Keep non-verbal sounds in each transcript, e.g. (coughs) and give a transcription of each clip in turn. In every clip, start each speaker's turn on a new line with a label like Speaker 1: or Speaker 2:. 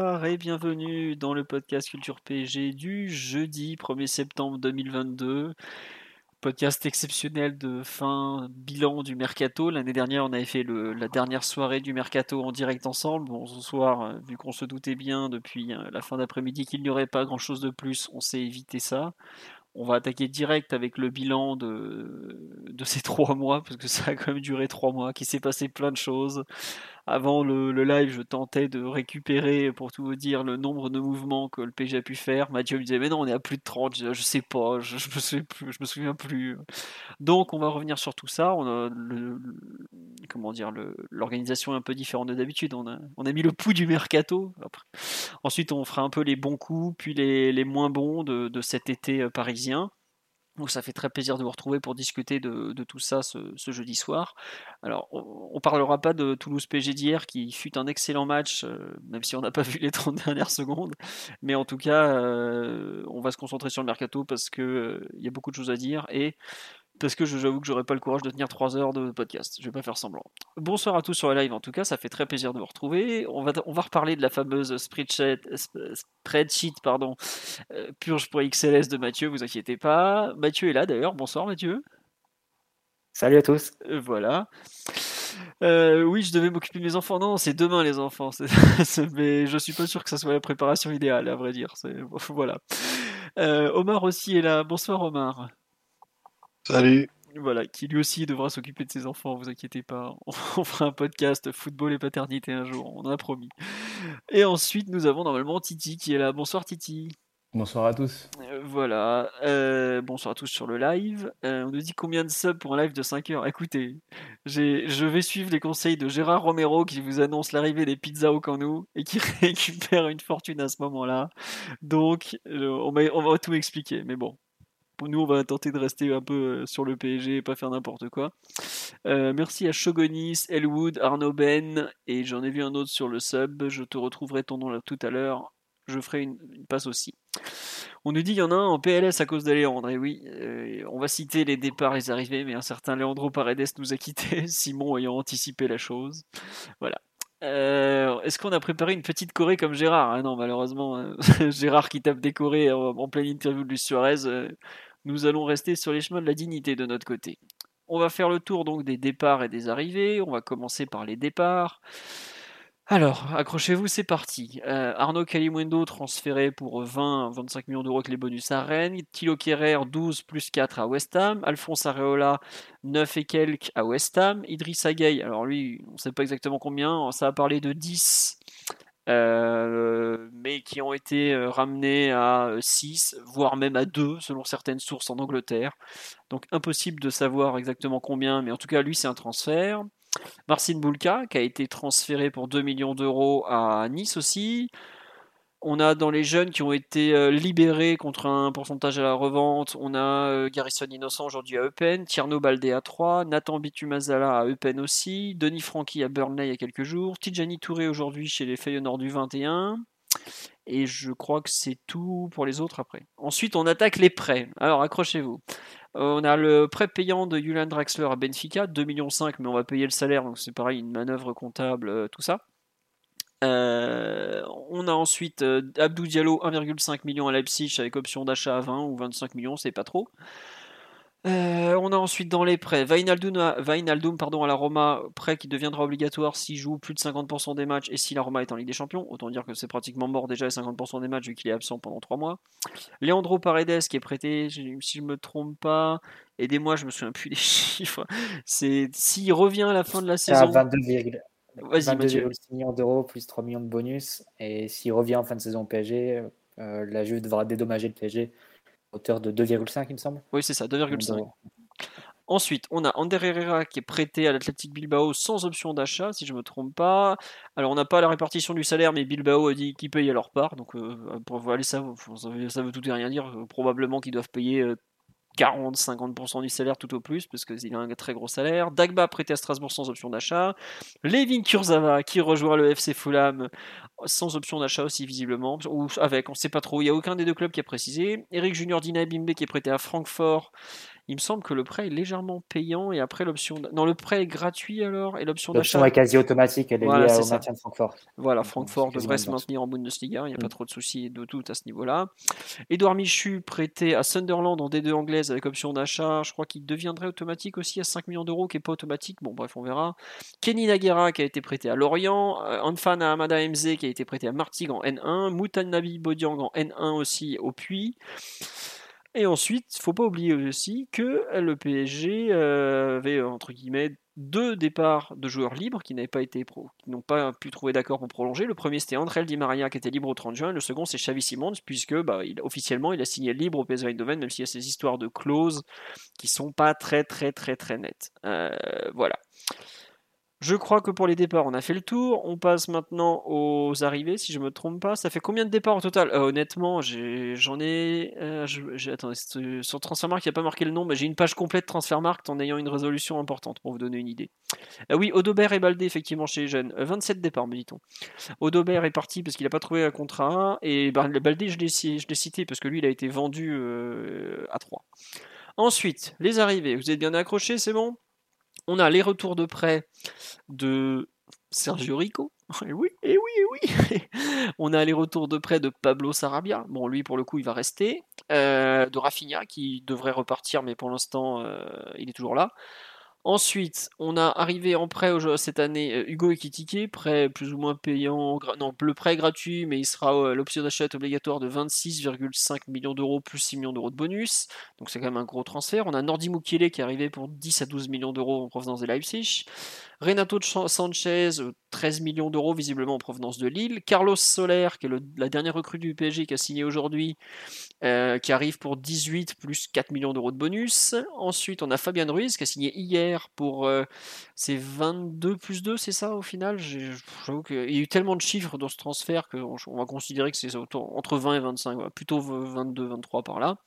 Speaker 1: Et bienvenue dans le podcast Culture PSG du jeudi 1er septembre 2022. Podcast exceptionnel de fin bilan du mercato. L'année dernière, on avait fait la dernière soirée du mercato en direct ensemble. Bon, ce soir, euh, vu qu'on se doutait bien depuis euh, la fin d'après-midi qu'il n'y aurait pas grand-chose de plus, on s'est évité ça. On va attaquer direct avec le bilan de, de ces (laughs) trois mois, parce que ça a quand même duré trois mois, qu'il s'est passé plein de choses. Avant le, live, je tentais de récupérer, pour tout vous dire, le nombre de mouvements que le PG a pu faire. Mathieu me disait, mais non, on est à plus de 30, je, je sais pas, je, je, me souviens plus. Donc, on va revenir sur tout ça. On a comment dire, l'organisation est un peu différente de d'habitude. On a, mis le pouls du mercato. Ensuite, on fera un peu les bons coups, puis les, moins bons de, de cet été euh, parisien. Donc ça fait très plaisir de vous retrouver pour discuter de, tout ça ce, jeudi soir. Alors on, ne parlera pas de Toulouse PG d'hier qui fut un excellent match, euh, même si on n'a pas (laughs) vu les 30 dernières secondes. Mais en tout cas, euh, on va se concentrer sur le mercato parce qu'il euh, y a beaucoup de choses à dire et parce que j'avoue que j'aurais pas le courage de tenir 3 heures de podcast. Je vais pas faire semblant. Bonsoir à tous sur le live en tout cas, ça fait très plaisir de vous retrouver. On va, on va reparler de la fameuse spreadsheet, spreadsheet pardon, euh, purge pour XLS de Mathieu, vous inquiétez pas. Mathieu est là d'ailleurs, bonsoir Mathieu.
Speaker 2: Salut à tous.
Speaker 1: Euh, voilà. Euh, oui, je devais m'occuper de mes enfants. Non, c'est demain les enfants. (laughs) mais je suis pas sûr que ça soit la préparation idéale, à vrai dire. (laughs) Voilà. Euh, Omar aussi est là. Bonsoir Omar.
Speaker 3: Salut.
Speaker 1: Voilà, qui lui aussi devra s'occuper de ses enfants, vous inquiétez pas. (laughs) On fera un podcast football et paternité un jour, on en a promis. Et ensuite, nous avons normalement Titi qui est là. Bonsoir Titi.
Speaker 4: Bonsoir à tous.
Speaker 1: Euh, voilà, euh, bonsoir à tous sur le live. Euh, on nous dit combien de subs pour un live de 5 heures. Écoutez, je vais suivre les conseils de Gérard Romero qui vous annonce l'arrivée des pizzas au Canou et qui (laughs) récupère une fortune à ce moment-là. Donc, on va, on va tout expliquer. Mais bon, nous, on va tenter de rester un peu euh, sur le PSG et pas faire n'importe quoi. Euh, merci à Shogonis, Elwood, Arnaud Ben, et j'en ai vu un autre sur le sub. Je te retrouverai ton nom là tout à l'heure. Je ferai une, passe aussi. On nous dit qu'il y en a un en PLS à cause d'Aléandre. Et oui, euh, on va citer les départs, les arrivées, mais un certain Leandro Paredes nous a quittés, (laughs) Simon ayant anticipé la chose. Voilà. Est-ce qu'on a préparé une petite Corée comme Gérard? Ah Non, malheureusement, euh, (laughs) Gérard qui tape des Corées en, pleine interview de Luis Suarez, nous allons rester sur les chemins de la dignité de notre côté. On va faire le tour donc des départs et des arrivées. On va commencer par les départs. Alors, accrochez-vous, c'est parti. Euh, Arnaud Calimundo transféré pour 20-25 millions d'euros avec les bonus à Rennes. Thilo Kerrer 12 plus 4 à West Ham. Alphonse Areola 9 et quelques à West Ham. Idriss Gueye, alors lui, on ne sait pas exactement combien, ça a parlé de 10 euh, mais qui ont été euh, ramenés à 6, voire même à 2, selon certaines sources en Angleterre. Donc impossible de savoir exactement combien, mais en tout cas, lui, c'est un transfert. Marcin Bulka, qui a été transféré pour 2 millions d'euros à Nice aussi. On a dans les jeunes qui ont été euh, libérés contre un pourcentage à la revente, on a euh, Garrison Innocent aujourd'hui à Eupen, Tierno Baldé à 3, Nathan Bitumazala à Eupen aussi, Denis Francky à Burnley il y a quelques jours, Tijani Touré aujourd'hui chez les Feyenoord du 21, et je crois que c'est tout pour les autres après. Ensuite, on attaque les prêts. Alors, accrochez-vous. Euh, on a le prêt payant de Julian Draxler à Benfica, 2,5 millions, mais on va payer le salaire, donc c'est pareil, une manœuvre comptable, tout ça. Euh, on a ensuite euh, Abdou Diallo 1,5 million à Leipzig avec option d'achat à 20 ou 25 millions, c'est pas trop. Euh, on a ensuite dans les prêts Vainaldum, pardon, à la Roma, prêt qui deviendra obligatoire s'il joue plus de 50% des matchs et si la Roma est en Ligue des Champions. Autant dire que c'est pratiquement mort déjà les 50% des matchs vu qu'il est absent pendant 3 mois. Leandro Paredes qui est prêté, si je me trompe pas, aidez-moi, je me souviens plus des (laughs) chiffres. C'est s'il revient à la fin de la saison.
Speaker 2: À 22, 22,6 millions d'euros plus 3 millions de bonus. Et s'il revient en fin de saison au PSG, euh, la Juve devra dédommager le PSG à hauteur de 2,5, il me semble.
Speaker 1: Oui, c'est ça, 2,5. Ensuite, on a Ander Herrera qui est prêté à l'Athletic Bilbao sans option d'achat, si je ne me trompe pas. Alors, on n'a pas la répartition du salaire, mais Bilbao a dit qu'ils payent à leur part. Donc, euh, pour aller ça, ça veut tout et rien dire. Probablement qu'ils doivent payer 40-50% du salaire tout au plus, parce qu'il a un très gros salaire. Dagba prêté à Strasbourg sans option d'achat. Levin Kurzava qui rejoint le FC Fulham sans option d'achat aussi visiblement, ou avec, on ne sait pas trop. Il n'y a aucun des deux clubs qui a précisé. Eric Junior Dina Bimbe qui est prêté à Francfort il me semble que le prêt est légèrement payant et après l'option. Non, le prêt est gratuit alors et l'option d'achat.
Speaker 2: L'option est quasi automatique, elle est liée au maintien de Francfort.
Speaker 1: Voilà, Francfort devrait se maintenir en Bundesliga, il n'y a pas mm. trop de soucis de tout à ce niveau-là. Edouard Michu, prêté à Sunderland en D2 anglaise avec option d'achat, je crois qu'il deviendrait automatique aussi à 5 millions d'euros, qui n'est pas automatique, bon bref, on verra. Kenny Naguera qui a été prêté à Lorient, euh, Anfan Hamada MZ qui a été prêté à Martigues en N1, Moutan Nabi Bodiang en N1 aussi au Puy. Et ensuite, faut pas oublier aussi que le PSG euh, avait entre guillemets deux départs de joueurs libres qui n'avaient pas été pro, qui n'ont pas pu trouver d'accord pour prolonger. Le premier c'était André Di Maria qui était libre au 30 juin, le second c'est Xavi Simons puisque bah, officiellement il a signé libre au PSV Eindhoven même s'il y a ces histoires de clauses qui sont pas très très très très nettes. Euh, voilà. Je crois que pour les départs, on a fait le tour. On passe maintenant aux arrivées, si je me trompe pas. Ça fait combien de départs au total? Euh, Honnêtement, j'en ai. Euh, attends, sur Transfermarkt, il n'y a pas marqué le nom, mais j'ai une page complète Transfermarkt en ayant une résolution importante pour vous donner une idée. Euh, oui, Odobert et Baldé, effectivement, chez les jeunes. 27 départs, me dit-on. Odobert est parti parce qu'il n'a pas trouvé un contrat. Et Baldé, je l'ai cité parce que lui, il a été vendu à 3. Ensuite, les arrivées. Vous êtes bien accrochés, c'est bon? On a les retours de prêt de Sergio Rico. (laughs) Et oui, et oui, et oui. (laughs) on a les retours de prêt de Pablo Sarabia. Bon, lui, pour le coup, il va rester. Euh, de Rafinha, qui devrait repartir, mais pour l'instant, euh, il est toujours là. Ensuite, on a arrivé en prêt cette année euh, Hugo Ekitike, prêt plus ou moins payant, non, le prêt gratuit, mais il sera euh, l'option d'achat obligatoire de 26,5 millions d'euros plus 6 millions d'euros de bonus, donc c'est quand même un gros transfert. On a Nordi Mukiele qui est arrivé pour 10 à 12 millions d'euros en provenance de Leipzig. Renato Sanchez, 13 millions d'euros visiblement en provenance de Lille. Carlos Soler, qui est la dernière recrue du PSG qui a signé aujourd'hui, euh, qui arrive pour 18 plus 4 millions d'euros de bonus. Ensuite, on a Fabien Ruiz qui a signé hier pour euh, ses 22 plus 2, c'est ça au final? J'avoue qu'il y a eu tellement de chiffres dans ce transfert qu'on va considérer que c'est entre 20 et 25, plutôt 22, 23 par là.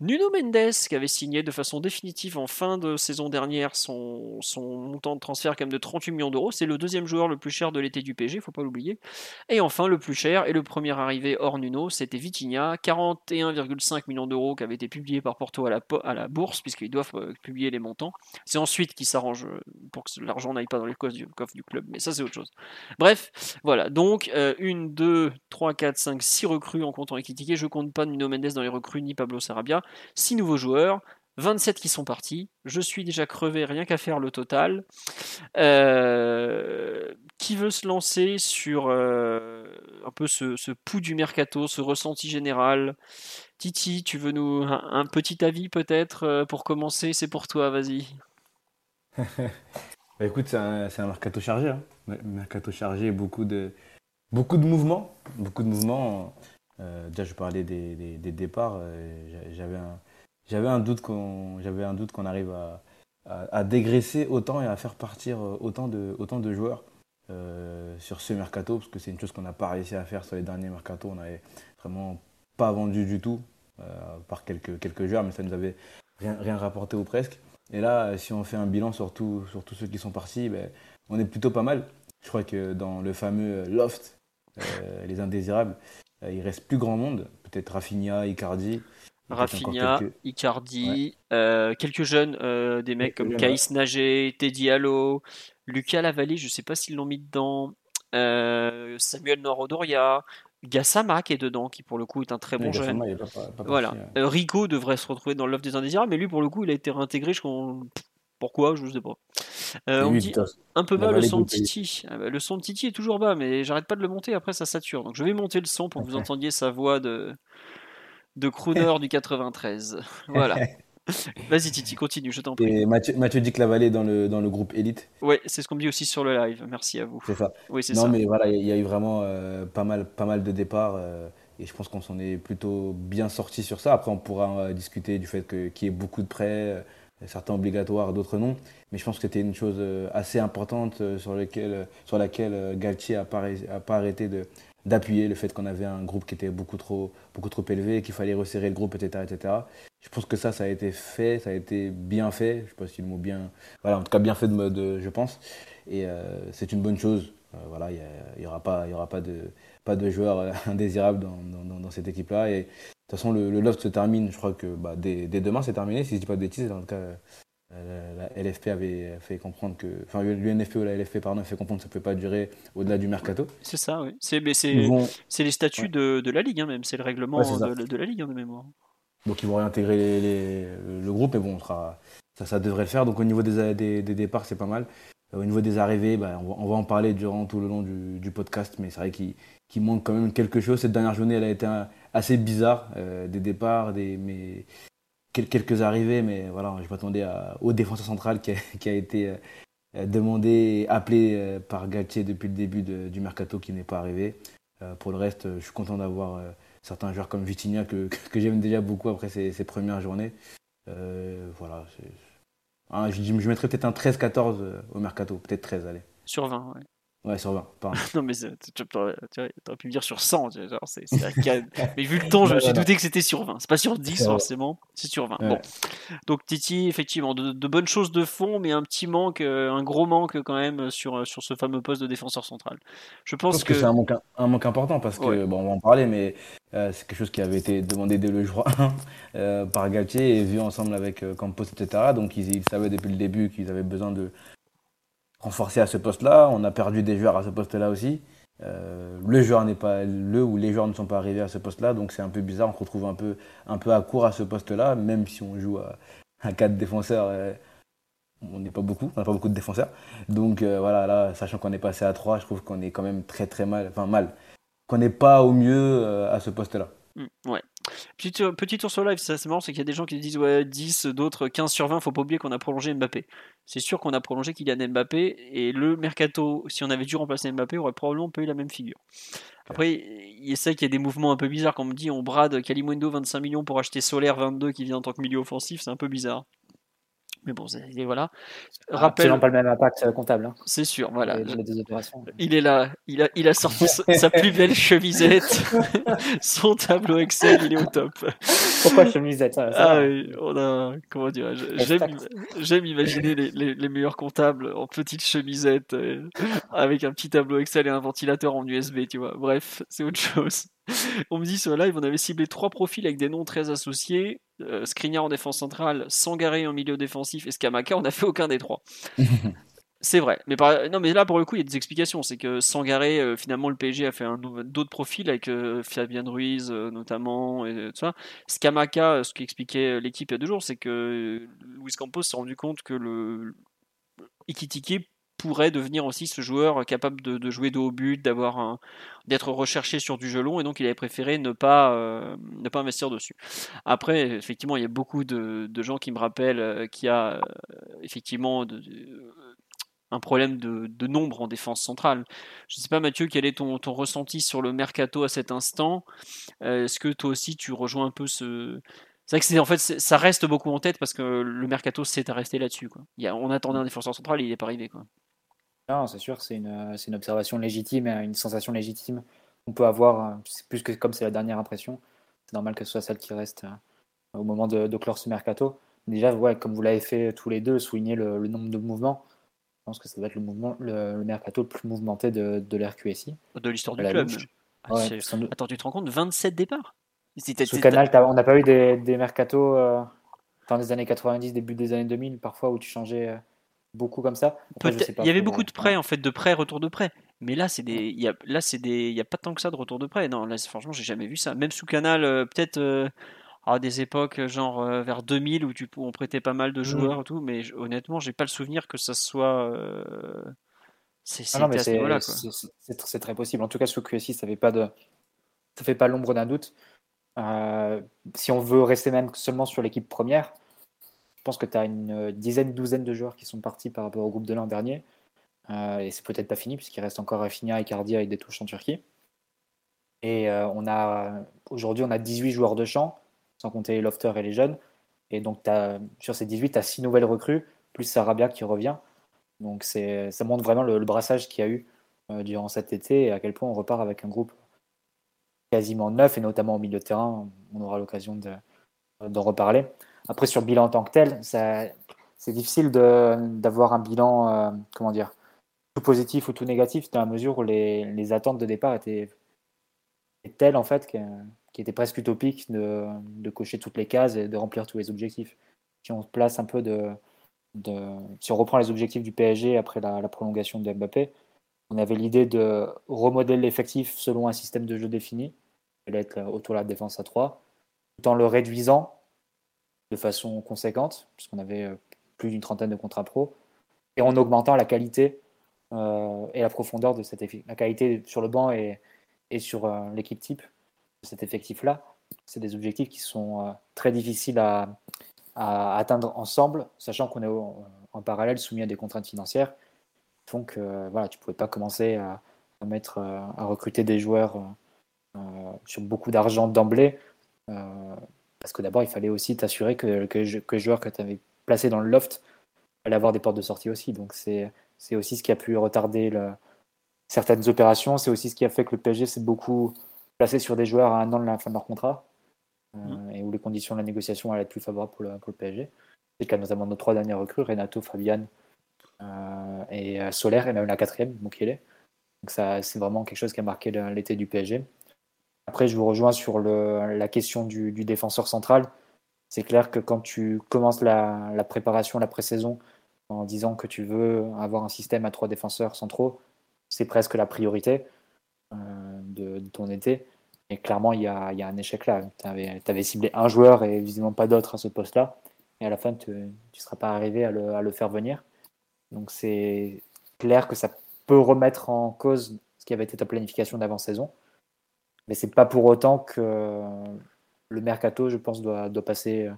Speaker 1: Nuno Mendes qui avait signé de façon définitive en fin de saison dernière son, son montant de transfert de 38 millions d'euros. C'est le deuxième joueur le plus cher de l'été du PG, faut pas l'oublier. Et enfin, le plus cher et le premier arrivé hors Nuno, c'était Vitinha, 41,5 millions d'euros qui avait été publié par Porto à la, bourse, puisqu'ils doivent euh, publier les montants. C'est ensuite qu'ils s'arrangent euh, pour que l'argent n'aille pas dans les coffres du, club, mais ça c'est autre chose. Bref, voilà. Donc, euh, une, deux, trois, quatre, cinq, six recrues en comptant Ekitike. Je compte pas Nuno Mendes dans les recrues ni Pablo Sarabia. Six nouveaux joueurs. 27 qui sont partis. Je suis déjà crevé, rien qu'à faire le total. Euh, qui veut se lancer sur euh, un peu ce, ce, pouls du mercato, ce ressenti général? Titi, tu veux nous un, petit avis peut-être euh, pour commencer? C'est pour toi, vas-y. (laughs)
Speaker 4: bah écoute, c'est un, mercato chargé. Hein. Mercato chargé, beaucoup de, beaucoup de mouvements. Beaucoup de mouvements. déjà, je parlais des, des, des départs. J'avais un j'avais un doute qu'on j'avais un doute qu'on arrive à, à, dégraisser autant et à faire partir euh, autant de, autant de joueurs euh, sur ce mercato, parce que c'est une chose qu'on n'a pas réussi à faire sur les derniers mercato. On n'avait vraiment pas vendu du tout, euh, par quelques, quelques joueurs, mais ça nous avait rien, rien rapporté ou presque. Et là, si on fait un bilan sur, sur tous ceux qui sont partis, ben, on est plutôt pas mal. Je crois que dans le fameux loft, les indésirables, il reste plus grand monde. Peut-être Rafinha, Icardi.
Speaker 1: Rafinha, Icardi, euh, quelques jeunes, euh, des mecs comme Kaïs Nager, Teddy Allo, Lucas Lavallee, je sais pas s'ils l'ont mis dedans, euh, Samuel Norodoria, Gassama qui est dedans, qui pour le coup est un très bon jeune. voilà. Rico devrait se retrouver dans l'œuvre des indésirables, mais lui pour le coup il a été réintégré. Je... Pourquoi Je sais pas. on dit un peu bas le son de Titi. Ah bah, le son de Titi est toujours bas, mais j'arrête pas de le monter. Après ça sature. Donc je vais monter le son pour que vous entendiez sa voix de de crooner du 93. (laughs) Voilà. Vas-y Titi, continue, je t'en prie.
Speaker 4: Et Mathieu, Mathieu dit que la vallée dans le, dans le groupe élite.
Speaker 1: Oui, c'est ce qu'on me dit aussi sur le live. Merci à vous.
Speaker 4: C'est ça.
Speaker 1: Oui, c'est
Speaker 4: non, mais voilà, il y, a eu vraiment euh, pas, mal, pas mal de départs. Euh, et je pense qu'on s'en est plutôt bien sorti sur ça. Après, on pourra euh, discuter du fait qu'il y ait beaucoup de prêts, certains obligatoires, d'autres non. Mais je pense que c'était une chose assez importante sur, laquelle, sur laquelle Galtier n'a pas, pas arrêté de, d'appuyer le fait qu'on avait un groupe qui était beaucoup trop, beaucoup trop élevé, qu'il fallait resserrer le groupe, etc., etc. Je pense que ça, ça a été fait, ça a été bien fait. Je ne sais pas si le mot bien. Voilà, en tout cas, bien fait de mode, je pense. Et euh, c'est une bonne chose. Euh, voilà, il n'y aura, pas, y aura pas, de, pas de joueurs euh, (laughs) indésirables dans, dans, dans cette équipe-là. Et de toute façon, le, le, loft se termine, je crois que bah, dès, dès, demain, c'est terminé. Si je ne dis pas de bêtises, en tout cas, la, LFP avait fait comprendre que. Enfin, l'UNFP ou la LFP, pardon, a fait comprendre que ça ne peut pas durer au-delà du mercato.
Speaker 1: C'est ça, oui. C'est les statuts de, de, la Ligue, hein, même. C'est le règlement de, de, la Ligue, hein, de mémoire.
Speaker 4: Donc, ils vont réintégrer les, le groupe, mais bon, ça, ça, devrait le faire. Donc, au niveau des, des, des départs, c'est pas mal. Euh, au niveau des arrivées, bah, on, va, on, va, en parler durant tout le long du, du podcast, mais c'est vrai qu'il manque quand même quelque chose. Cette dernière journée, elle a été assez bizarre. Euh, des départs, des, mais quelques arrivées, mais voilà, je m'attendais au défenseur central qui a, (laughs) qui a été euh, demandé, appelé euh, par Galtier depuis le début de, du mercato qui n'est pas arrivé. Euh, pour le reste, je suis content d'avoir certains joueurs comme Vitinha (laughs) que, que j'aime déjà beaucoup après ses, ses premières journées. voilà, ah, je, je mettrais peut-être un 13-14 au mercato, peut-être 13, allez.
Speaker 1: Sur 20, ouais.
Speaker 4: Ouais, sur 20, pardon. (laughs)
Speaker 1: non, mais tu aurais pu me dire sur 100. Genre, c'est, (laughs) mais vu le temps, je me suis douté que c'était sur 20. C'est pas sur 10, forcément, c'est sur 20. Bon. Donc, Titi, effectivement, de, bonnes choses de fond, mais un petit manque, euh, un gros manque quand même sur, euh, sur ce fameux poste de défenseur central. Je pense, que,
Speaker 4: c'est un manque, un manque important parce que, bon, on va en parler, mais euh, c'est quelque chose qui avait été demandé dès le jour 1 (laughs) par Galtier et vu ensemble avec Campos, etc. Donc, ils, ils savaient depuis le début qu'ils avaient besoin de renforcé à ce poste-là. On a perdu des joueurs à ce poste-là aussi. Euh, le joueur n'est pas le ou les joueurs ne sont pas arrivés à ce poste-là, donc c'est un peu bizarre. On se retrouve un peu, un peu à court à ce poste-là, même si on joue à, 4 défenseurs. Euh, on n'est pas beaucoup, on n'a pas beaucoup de défenseurs. Donc euh, voilà, là, sachant qu'on est passé à 3, je trouve qu'on est quand même très très mal, enfin mal, qu'on n'est pas au mieux à ce poste-là.
Speaker 1: Mmh, ouais. Petit, tour sur live, c'est marrant, c'est qu'il y a des gens qui disent ouais, 10, d'autres 15 sur 20, faut pas oublier qu'on a prolongé Mbappé. C'est sûr qu'on a prolongé Kylian Mbappé, et le mercato, si on avait dû remplacer Mbappé, aurait probablement pas eu la même figure. Après, il ça qu'il y a des mouvements un peu bizarres, quand on me dit on brade Kalimundo 25 millions pour acheter Solaire 22 qui vient en tant que milieu offensif, c'est un peu bizarre. Mais bon, voilà.
Speaker 2: Ah, Rappel... Absolument pas le même impact euh, comptable. Hein.
Speaker 1: C'est sûr, voilà. Il est là, il a, il a sorti sa plus belle chemisette, (laughs) son tableau Excel, il est au top.
Speaker 2: Pourquoi chemisette
Speaker 1: Ah oui, on a, comment dire, j'aime imaginer les, les, les, meilleurs comptables en petite chemisette, euh, avec un petit tableau Excel et un ventilateur en USB, tu vois. Bref, c'est autre chose. (laughs) On me dit sur live, on avait ciblé trois profils avec des noms très associés. Euh, Skriniar en défense centrale, Sangaré en milieu défensif et Skamaka, on n'a fait aucun des trois. (laughs) C'est vrai, mais non, mais là pour le coup il y a des explications. C'est que Sangaré, euh, finalement le PSG a fait d'autres profils avec euh, Fabien Ruiz notamment et tout ça. Skamaka, ce qui expliquait l'équipe il y a deux jours, c'est que Luis Campos s'est rendu compte que le Ikitike pourrait devenir aussi ce joueur capable de, jouer de haut but, d'avoir d'être recherché sur du jeu long, et donc il avait préféré ne pas, euh, ne pas investir dessus. Après, effectivement, il y a beaucoup de, gens qui me rappellent euh, qu'il y a euh, effectivement un problème de, nombre en défense centrale. Je ne sais pas, Mathieu, quel est ton, ton, ressenti sur le mercato à cet instant? Est-ce que toi aussi tu rejoins un peu ce, c'est vrai que c'est en fait ça reste beaucoup en tête parce que le mercato s'est arrêté là-dessus. Quoi. On attendait un défenseur central, il n'est pas arrivé. Quoi.
Speaker 2: Non, c'est sûr, c'est une, une, observation légitime et une sensation légitime. On peut avoir, euh, plus que comme c'est la dernière impression, c'est normal que ce soit celle qui reste euh, au moment de, clore ce mercato. Déjà, ouais, comme vous l'avez fait tous les deux, souligner le, nombre de mouvements. Je pense que ça va être le, mouvement, le, mercato le plus mouvementé de, de l'RQSI.
Speaker 1: De l'histoire du club. Ah, Attends, tu te rends compte 27 départs
Speaker 2: Sous Canal, on n'a pas eu des, des mercatos euh, dans les années 90, début des années 2000, parfois où tu changeais beaucoup comme ça.
Speaker 1: il y avait beaucoup de prêts en fait, de prêts, retour de prêts. Mais là, c'est des, il y a, là, c'est des, il y a pas tant que ça de retour de prêts. Non, là, franchement, j'ai jamais vu ça. Même sous Canal, euh, peut-être euh, à des époques genre euh, vers 2000 où tu, on prêtait pas mal de mmh. joueurs et tout. Mais honnêtement, j'ai pas le souvenir que ça soit.
Speaker 2: c'est, c'est, très possible. En tout cas, sous QSI, ça fait pas de, ça fait pas l'ombre d'un doute. si on veut rester même seulement sur l'équipe première, pense que tu as une euh, dizaine, douzaine de joueurs qui sont partis par rapport au groupe de l'an dernier. Euh, et c'est peut-être pas fini, puisqu'il reste encore Rafinha et Cardia avec des touches en Turquie. Et euh, on a aujourd'hui, on a 18 joueurs de champ, sans compter les lofters et les jeunes. Et donc, as, sur ces 18, tu as 6 nouvelles recrues, plus Sarabia qui revient. Donc, ça montre vraiment le, brassage qu'il y a eu euh, durant cet été et à quel point on repart avec un groupe quasiment neuf, et notamment au milieu de terrain. On aura l'occasion d'en reparler. Après, sur le bilan en tant que tel, c'est difficile d'avoir un bilan, euh, comment dire, tout positif ou tout négatif, dans la mesure où les, les attentes de départ étaient, telles, en fait, qui était presque utopique de, de, cocher toutes les cases et de remplir tous les objectifs. Si on place un peu de, de si on reprend les objectifs du PSG après la, prolongation de Mbappé, on avait l'idée de remodeler l'effectif selon un système de jeu défini, qui allait être autour de la défense à 3, tout en le réduisant de façon conséquente, puisqu'on avait euh, plus d'une trentaine de contrats pro, et en augmentant la qualité euh, et la profondeur de cet effectif, la qualité sur le banc et, et sur euh, l'équipe type de cet effectif-là. C'est des objectifs qui sont très difficiles à, atteindre ensemble, sachant qu'on est en parallèle soumis à des contraintes financières. Donc voilà, tu ne pouvais pas commencer à, mettre, à recruter des joueurs sur beaucoup d'argent d'emblée parce que d'abord, il fallait aussi t'assurer que, que, que, le joueur que tu avais placé dans le loft allait avoir des portes de sortie aussi. Donc c'est aussi ce qui a pu retarder le, certaines opérations. C'est aussi ce qui a fait que le PSG s'est beaucoup placé sur des joueurs à un an de la fin de leur contrat euh, mm. et où les conditions de la négociation allaient être plus favorables pour le, pour le PSG. C'est le cas notamment de nos trois dernières recrues, Renato, Fabian euh, et euh, Solaire, et même la quatrième, Mukele. Donc ça, c'est vraiment quelque chose qui a marqué l'été du PSG. Après, je vous rejoins sur la question du, défenseur central. C'est clair que quand tu commences la, préparation, la pré-saison, en disant que tu veux avoir un système à trois défenseurs centraux, c'est presque la priorité euh, de, ton été. Et clairement, il y a, un échec là. Tu avais, ciblé un joueur et visiblement pas d'autre à ce poste-là. Et à la fin, tu ne seras pas arrivé à le faire venir. Donc c'est clair que ça peut remettre en cause ce qui avait été ta planification d'avant-saison. Mais c'est pas pour autant que le mercato, je pense, doit, doit passer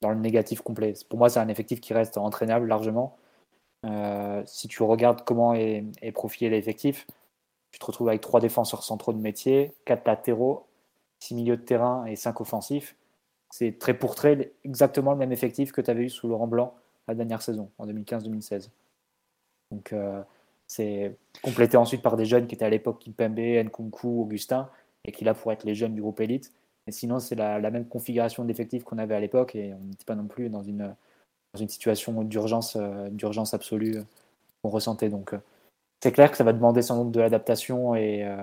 Speaker 2: dans le négatif complet. Pour moi, c'est un effectif qui reste entraînable largement. Euh, si tu regardes comment est, est profilé l'effectif, tu te retrouves avec trois défenseurs centraux de métier, quatre latéraux, six milieux de terrain et cinq offensifs. C'est très pour très exactement le même effectif que tu avais eu sous Laurent Blanc la dernière saison, en 2015-2016. Donc, euh, c'est complété ensuite par des jeunes qui étaient à l'époque Kimpembe, Nkunku, Augustin, et qui là pour être les jeunes du groupe élite. Mais sinon, c'est la, même configuration d'effectifs qu'on avait à l'époque et on n'était pas non plus dans une, dans une situation d'urgence euh, d'urgence absolue qu'on ressentait. Donc, euh, c'est clair que ça va demander sans doute de l'adaptation et, euh,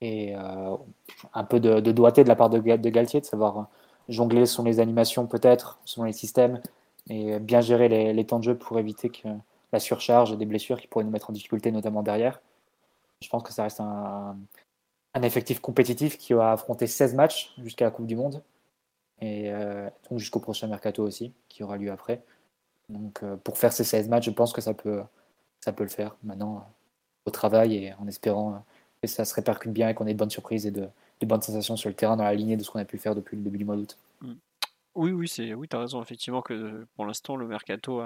Speaker 2: et un peu de, doigté de la part de, de Galtier, de savoir jongler sur les animations peut-être, selon les systèmes, et bien gérer les, les, temps de jeu pour éviter que la surcharge et des blessures qui pourraient nous mettre en difficulté, notamment derrière. Je pense que ça reste un, un effectif compétitif qui va affronter 16 matchs jusqu'à la Coupe du Monde. Et euh, donc jusqu'au prochain mercato aussi, qui aura lieu après. Donc euh, pour faire ces 16 matchs, je pense que ça peut, ça peut le faire maintenant au travail et en espérant que ça se répercute bien et qu'on ait de bonnes surprises et de, bonnes sensations sur le terrain dans la lignée de ce qu'on a pu faire depuis le début du mois d'août. Mm.
Speaker 1: Oui, oui, c'est oui, tu as raison, effectivement, que pour l'instant, le mercato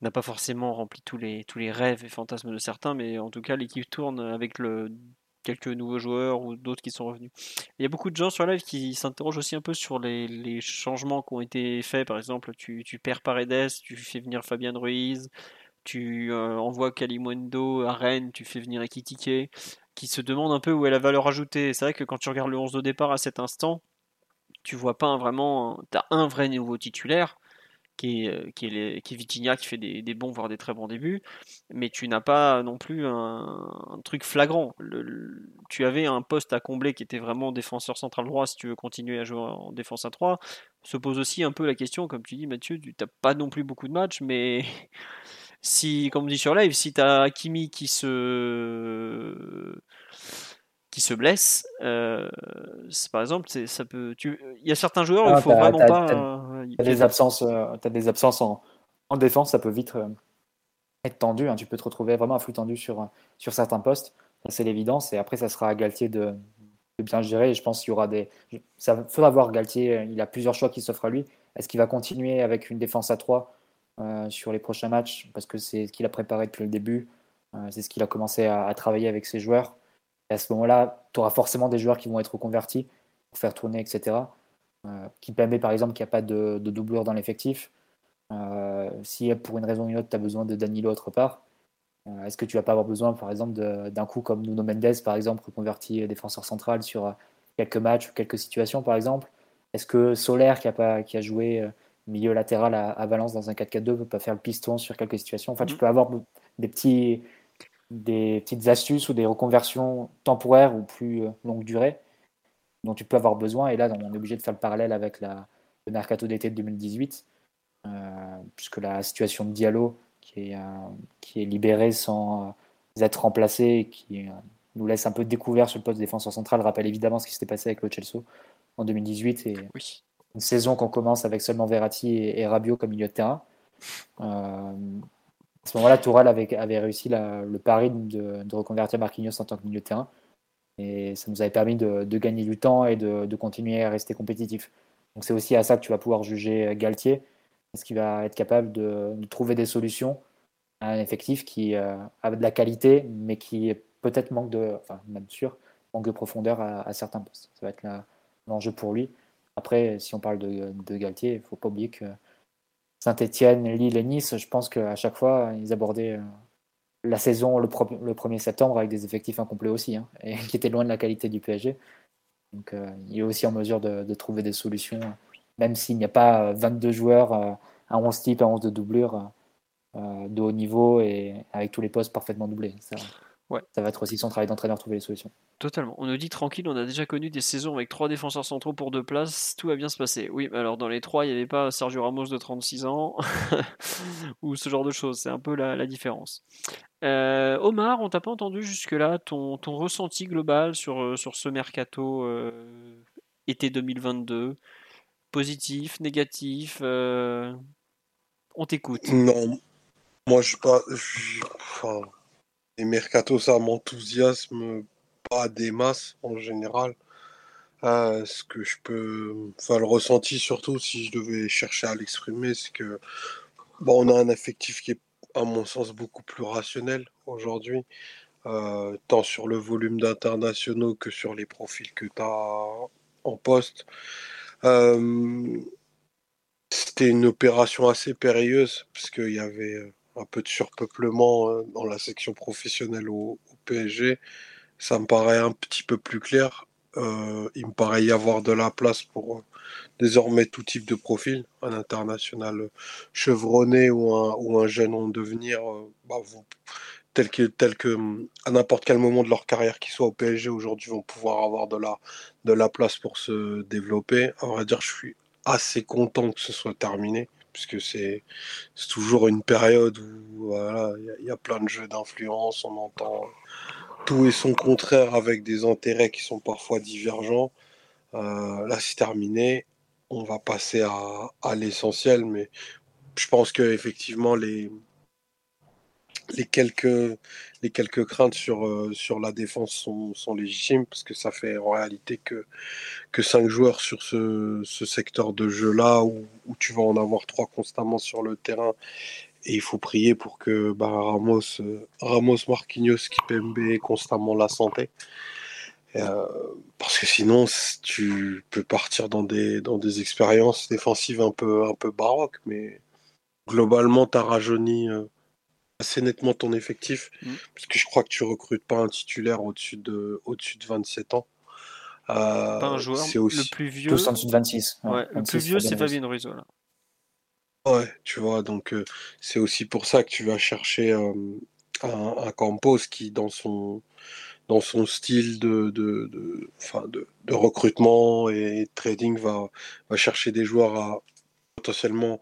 Speaker 1: n'a pas forcément rempli tous les, tous les rêves et fantasmes de certains, mais en tout cas, l'équipe tourne avec le quelques nouveaux joueurs ou d'autres qui sont revenus. Il y a beaucoup de gens sur live qui s'interrogent aussi un peu sur les, changements qui ont été faits. Par exemple, tu, perds Paredes, tu fais venir Fabien Ruiz, tu euh, envoies Kalimundo à Rennes, tu fais venir Ekitike, qui se demandent un peu où est la valeur ajoutée. C'est vrai que quand tu regardes le 11 de départ à cet instant, tu vois pas un vraiment. Tu as un vrai nouveau titulaire qui est, euh, qui est, qui qui fait des, bons, voire des très bons débuts, mais tu n'as pas non plus un, truc flagrant. tu avais un poste à combler qui était vraiment défenseur central droit si tu veux continuer à jouer en défense à 3. Se pose aussi un peu la question, comme tu dis Mathieu, tu n'as pas non plus beaucoup de matchs, mais (laughs) si, comme on dit sur live, si tu as Kimi qui se qui se blesse, euh, par exemple, ça peut. Il y a certains joueurs où il faut vraiment pas.
Speaker 2: Tu as, des absences, euh, as des absences en, en, défense, ça peut vite euh, être tendu. Hein. Tu peux te retrouver vraiment un flux tendu sur, sur certains postes. C'est l'évidence. Et après, ça sera à Galtier de, de bien gérer. Et je pense qu'il y aura des. Ça faudra voir Galtier. Il a plusieurs choix qui s'offrent à lui. Est-ce qu'il va continuer avec une défense à 3 sur les prochains matchs? Parce que c'est ce qu'il a préparé depuis le début. c'est ce qu'il a commencé à, à travailler avec ses joueurs. Et à ce moment-là, tu auras forcément des joueurs qui vont être reconvertis pour faire tourner, etc. qui permet par exemple qu'il n'y a pas de, de doublure dans l'effectif. si pour une raison ou une autre, tu as besoin de Danilo autre part, est-ce que tu vas pas avoir besoin, par exemple, d'un coup comme Nuno Mendes, par exemple, reconverti défenseur central sur quelques matchs ou quelques situations, par exemple? Est-ce que Solaire, qui a, pas, qui a joué milieu latéral à, Valence dans un 4-4-2, peut pas faire le piston sur quelques situations? Enfin, tu mm. peux avoir des, petits, des petites astuces ou des reconversions temporaires ou plus longue durée dont tu peux avoir besoin. Et là, on est obligé de faire le parallèle avec la, le mercato d'été de 2018, puisque la situation de Diallo qui est, euh, qui est libéré sans euh, être remplacé qui euh, nous laisse un peu découvert sur le poste de défenseur central rappelle évidemment ce qui s'était passé avec le Chelsea en 2018 et une saison qu'on commence avec seulement Verratti et, Rabiot comme milieu de terrain. À ce moment-là, Tourelle avait, réussi le pari de, reconvertir Marquinhos en tant que milieu de terrain. Et ça nous avait permis de, gagner du temps et de, continuer à rester compétitif. Donc c'est aussi à ça que tu vas pouvoir juger Galtier. Est-ce qu'il va être capable de, trouver des solutions à un effectif qui euh, a de la qualité, mais qui peut-être manque de, enfin même sûr, manque de profondeur à, certains postes. Ça va être l'enjeu pour lui. Après, si on parle de, Galtier, il ne faut pas oublier que Saint-Etienne, Lille et Nice, je pense qu'à chaque fois, ils abordaient euh, la saison le, 1er septembre avec des effectifs incomplets aussi, hein, et (laughs) qui étaient loin de la qualité du PSG. Donc euh, il est aussi en mesure de trouver des solutions même s'il n'y a pas 22 euh, joueurs à 11 types, à 11 de doublure de haut niveau et avec tous les postes parfaitement doublés. Ouais. ça va être aussi son travail d'entraîneur, trouver les solutions.
Speaker 1: Totalement. On nous dit tranquille, on a déjà connu des saisons avec trois défenseurs centraux pour deux places, tout va bien se passer. Oui, alors dans les trois, il n'y avait pas Sergio Ramos de 36 ans (laughs) ou ce genre de choses. C'est un peu la, différence. Omar, on t'a pas entendu jusque-là ton, ton, ressenti global sur, sur ce mercato été 2022 Positif, négatif euh, On t'écoute.
Speaker 3: Non, moi je pas. enfin, les mercato, ça m'enthousiasme pas des masses en général. Euh, ce que je peux. Enfin, le ressenti surtout, si je devais chercher à l'exprimer, c'est que bon, on a un effectif qui est, à mon sens, beaucoup plus rationnel aujourd'hui. Euh, tant sur le volume d'internationaux que sur les profils que tu as en poste. Euh, c'était une opération assez périlleuse, parce qu'il y avait un peu de surpeuplement euh, dans la section professionnelle au, PSG. Ça me paraît un petit peu plus clair. il me paraît y avoir de la place pour désormais tout type de profil, un international chevronné ou un, jeune en devenir, bah, tel que, que à n'importe quel moment de leur carrière, qu'ils soient au PSG aujourd'hui, vont pouvoir avoir de la, de la place pour se développer. À vrai dire, je suis assez content que ce soit terminé, puisque c'est toujours une période où voilà, il y, a plein de jeux d'influence, on entend tout et son contraire avec des intérêts qui sont parfois divergents. Euh, là, c'est terminé. On va passer à, à l'essentiel, mais je pense que effectivement les les quelques, les quelques craintes sur, euh, sur la défense sont, sont, légitimes parce que ça fait en réalité que, que cinq joueurs sur ce, ce secteur de jeu-là où, tu vas en avoir trois constamment sur le terrain et il faut prier pour que bah, Ramos, euh, Ramos, Marquinhos, Kipembe aient constamment la santé. Euh, parce que sinon, tu peux partir dans des, dans des expériences défensives un peu, un peu baroques, mais globalement, tu as rajeuni assez nettement ton effectif, mm. parce que je crois que tu recrutes pas un titulaire au-dessus de, au-dessus de 27 ans.
Speaker 1: Euh, pas un joueur. C'est aussi... Le plus vieux.
Speaker 2: Tous en dessous de 26.
Speaker 1: Ouais, le plus vieux, c'est Fabien Ruiz.
Speaker 3: Ouais, tu vois, donc euh, c'est aussi pour ça que tu vas chercher euh, un, un, Campos qui, dans son, dans son style de, de, de, de, de recrutement et de trading, va, va chercher des joueurs à potentiellement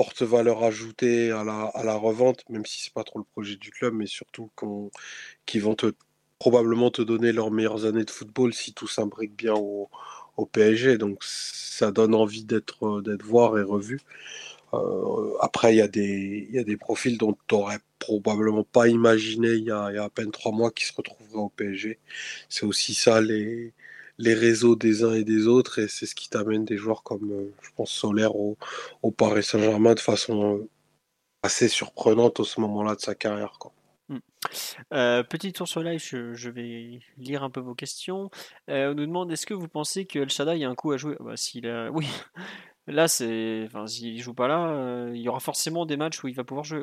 Speaker 3: porte valeur ajoutée à la, à la revente, même si c'est pas trop le projet du club, mais surtout qui vont te, probablement te donner leurs meilleures années de football si tout s'imbrique bien au, au, PSG. Donc ça donne envie d'être d'être voir et revu. Euh, après, il y, des, y a des profils dont tu n'aurais probablement pas imaginé il y, y, a, à peine trois mois qui se retrouveraient au PSG. C'est aussi ça les, les réseaux des uns et des autres, et c'est ce qui t'amène des joueurs comme, euh, je pense, Solaire au, Paris Saint-Germain de façon euh, assez surprenante au ce moment-là de sa carrière.
Speaker 1: Hmm. petit tour sur live, je, vais lire un peu vos questions. on nous demande est-ce que vous pensez que El Shaddai a un coup à jouer? Bah, s'il a... (laughs) Oui, là, c'est. Enfin, s'il joue pas là, il y aura forcément des matchs où il va pouvoir jouer.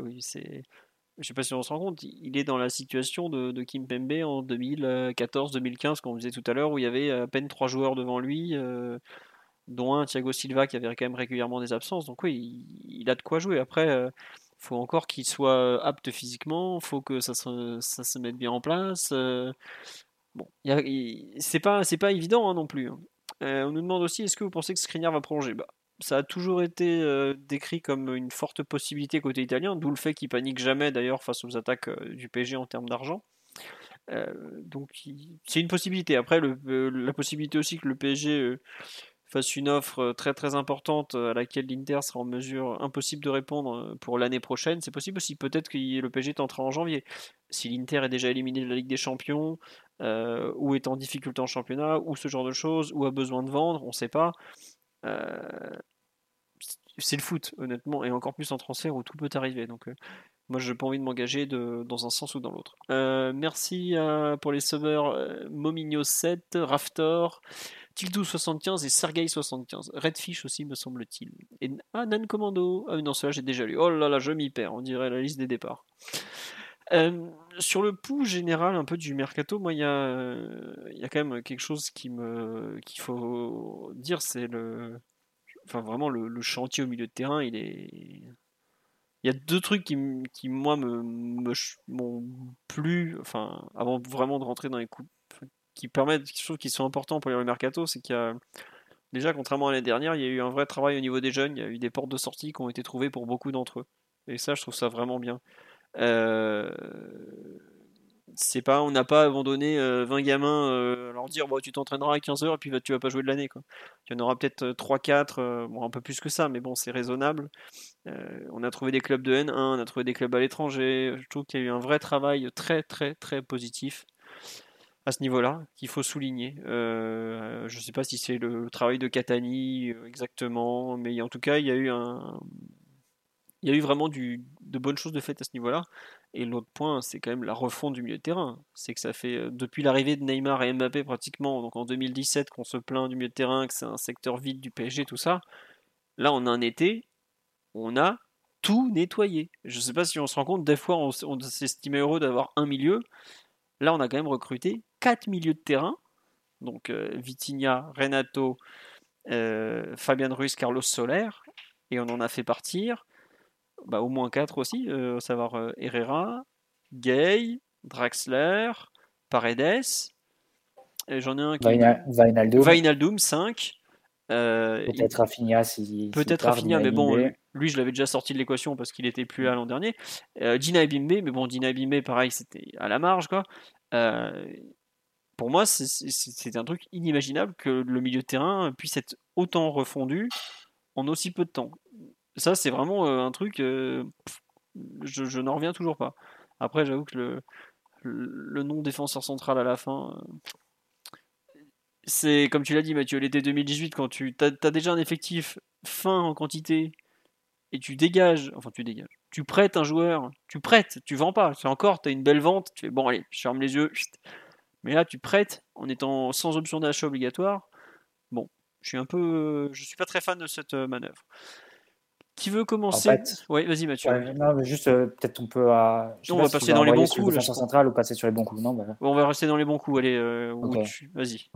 Speaker 1: Je sais pas si on se rend compte, il est dans la situation de, Kim Pembe en 2014-2015, comme on disait tout à l'heure, où il y avait à peine trois joueurs devant lui, euh, dont un Thiago Silva qui avait quand même régulièrement des absences. Donc oui, il, a de quoi jouer. Après, euh, faut encore qu'il soit apte physiquement, faut que ça se, mette bien en place. Euh. bon, c'est pas, pas évident hein, non plus. Hein. on nous demande aussi, est-ce que vous pensez que Skriniar va prolonger? Bah, ça a toujours été décrit comme une forte possibilité côté italien, d'où le fait qu'il panique jamais d'ailleurs face aux attaques du PSG en termes d'argent. Donc c'est une possibilité. Après, la possibilité aussi que le PSG fasse une offre très très importante à laquelle l'Inter sera en mesure impossible de répondre pour l'année prochaine, c'est possible aussi. Peut-être que le PSG tentera en janvier. Si l'Inter est déjà éliminé de la Ligue des Champions, ou est en difficulté en championnat, ou ce genre de choses, ou a besoin de vendre, on ne sait pas. Euh, c'est le foot, honnêtement, et encore plus en transfert où tout peut arriver. Donc, euh, moi, je n'ai pas envie de m'engager dans un sens ou dans l'autre. Euh, merci pour les subbers Momigno7, Raftor, Tildo75 et Sergei75. Redfish aussi, me semble-t-il. Et ah, Nan Commando. Ah non, cela j'ai déjà lu. Oh là là, je m'y perds. On dirait la liste des départs. Sur le pouls général un peu du mercato, moi il y a, a quand même quelque chose qu'il faut dire, c'est le enfin vraiment le, chantier au milieu de terrain, il y a deux trucs qui, qui moi, me, m'ont plu, enfin, avant vraiment de rentrer dans les coups, qui permettent, je trouve, qui sont importants pour les mercato, c'est qu'il y a déjà, contrairement à l'année dernière, il y a eu un vrai travail au niveau des jeunes, il y a eu des portes de sortie qui ont été trouvées pour beaucoup d'entre eux. Et ça, je trouve ça vraiment bien. Euh, c'est on n'a pas abandonné 20 euh, gamins euh, à leur dire bon, tu t'entraîneras à 15 heures et puis tu vas pas jouer de l'année. Quoi. Il y en aura peut-être 3-4, euh, bon, un peu plus que ça, mais bon, c'est raisonnable. on a trouvé des clubs de N1, on a trouvé des clubs à l'étranger. Je trouve qu'il y a eu un vrai travail très, très, très positif à ce niveau-là qu'il faut souligner. je ne sais pas si c'est le travail de Catani exactement, mais en tout cas, il y a eu un, il y a eu vraiment de bonnes choses de fait à ce niveau-là. Et l'autre point, c'est quand même la refonte du milieu de terrain. C'est que ça fait euh, depuis l'arrivée de Neymar et Mbappé pratiquement, donc en 2017, qu'on se plaint du milieu de terrain, que c'est un secteur vide du PSG, tout ça. Là, on a un été, on a tout nettoyé. Je ne sais pas si on se rend compte, des fois, on, s'estimait heureux d'avoir un milieu. Là, on a quand même recruté quatre milieux de terrain. Donc euh, Vitinha, Renato, euh, Fabian Ruiz, Carlos Soler. Et on en a fait partir bah, au moins 4 aussi, euh, à savoir euh, Herrera, Gay, Draxler, Paredes. J'en ai un qui.
Speaker 2: Vainaldum.
Speaker 1: Vainaldum, 5.
Speaker 2: Euh, Peut-être Rafinha si.
Speaker 1: Peut-être Rafinha, mais bon, lui, je l'avais déjà sorti de l'équation parce qu'il était plus là l'an dernier. Dina Bimbe, mais bon, Dina Bimbe, pareil, c'était à la marge, quoi. pour moi, c'est un truc inimaginable que le milieu de terrain puisse être autant refondu en aussi peu de temps. Ça, c'est vraiment euh, un truc, euh, je, n'en reviens toujours pas. Après, j'avoue que le, nom défenseur central à la fin, euh, c'est comme tu l'as dit, Mathieu, l'été 2018, quand tu as, déjà un effectif fin en quantité et tu dégages, enfin tu dégages, tu prêtes un joueur, tu prêtes, tu vends pas, c'est encore, tu as une belle vente, tu fais bon, allez, je ferme les yeux, mais là tu prêtes en étant sans option d'achat obligatoire. Bon, je suis un peu, je suis pas très fan de cette manœuvre. Qui veut commencer Oui, vas-y Mathieu.
Speaker 2: non, mais juste euh, peut-être on peut. Euh,
Speaker 1: on va passer dans les bons coups.
Speaker 2: centrale ou passer sur les bons coups. Non, bah,
Speaker 1: On va rester dans les bons coups. Allez, euh, vas-y.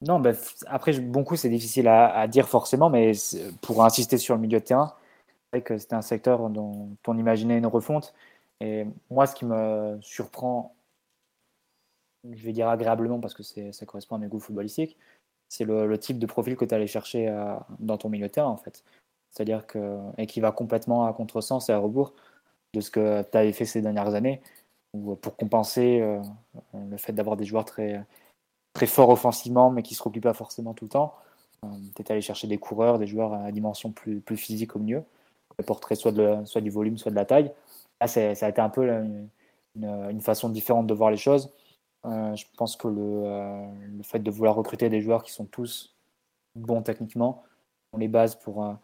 Speaker 2: Non, bah, après, bon coup, c'est difficile à, dire forcément, mais pour insister sur le milieu de terrain, c'est vrai que c'était un secteur dont on imaginait une refonte. Et moi, ce qui me surprend, je vais dire agréablement parce que ça correspond à mes goûts footballistiques, c'est le, le, type de profil que tu allais chercher dans ton milieu de terrain en fait c'est-à-dire que, et qui va complètement à contresens et à rebours de ce que tu avais fait ces dernières années, pour compenser euh, le fait d'avoir des joueurs très, très forts offensivement, mais qui ne se replient pas forcément tout le temps, euh, tu es allé chercher des coureurs, des joueurs à dimension plus, plus physique au mieux, qui apporteraient soit, soit du volume, soit de la taille. Là, ça a été un peu une, façon différente de voir les choses. Euh, je pense que le, le, fait de vouloir recruter des joueurs qui sont tous bons techniquement, ont les bases pour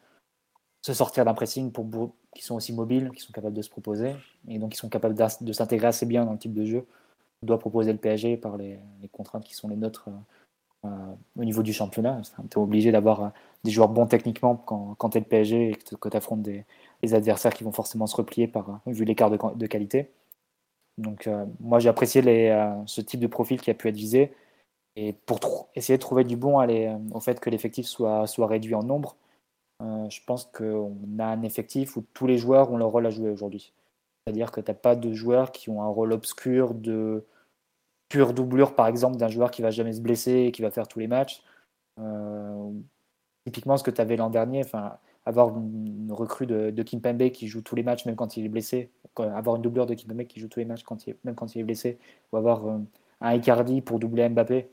Speaker 2: se sortir d'un pressing pour qui sont aussi mobiles, qui sont capables de se proposer, et donc qui sont capables de s'intégrer assez bien dans le type de jeu doit proposer le PSG par les, contraintes qui sont les nôtres euh, au niveau du championnat. tu es obligé d'avoir des joueurs bons techniquement quand, quand tu es le PSG et que tu affrontes des, adversaires qui vont forcément se replier par, vu l'écart de, qualité. Donc moi j'ai apprécié ce type de profil qui a pu être visé. Et pour essayer de trouver du bon au fait que l'effectif soit, soit réduit en nombre, euh, je pense qu'on a un effectif où tous les joueurs ont leur rôle à jouer aujourd'hui. C'est-à-dire que tu n'as pas de joueurs qui ont un rôle obscur de pure doublure, par exemple, d'un joueur qui va jamais se blesser et qui va faire tous les matchs. Euh, typiquement, ce que tu avais l'an dernier, avoir une, recrue de, de Kimpembe qui joue tous les matchs, même quand il est blessé, avoir une doublure de Kimpembe qui joue tous les matchs, même quand il est blessé, ou avoir euh, un Icardi pour doubler Mbappé,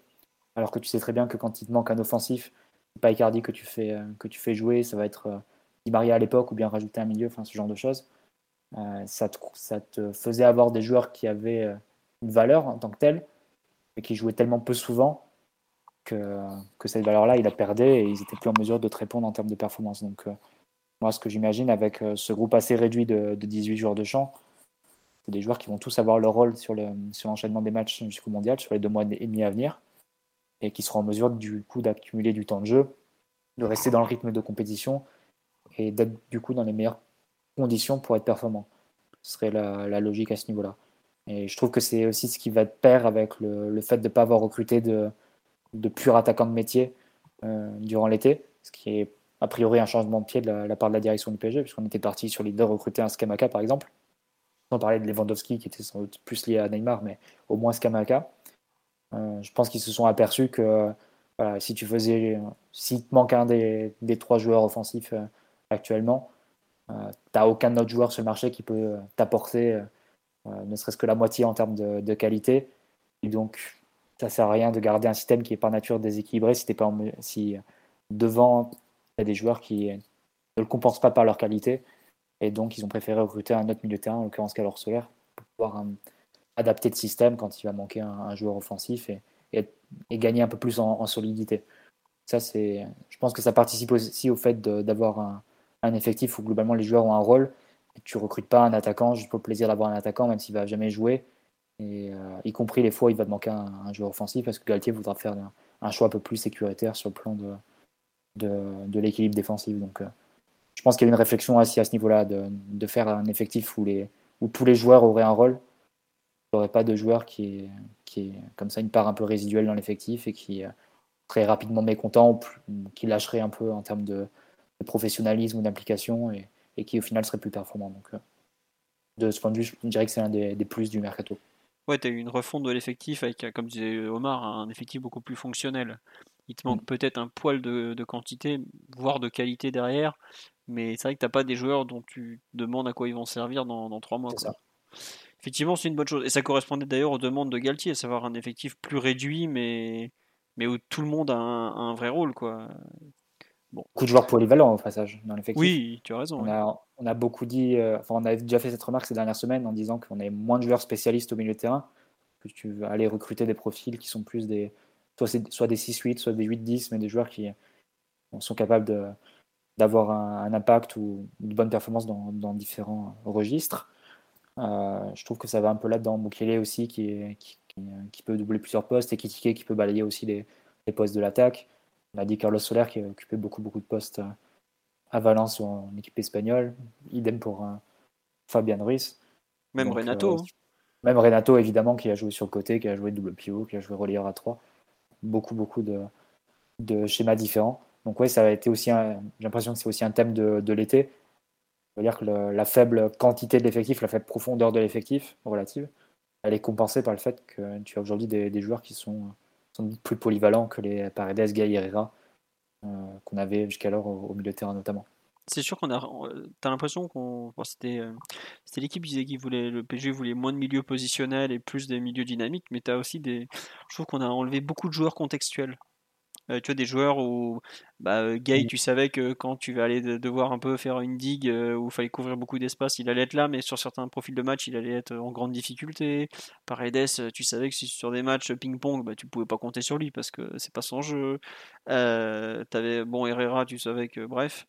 Speaker 2: alors que tu sais très bien que quand il te manque un offensif, pas Icardi que tu fais, euh, que tu fais jouer, ça va être euh, Di Maria à l'époque ou bien rajouter un milieu, enfin ce genre de choses. Euh, ça, te, ça, te, faisait avoir des joueurs qui avaient une valeur en tant que telle, mais qui jouaient tellement peu souvent que, que cette valeur-là, il la perdait et ils n'étaient plus en mesure de te répondre en termes de performance. Donc, moi, ce que j'imagine avec ce groupe assez réduit de, 18 joueurs de champ, c'est des joueurs qui vont tous avoir leur rôle sur l'enchaînement sur des matchs jusqu'au mondial, sur les deux mois et demi à venir et qui seront en mesure du coup d'accumuler du temps de jeu, de rester dans le rythme de compétition et d'être du coup dans les meilleures conditions pour être performant. Ce serait la, logique à ce niveau-là. Et je trouve que c'est aussi ce qui va être pair avec le, fait de ne pas avoir recruté de, de purs attaquants de métier euh, durant l'été, ce qui est a priori un changement de pied de la, part de la direction du PSG, puisqu'on était parti sur l'idée de recruter un Skamaka par exemple, sans parler de Lewandowski qui était sans doute plus lié à Neymar, mais au moins Skamaka. Euh, je pense qu'ils se sont aperçus que si tu faisais, s'il te manque un des, trois joueurs offensifs euh, actuellement, euh, tu n'as aucun autre joueur sur le marché qui peut t'apporter ne serait-ce que la moitié en termes de, qualité. Et donc, ça sert à rien de garder un système qui est par nature déséquilibré si, pas si devant, il y a des joueurs qui ne le compensent pas par leur qualité. Et donc, ils ont préféré recruter un autre milieu de terrain, en l'occurrence Calor Solaire, pour pouvoir adapter le système quand il va manquer un, joueur offensif et, gagner un peu plus en, solidité. Ça, c'est, je pense que ça participe aussi au fait d'avoir un, effectif où globalement les joueurs ont un rôle. Et tu recrutes pas un attaquant juste pour le plaisir d'avoir un attaquant, même s'il va jamais jouer. Et, euh, y compris les fois où il va te manquer un, joueur offensif, parce que Galtier voudra faire un, choix un peu plus sécuritaire sur le plan de, l'équilibre défensif. Donc, euh, je pense qu'il y a une réflexion aussi à ce niveau-là de, faire un effectif où tous les joueurs auraient un rôle n'aurait pas de joueur qui est, qui est comme ça une part un peu résiduelle dans l'effectif et qui serait rapidement mécontent ou qui lâcherait un peu en termes de, professionnalisme ou d'implication et, qui au final serait plus performant. Donc, euh, de ce point de vue, je dirais que c'est un des, plus du mercato.
Speaker 1: Ouais, tu as eu une refonte de l'effectif avec, comme disait Omar, un effectif beaucoup plus fonctionnel. Il te manque mm. peut-être un poil de, quantité, voire de qualité derrière, mais c'est vrai que tu n'as pas des joueurs dont tu demandes à quoi ils vont servir dans, trois mois. Ça effectivement, c'est une bonne chose. Et ça correspondait d'ailleurs aux demandes de Galtier, à savoir un effectif plus réduit, mais, mais où tout le monde a un, vrai rôle. Quoi.
Speaker 2: Bon. Beaucoup de joueurs polyvalents au passage dans l'effectif.
Speaker 1: Oui, tu as raison.
Speaker 2: On, a, on a, beaucoup dit, euh, enfin, on a déjà fait cette remarque ces dernières semaines en disant qu'on avait moins de joueurs spécialistes au milieu de terrain, que tu vas aller recruter des profils qui sont plus des, soit, soit des 6-8, soit des 8-10, mais des joueurs qui sont capables de, d'avoir un, impact ou une bonne performance dans, dans différents registres. Euh, je trouve que ça va un peu là-dedans. Mukele aussi, qui, qui, qui, peut doubler plusieurs postes, et Kitike qui peut balayer aussi les, les postes de l'attaque. On a dit Carlos Soler qui a occupé beaucoup, beaucoup de postes euh, à Valence ou en équipe espagnole. Idem pour euh, Fabian Ruiz.
Speaker 1: Même Renato. Hein.
Speaker 2: Même Renato, évidemment, qui a joué sur le côté, qui a joué double pivot, qui a joué relayeur à 3. Beaucoup, beaucoup de, de schémas différents. Donc, ouais, ça a été aussi. J'ai l'impression que c'est aussi un thème de, de l'été veut dire que la faible quantité de l'effectif, la faible profondeur de l'effectif relative, elle est compensée par le fait que tu as aujourd'hui des, joueurs qui sont, plus polyvalents que les Paredes, Gay euh, qu'on avait jusqu'alors au, au, milieu de terrain notamment.
Speaker 1: C'est sûr qu'on a. T'as l'impression qu'on. c'était, euh, c'était l'équipe qui disait qu'il voulait. Le PG voulait moins de milieux positionnels et plus des milieux dynamiques, mais t'as aussi des. Je trouve qu'on a enlevé beaucoup de joueurs contextuels. Euh, tu vois, des joueurs où bah, euh, Gay, tu savais que quand tu vas aller devoir un peu faire une digue euh, où il fallait couvrir beaucoup d'espace, il allait être là, mais sur certains profils de match, il allait être en grande difficulté. Paredes, tu savais que si sur des matchs ping-pong, bah, tu pouvais pas compter sur lui parce que c'est pas son jeu. Euh, avais, bon, Herrera, tu savais que, bref.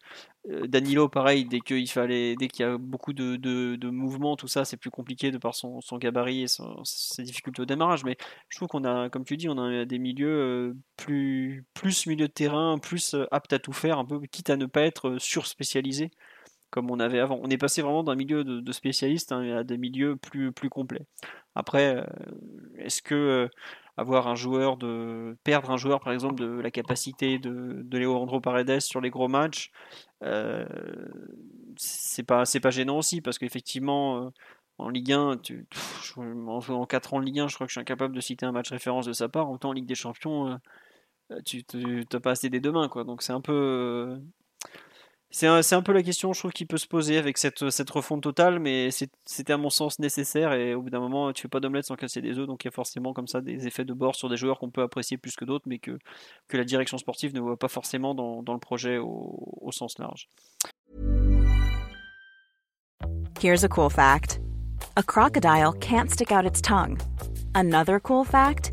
Speaker 1: Euh, Danilo, pareil, dès qu'il fallait, dès qu'il y a beaucoup de, de, mouvements, tout ça, c'est plus compliqué de par son, son gabarit et ses difficultés au démarrage. Mais je trouve qu'on a, comme tu dis, on a des milieux euh, plus, plus milieu de terrain, plus euh, aptes à tout faire, un peu quitte à ne pas être surspécialisé comme on avait avant. On est passé vraiment d'un milieu de, spécialistes hein, à des milieux plus, plus complets. Après, est-ce que avoir un joueur de perdre un joueur par exemple de la capacité de, de Leandro Paredes sur les gros matchs euh, c'est pas c'est pas gênant aussi parce qu'effectivement euh, en Ligue 1 tu, en, 4 ans en Ligue 1 je crois que je suis incapable de citer un match référence de sa part. Autant en Ligue des Champions euh, tu n'as pas assez des deux mains quoi. Donc c'est un peu c'est un, peu la question, je trouve, qui peut se poser avec cette, cette refonte totale, mais c'était à mon sens nécessaire et au bout d'un moment, tu fais pas d'omelette sans casser des œufs, donc il y a forcément comme ça des effets de bord sur des joueurs qu'on peut apprécier plus que d'autres, mais que, que la direction sportive ne voit pas forcément dans, dans le projet au, au sens large.
Speaker 5: Here's a cool fact. A crocodile can't stick out its tongue. Another cool fact,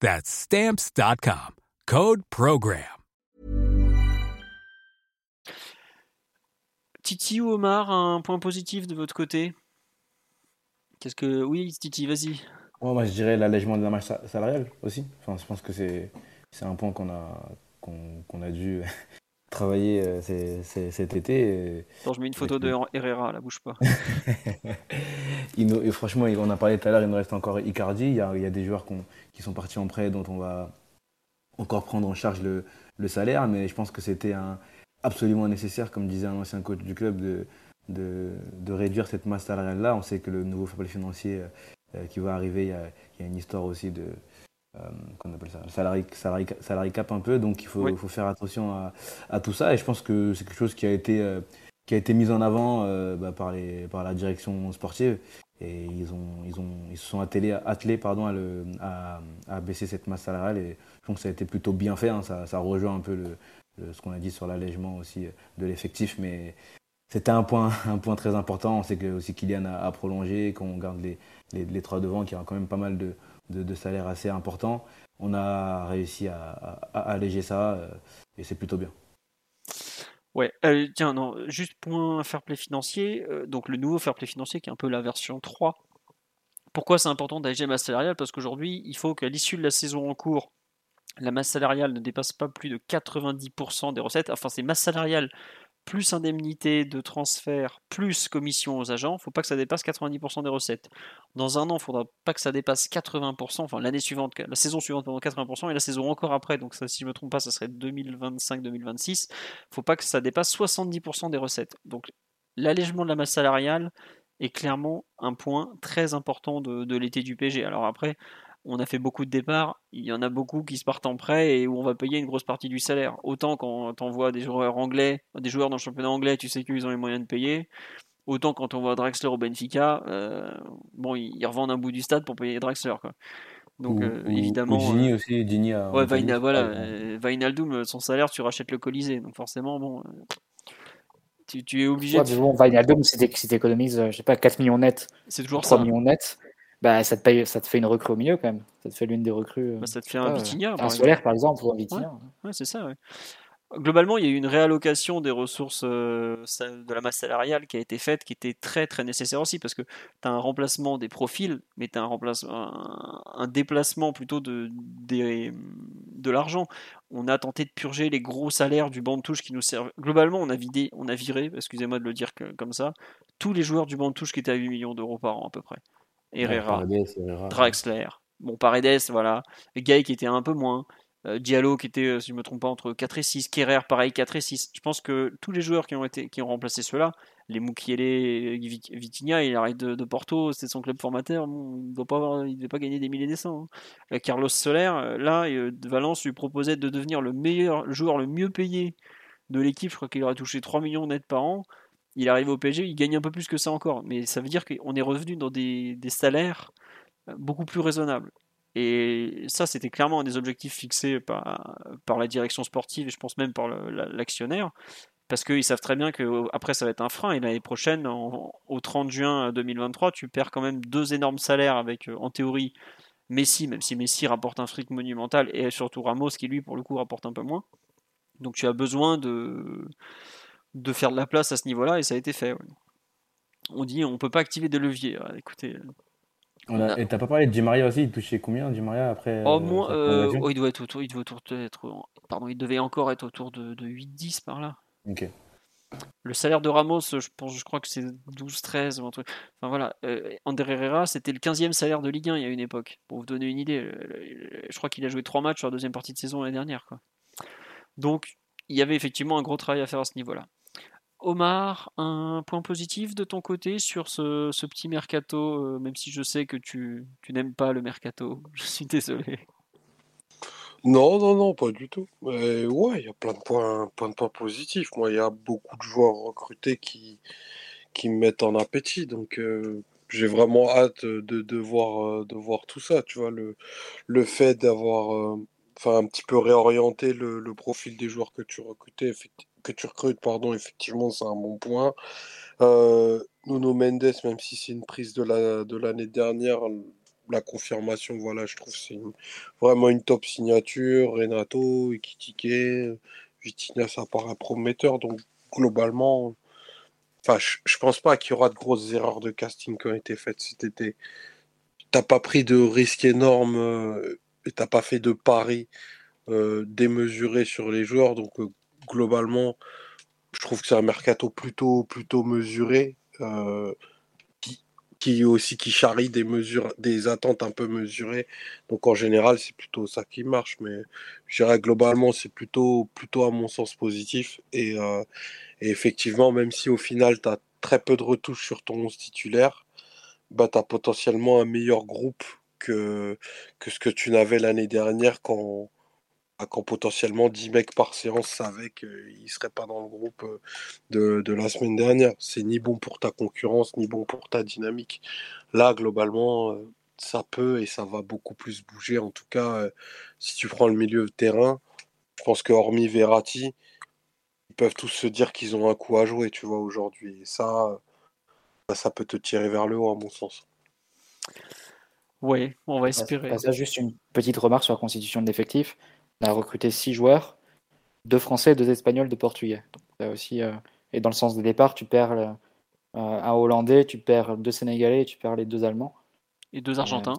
Speaker 6: That's stamps.com. Code program.
Speaker 1: Titi ou Omar, un point positif de votre côté? Qu'est-ce que. Oui, Titi, vas-y.
Speaker 4: moi, je dirais l'allègement de la marge salariale aussi. Enfin, je pense que c'est, c'est un point qu'on a, qu'on, a dû (laughs) travailler euh, cet été.
Speaker 1: Attends, je mets une photo de Herrera, la bouge pas. (laughs)
Speaker 4: et franchement, on a parlé tout à l'heure, il nous reste encore Icardi. Il y a, il y a des joueurs qui sont partis en prêt dont on va encore prendre en charge le, le salaire, mais je pense que c'était absolument nécessaire, comme disait un ancien coach du club, de, de, de, réduire cette masse salariale-là. On sait que le nouveau fair financier euh, qui va arriver, il y, a, il y, a, une histoire aussi de euh, qu'on appelle ça, salarié, salarié, salarié, cap un peu, donc il faut, faut faire attention à, à, tout ça. Et je pense que c'est quelque chose qui a été, euh, qui a été mis en avant euh, bah, par, les, par la direction sportive. Et ils, ont, ils, ont, ils se sont attelés, pardon, à, baisser cette masse salariale. Et je pense que ça a été plutôt bien fait. Hein. Ça, rejoint un peu ce qu'on a dit sur l'allègement aussi de l'effectif. Mais c'était (laughs) un point, très important. On sait que aussi Kylian a, prolongé, qu'on garde les, trois devant, qui ont quand même pas mal de, de, salaires assez importants. On a réussi à, alléger ça euh, et c'est plutôt bien.
Speaker 1: Ouais, euh, tiens, non, juste point fair play financier. Euh, donc le nouveau fair play financier qui est un peu la version 3. Pourquoi c'est important la masse salariale? Parce qu'aujourd'hui, il faut qu'à l'issue de la saison en cours, la masse salariale ne dépasse pas plus de 90% des recettes. Enfin, c'est masse salariale plus indemnité de transfert, plus commission aux agents, il ne faut pas que ça dépasse 90% des recettes. Dans un an, il ne faudra pas que ça dépasse 80%, enfin l'année suivante, la saison suivante pendant 80% et la saison encore après, donc ça, si je ne me trompe pas, ça serait 2025-2026, il ne faut pas que ça dépasse 70% des recettes. Donc l'allègement de la masse salariale est clairement un point très important de, de l'été du PG. Alors après, on a fait beaucoup de départs, il y en a beaucoup qui se partent en prêt et où on va payer une grosse partie du salaire. Autant quand on voit des joueurs anglais, des joueurs dans le championnat anglais, tu sais qu'ils ont les moyens de payer. Autant quand on voit Draxler au Benfica, euh, bon, ils, revendent un bout du stade pour payer Draxler. Quoi.
Speaker 4: Donc euh, évidemment. Gini euh, aussi, Gini
Speaker 1: a. Ouais, voilà, Vainaldum, son salaire, tu rachètes le Colisée. Donc forcément, bon. Tu, es obligé.
Speaker 2: Ouais, de... bon, Vainaldum, si tu économises, je sais pas, 4 millions net,
Speaker 1: c'est toujours
Speaker 2: 3 millions net, bah, ça, te paye, ça te fait une recrue au milieu quand même. Ça te fait l'une des recrues.
Speaker 1: Bah, ça te fait un Vitinha.
Speaker 2: Un solaire par exemple, ou un Vitinha.
Speaker 1: Ouais, c'est ça. Globalement, il y a eu une réallocation des ressources euh, de la masse salariale qui a été faite, qui était très très nécessaire aussi, parce que tu as un remplacement des profils, mais tu as un, remplacement, un, déplacement plutôt de, de l'argent. On a tenté de purger les gros salaires du banc de touche qui nous servent. Globalement, on a, vidé, on a viré, excusez-moi de le dire comme ça, tous les joueurs du banc de touche qui étaient à 8 millions d'euros par an à peu près. Herrera, Draxler, bon Paredes, voilà, Gay qui était un peu moins. Euh, Diallo qui était, euh, si je ne me trompe pas, entre 4 et 6, Kerrer pareil 4 et 6. Je pense que tous les joueurs qui ont, été, qui ont remplacé ceux-là, les Mukiele, Vitinha, il arrive de, Porto, c'est son club formateur, il ne doit pas il devait pas gagner des milliers des cents. Hein. Euh, Carlos Soler, là, Valence lui proposait de devenir le meilleur joueur, le mieux payé de l'équipe. Je crois qu'il aurait touché 3 millions net par an. Il arrive au PSG, il gagne un peu plus que ça encore. Mais ça veut dire qu'on est revenu dans des, salaires beaucoup plus raisonnables. Et ça, c'était clairement un des objectifs fixés par, par la direction sportive et je pense même par l'actionnaire. Parce qu'ils savent très bien qu'après, ça va être un frein. Et l'année prochaine, au 30 juin 2023, tu perds quand même deux énormes salaires avec, euh, en théorie, Messi, même si Messi rapporte un fric monumental, et surtout Ramos, qui lui, pour le coup, rapporte un peu moins. Donc tu as besoin de, de faire de la place à ce niveau-là, et ça a été fait. On dit on peut pas activer des leviers. Ah, écoutez,
Speaker 4: et t'as pas parlé de Di Maria aussi, il touchait combien Di Maria après
Speaker 1: Oh, moi, euh, oh, il doit être autour, il devait autour être, pardon, il devait encore être autour de, 8-10 par là.
Speaker 4: Ok.
Speaker 1: Le salaire de Ramos, je pense, je crois que c'est 12-13 ou un truc. Enfin voilà, euh, André Herrera, c'était le 15e salaire de Ligue 1 il y a une époque. Pour vous donner une idée, je crois qu'il a joué 3 matchs sur la deuxième partie de saison l'année dernière. Quoi. Donc, il y avait effectivement un gros travail à faire à ce niveau-là. Omar, un point positif de ton côté sur ce, petit mercato, euh, même si je sais que tu, n'aimes pas le mercato, (laughs) je suis désolé.
Speaker 3: Non, non, non, pas du tout. Mais ouais, il y a plein de points, de points positifs. Moi, il y a beaucoup de joueurs recrutés qui, qui me mettent en appétit. Donc, euh, j'ai vraiment hâte de, voir, euh, de voir tout ça. Tu vois, le, le fait d'avoir un petit peu réorienté le, le, profil des joueurs que tu recrutais, que tu recrutes, pardon, effectivement, c'est un bon point. Euh, Nuno Mendes, même si c'est une prise de l'année de l'année dernière, la confirmation, voilà, je trouve c'est vraiment une top signature. Renato, Ikitike, Vitinha, ça paraît prometteur. Donc, globalement, je, je pense pas qu'il y aura de grosses erreurs de casting qui ont été faites cet été. T'as pas pris de risques énormes euh, et t'as pas fait de paris euh, démesurés sur les joueurs. Donc, euh, globalement, je trouve que c'est un mercato plutôt, plutôt mesuré, euh, qui, qui, aussi qui charrie des mesures, des attentes un peu mesurées. Donc en général, c'est plutôt ça qui marche. Mais je dirais globalement, c'est plutôt, plutôt à mon sens positif. Et, euh, effectivement, même si au final, tu as très peu de retouches sur ton 11 titulaire, bah, tu as potentiellement un meilleur groupe que, que ce que tu n'avais l'année dernière quand, quand potentiellement 10 mecs par séance savaient qu'ils ne seraient pas dans le groupe euh, de, la semaine dernière. C'est ni bon pour ta concurrence, ni bon pour ta dynamique. Là, globalement, euh, ça peut et ça va beaucoup plus bouger. En tout cas, euh, si tu prends le milieu de terrain, je pense que hormis Verratti, ils peuvent tous se dire qu'ils ont un coup à jouer, tu vois, aujourd'hui. Et ça, ça peut te tirer vers le haut, à mon sens.
Speaker 1: Oui, on va espérer.
Speaker 2: Ça, juste une petite remarque sur la constitution de l'effectif. On a recruté six joueurs, deux Français, deux Espagnols, deux Portugais. aussi, euh, et dans le sens des départs, tu perds euh, un Hollandais, tu perds deux Sénégalais tu perds les deux Allemands.
Speaker 1: Et deux Argentins.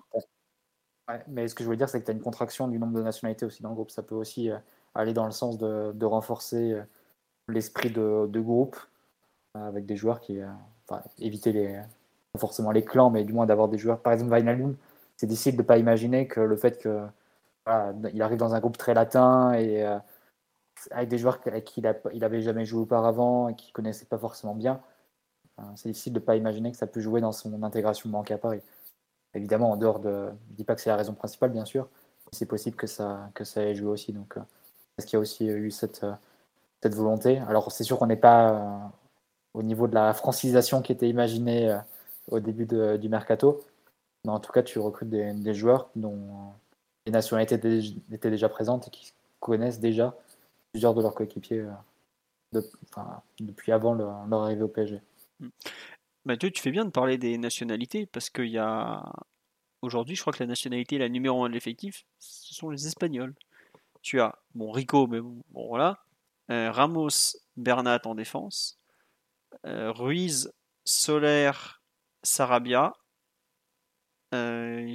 Speaker 2: mais ce que je veux dire, c'est que tu as une contraction du nombre de nationalités aussi dans le groupe. Ça peut aussi euh, aller dans le sens de, renforcer l'esprit de, groupe avec des joueurs qui. enfin, éviter les, forcément les clans, mais du moins d'avoir des joueurs. Par exemple, Vinalum, c'est difficile de ne pas imaginer que le fait que il arrive dans un groupe très latin et euh, avec des joueurs avec qui il n'avait jamais joué auparavant et qu'il ne connaissait pas forcément bien. c'est difficile de ne pas imaginer que ça peut jouer dans son intégration banque à Paris. Évidemment, en dehors de. Je ne dis pas que c'est la raison principale, bien sûr, c'est possible que ça, que ça ait joué aussi. Donc, euh, est-ce qu'il y a aussi eu cette, euh, cette volonté? Alors, c'est sûr qu'on n'est pas au niveau de la francisation qui était imaginée au début du mercato, mais en tout cas, tu recrutes des joueurs dont les nationalités étaient déjà présentes et qui connaissent déjà plusieurs de leurs coéquipiers euh, depuis avant leur, arrivée au PSG.
Speaker 1: Mathieu, tu fais bien de parler des nationalités parce qu'il y a aujourd'hui, je crois que la nationalité la numéro 1 de l'effectif, ce sont les Espagnols. Tu as, bon, Rico, mais bon, voilà. Euh, Ramos, Bernat en défense. Euh, Ruiz, Soler, Sarabia. Euh,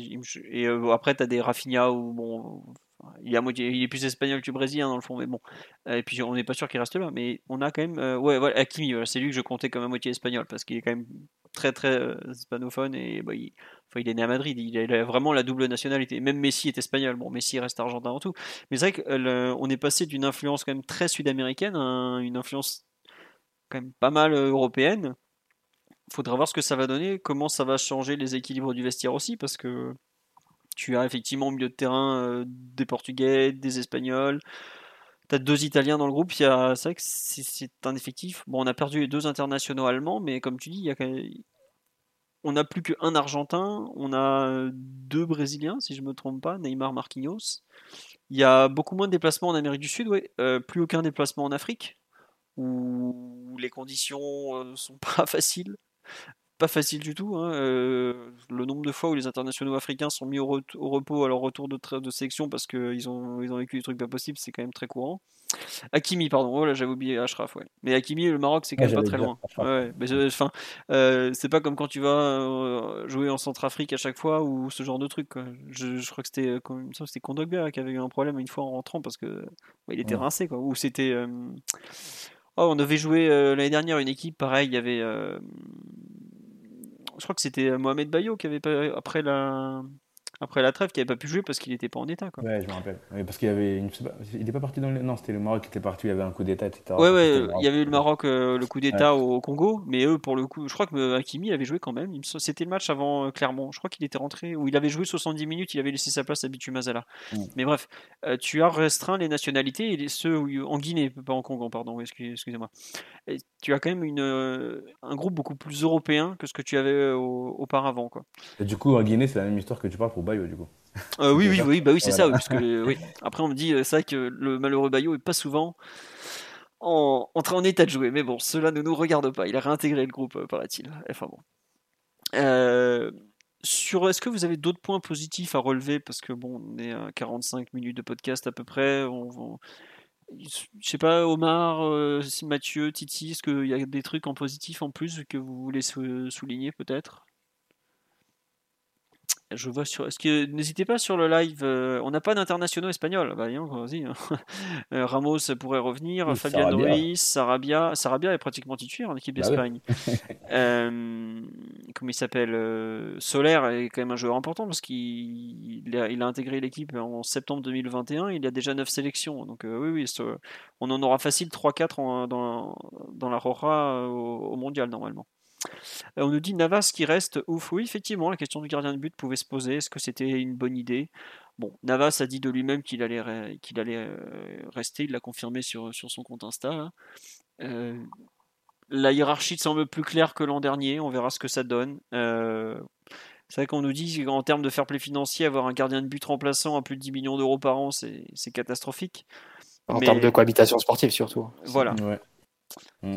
Speaker 1: et après, tu as des Rafinha ou bon, il, il est plus espagnol que brésilien dans le fond, mais bon. Et puis on n'est pas sûr qu'il reste là, mais on a quand même. ouais, voilà, Hakimi, c'est lui que je comptais comme à moitié espagnol parce qu'il est quand même très très hispanophone et bah, il, il est né à Madrid, il a, vraiment la double nationalité. Même Messi est espagnol, bon, Messi reste argentin en tout. Mais c'est vrai qu'on est passé d'une influence quand même très sud-américaine à une influence quand même pas mal européenne. Faudra voir ce que ça va donner, comment ça va changer les équilibres du vestiaire aussi, parce que tu as effectivement au milieu de terrain des Portugais, des Espagnols. Tu as deux Italiens dans le groupe. C'est vrai que c'est un effectif. Bon, on a perdu les deux internationaux allemands, mais comme tu dis, on n'a plus qu'un Argentin, on a deux Brésiliens, si je ne me trompe pas, Neymar, Marquinhos. Il y a beaucoup moins de déplacements en Amérique du Sud, ouais. Euh, plus aucun déplacement en Afrique, où les conditions euh, sont (laughs) pas faciles. Pas facile du tout. Hein. Euh, le nombre de fois où les internationaux africains sont mis au, repos à leur retour de, de sélection parce qu'ils ont, ils ont vécu des trucs pas possibles, c'est quand même très courant. Hakimi, pardon. Oh là, j'avais oublié Ashraf. Ouais. Mais Hakimi, le Maroc, c'est quand même pas très loin. Ouais, enfin, euh, c'est pas comme quand tu vas euh, jouer en Centrafrique à chaque fois ou ce genre de truc. Je, crois que c'était c'était Kondogba qui avait eu un problème une fois en rentrant parce que bah, il était rincé. Quoi. Ou c'était. Oh, on avait joué l'année dernière une équipe, pareil, il y avait. je crois que c'était Mohamed Bayo qui avait après la après la trêve qui n'avait pas pu jouer parce qu'il n'était pas en état. Quoi.
Speaker 4: Ouais, je me rappelle. parce qu'il avait une... Il n'était pas parti dans le. Non, c'était le Maroc qui était parti, il y avait un coup d'état, etc.
Speaker 1: Ouais, ouais, il y avait eu le Maroc, euh, le coup d'état au Congo, mais eux, pour le coup, je crois que Hakimi avait joué quand même. C'était le match avant euh, Clermont. Je crois qu'il était rentré, ou il avait joué 70 minutes, il avait laissé sa place à Bitu Mazala. Mm. Mais bref, euh, tu as restreint les nationalités et ceux en Guinée, pas en Congo, pardon, excusez-moi. tu as quand même une, un groupe beaucoup plus européen que ce que tu avais auparavant. Quoi.
Speaker 4: Et du coup, en Guinée, c'est la même histoire que tu parles pour Bayo, du coup.
Speaker 1: Euh, oui, (laughs) oui, oui, bah oui, c'est ça. Parce que, oui. Après, on me dit, euh, c'est vrai que le malheureux Bayo est pas souvent en, en, en état de jouer. Mais bon, cela ne nous regarde pas. Il a réintégré le groupe, euh, paraît-il. Enfin bon. sur, est-ce que vous avez d'autres points positifs à relever? Parce que bon, on est à 45 minutes de podcast à peu près. On, je sais pas, Omar, Mathieu, Titi, est-ce qu'il y a des trucs en positif en plus que vous voulez souligner peut-être? Je vois sur. Est-ce que n'hésitez pas sur le live. Euh, on n'a pas d'internationaux espagnols. Bah, vas-y. Hein. (laughs) Euh, Ramos pourrait revenir. Fabien Ruiz, Sarabia. Sarabia est pratiquement titulaire en équipe bah d'Espagne. (laughs) euh, comment il s'appelle Solaire est quand même un joueur important parce qu'il a, il a, intégré l'équipe en septembre 2021. Il a déjà 9 sélections. Donc oui, oui, on en aura facile 3-4 dans, dans la Roja au mondial normalement. Euh, on nous dit Navas qui reste ouf. Oui, effectivement, la question du gardien de but pouvait se poser. Est-ce que c'était une bonne idée? Bon, Navas a dit de lui-même qu'il allait, qu'il allait euh, rester. Il l'a confirmé sur, sur son compte Insta. Euh, la hiérarchie semble plus claire que l'an dernier. On verra ce que ça donne. c'est vrai qu'on nous dit qu'en termes de fair play financier, avoir un gardien de but remplaçant à plus de 10 millions d'euros par an, c'est, catastrophique.
Speaker 2: En termes de cohabitation sportive, surtout.
Speaker 1: Voilà. Mm.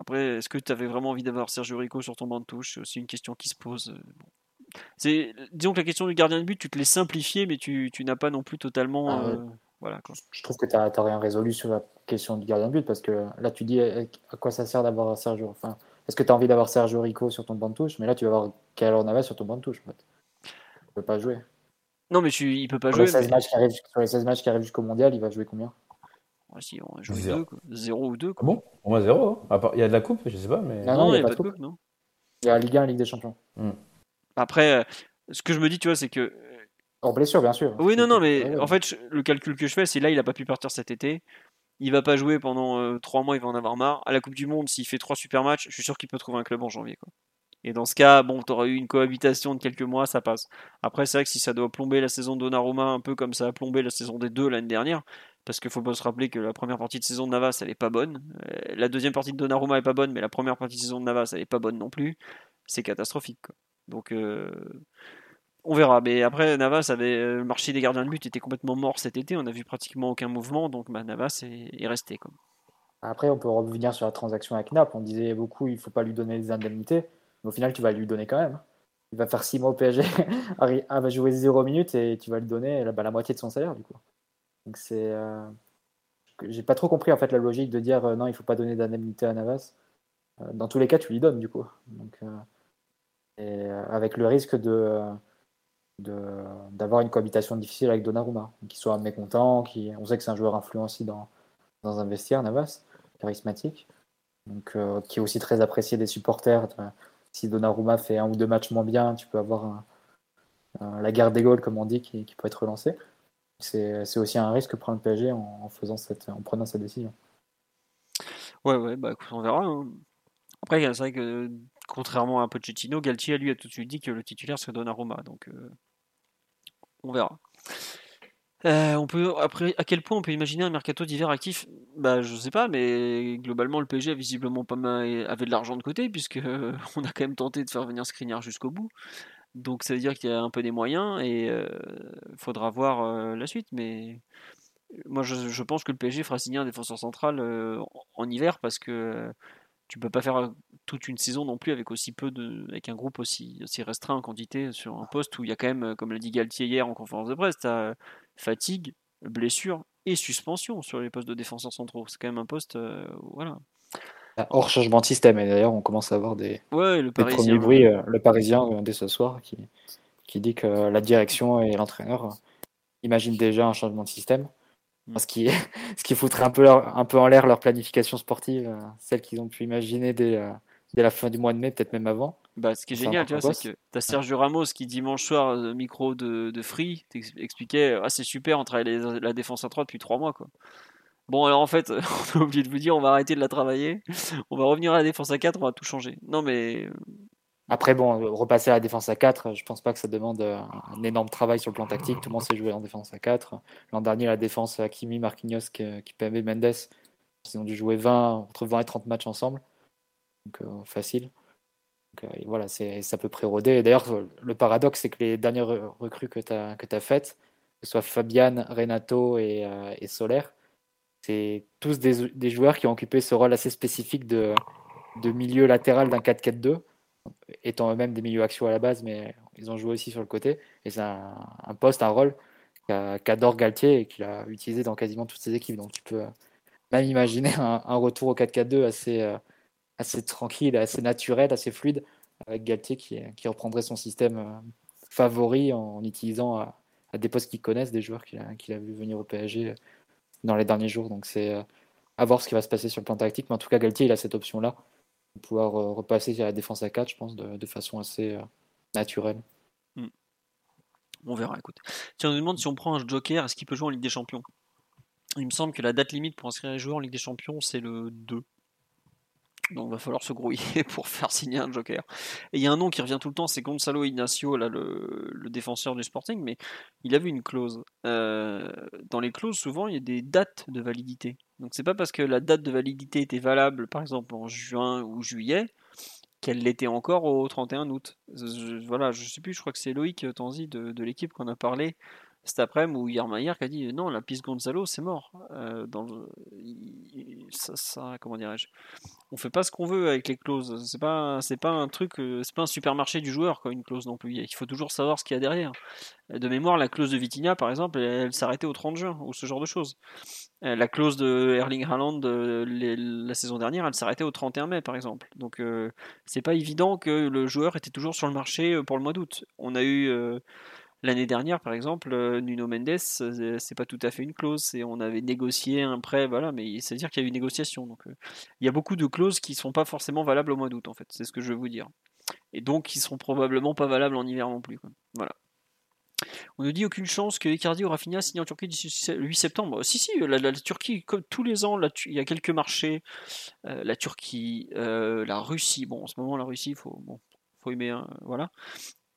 Speaker 1: Après, est-ce que tu avais vraiment envie d'avoir Sergio Rico sur ton banc de touche? C'est aussi une question qui se pose. Euh, c'est, disons que la question du gardien de but, tu te l'es simplifié, mais tu, tu n'as pas non plus totalement. Ah euh, voilà,
Speaker 2: Je trouve que tu n'as rien résolu sur la question du gardien de but, parce que là, tu dis à quoi ça sert d'avoir Sergio? Enfin, est-ce que tu as envie d'avoir Sergio Rico sur ton banc de touche? Mais là, tu vas avoir Kaylor Navas sur ton banc de touche. En fait. Il ne peut pas jouer.
Speaker 1: Non, mais tu, il peut pas jouer.
Speaker 2: sur les 16 matchs qui arrivent jusqu'au mondial, il va jouer combien?
Speaker 1: Si, on va jouer 0 ou 2.
Speaker 4: Ah bon? On va 0 hein. Il y a de la coupe, je sais pas. Mais...
Speaker 1: Non, il n'y a, pas de coupe. non.
Speaker 2: Il y a la Ligue 1 et Ligue des Champions.
Speaker 4: Hmm.
Speaker 1: Après, euh, ce que je me dis, tu vois, c'est que.
Speaker 2: En blessure, bien sûr.
Speaker 1: Oui, non, non, mais en fait, le calcul que je fais, c'est là, il n'a pas pu partir cet été. Il va pas jouer pendant 3 euh, mois, il va en avoir marre. À la Coupe du Monde, s'il fait 3 super matchs, je suis sûr qu'il peut trouver un club en janvier. Quoi. Et dans ce cas, bon, tu auras eu une cohabitation de quelques mois, ça passe. Après, c'est vrai que si ça doit plomber la saison de Donnarumma un peu comme ça a plombé la saison des deux l'année dernière, parce qu'il faut pas se rappeler que la première partie de saison de Navas, elle est pas bonne. Euh, la deuxième partie de Donnarumma est pas bonne, mais la première partie de saison de Navas, elle est pas bonne non plus. C'est catastrophique. Donc, euh, on verra. Mais après, Navas avait euh, le marché des gardiens de but était complètement mort cet été. On a vu pratiquement aucun mouvement, donc bah, Navas est, resté. Quoi.
Speaker 2: Après, on peut revenir sur la transaction avec Nap. On disait beaucoup, il faut pas lui donner des indemnités, mais au final, tu vas lui donner quand même. il va faire 6 mois au PSG, il (laughs) va jouer 0 minutes et tu vas lui donner bah, la moitié de son salaire du coup. Donc c'est. Euh, j'ai pas trop compris en fait la logique de dire euh, non, il faut pas donner d'indemnité à Navas. Euh, dans tous les cas, tu lui donnes du coup. Donc, et avec le risque de d'avoir une cohabitation difficile avec Donnarumma, qu'il soit mécontent, qui, on sait que c'est un joueur influent aussi dans, dans un vestiaire, Navas, charismatique, donc, qui est aussi très apprécié des supporters si Donnarumma fait un ou deux matchs moins bien, tu peux avoir la guerre des goals, comme on dit, qui, peut être relancée. C'est aussi un risque que prend le PSG en, faisant cette, en prenant cette décision.
Speaker 1: Ouais, ouais, bah on verra. Hein. Après, c'est vrai que contrairement à Pochettino, Galtier, lui, a tout de suite dit que le titulaire serait Donnarumma. Donc, euh, on verra. Euh, on peut, après, à quel point on peut imaginer un mercato d'hiver actif? Bah, je sais pas, mais globalement, le PSG a visiblement pas mal, avait de l'argent de côté, puisque (laughs) on a quand même tenté de faire venir Skriniar jusqu'au bout. Donc, ça veut dire qu'il y a un peu des moyens et il euh, faudra voir euh, la suite. Mais moi, je, pense que le PSG fera signer un défenseur central en hiver parce que tu peux pas faire toute une saison non plus avec aussi peu de, avec un groupe aussi, restreint en quantité sur un poste où il y a quand même, comme l'a dit Galtier hier en conférence de presse, as fatigue, blessure et suspension sur les postes de défenseurs centraux. C'est quand même un poste, euh, voilà.
Speaker 2: Ah, hors changement de système, et d'ailleurs on commence à avoir des,
Speaker 1: ouais, le
Speaker 2: premiers bruits. Euh, le Parisien, euh, dès ce soir, qui, qui dit que la direction et l'entraîneur imaginent déjà un changement de système. Mm. Ce qui, (laughs) ce qui foutrait un peu, un peu en l'air leur planification sportive, celle qu'ils ont pu imaginer dès, dès la fin du mois de mai, peut-être même avant.
Speaker 1: Bah, ce qui est génial, c'est que tu as Sergio Ramos qui dimanche soir, euh, micro de, de Free, t'expliquait Ah, c'est super, on travaille la défense à 3 depuis 3 mois. Quoi. Bon, alors en fait, (laughs) on a de vous dire, on va arrêter de la travailler, on va revenir à la défense à 4, on va tout changer. Non, mais. Euh,
Speaker 2: Après, bon, repasser à la défense à 4, je pense pas que ça demande euh, un énorme travail sur le plan tactique. Tout le monde sait jouer en défense à 4. L'an dernier, la défense Kimi, Marquinhos, Kipembe, Mendes, ils ont dû jouer 20, entre 20 et 30 matchs ensemble. Donc, facile. Donc, euh, voilà, c'est à peu près rodé. D'ailleurs, le paradoxe, c'est que les dernières recrues que tu as faites, que ce soit Fabian, Renato et, euh, et Solaire, c'est tous des, joueurs qui ont occupé ce rôle assez spécifique de, milieu latéral d'un 4-4-2, étant eux-mêmes des milieux axiaux à la base, mais ils ont joué aussi sur le côté. Et c'est un, poste, un rôle qu'adore Galtier et qu'il a utilisé dans quasiment toutes ses équipes. Donc tu peux même imaginer un, retour au 4-4-2 assez, euh, assez tranquille, assez naturel, assez fluide, avec Galtier qui, reprendrait son système euh, favori en, utilisant à, des postes qu'il connaissent, des joueurs qu'il a, vu venir au PSG euh, dans les derniers jours. Donc c'est euh, à voir ce qui va se passer sur le plan tactique. Mais en tout cas, Galtier, il a cette option-là de pouvoir repasser à la défense à 4, je pense, de, façon assez naturelle. Hmm.
Speaker 1: On verra, écoute. Tiens, on nous demande si on prend un joker, est-ce qu'il peut jouer en Ligue des Champions? Il me semble que la date limite pour inscrire les joueurs en Ligue des Champions, c'est le 2. Donc il va falloir se grouiller (laughs) pour faire signer un joker. Et il y a un nom qui revient tout le temps, c'est Gonzalo Ignacio, là, le, défenseur du Sporting, mais il avait une clause. Euh, dans les clauses, souvent, il y a des dates de validité. Donc c'est pas parce que la date de validité était valable, par exemple en juin ou juillet, qu'elle l'était encore au 31 août. Voilà, je sais plus, je crois que c'est Loïc Tanzi de l'équipe qu'on a parlé cet après-midi où Yermayer qui a dit non la piste Gonzalo c'est mort euh, dans ça, ça, comment dirais-je on fait pas ce qu'on veut avec les clauses c'est pas c'est pas un truc euh, c'est pas un supermarché du joueur quoi une clause non plus. Il faut toujours savoir ce qu'il y a derrière. De mémoire la clause de Vitinha par exemple elle, s'arrêtait au 30 juin ou ce genre de choses. Euh, la clause de Erling Haaland la saison dernière elle s'arrêtait au 31 mai par exemple. Donc c'est pas évident que le joueur était toujours sur le marché pour le mois d'août. On a eu L'année dernière, par exemple, euh, Nuno Mendes, euh, c'est pas tout à fait une clause. On avait négocié un prêt, voilà, mais c'est-à-dire qu'il y a eu une négociation. Donc, euh, il y a beaucoup de clauses qui sont pas forcément valables au mois d'août, en fait. C'est ce que je veux vous dire. Et donc, qui seront probablement pas valables en hiver non plus. Voilà. On ne dit aucune chance que Icardi aura fini à signer en Turquie d'ici le 8 septembre. Si, si, la, Turquie, comme tous les ans, il y a quelques marchés. la Turquie, la Russie. Bon, en ce moment, la Russie, il faut, bon, faut aimer. voilà.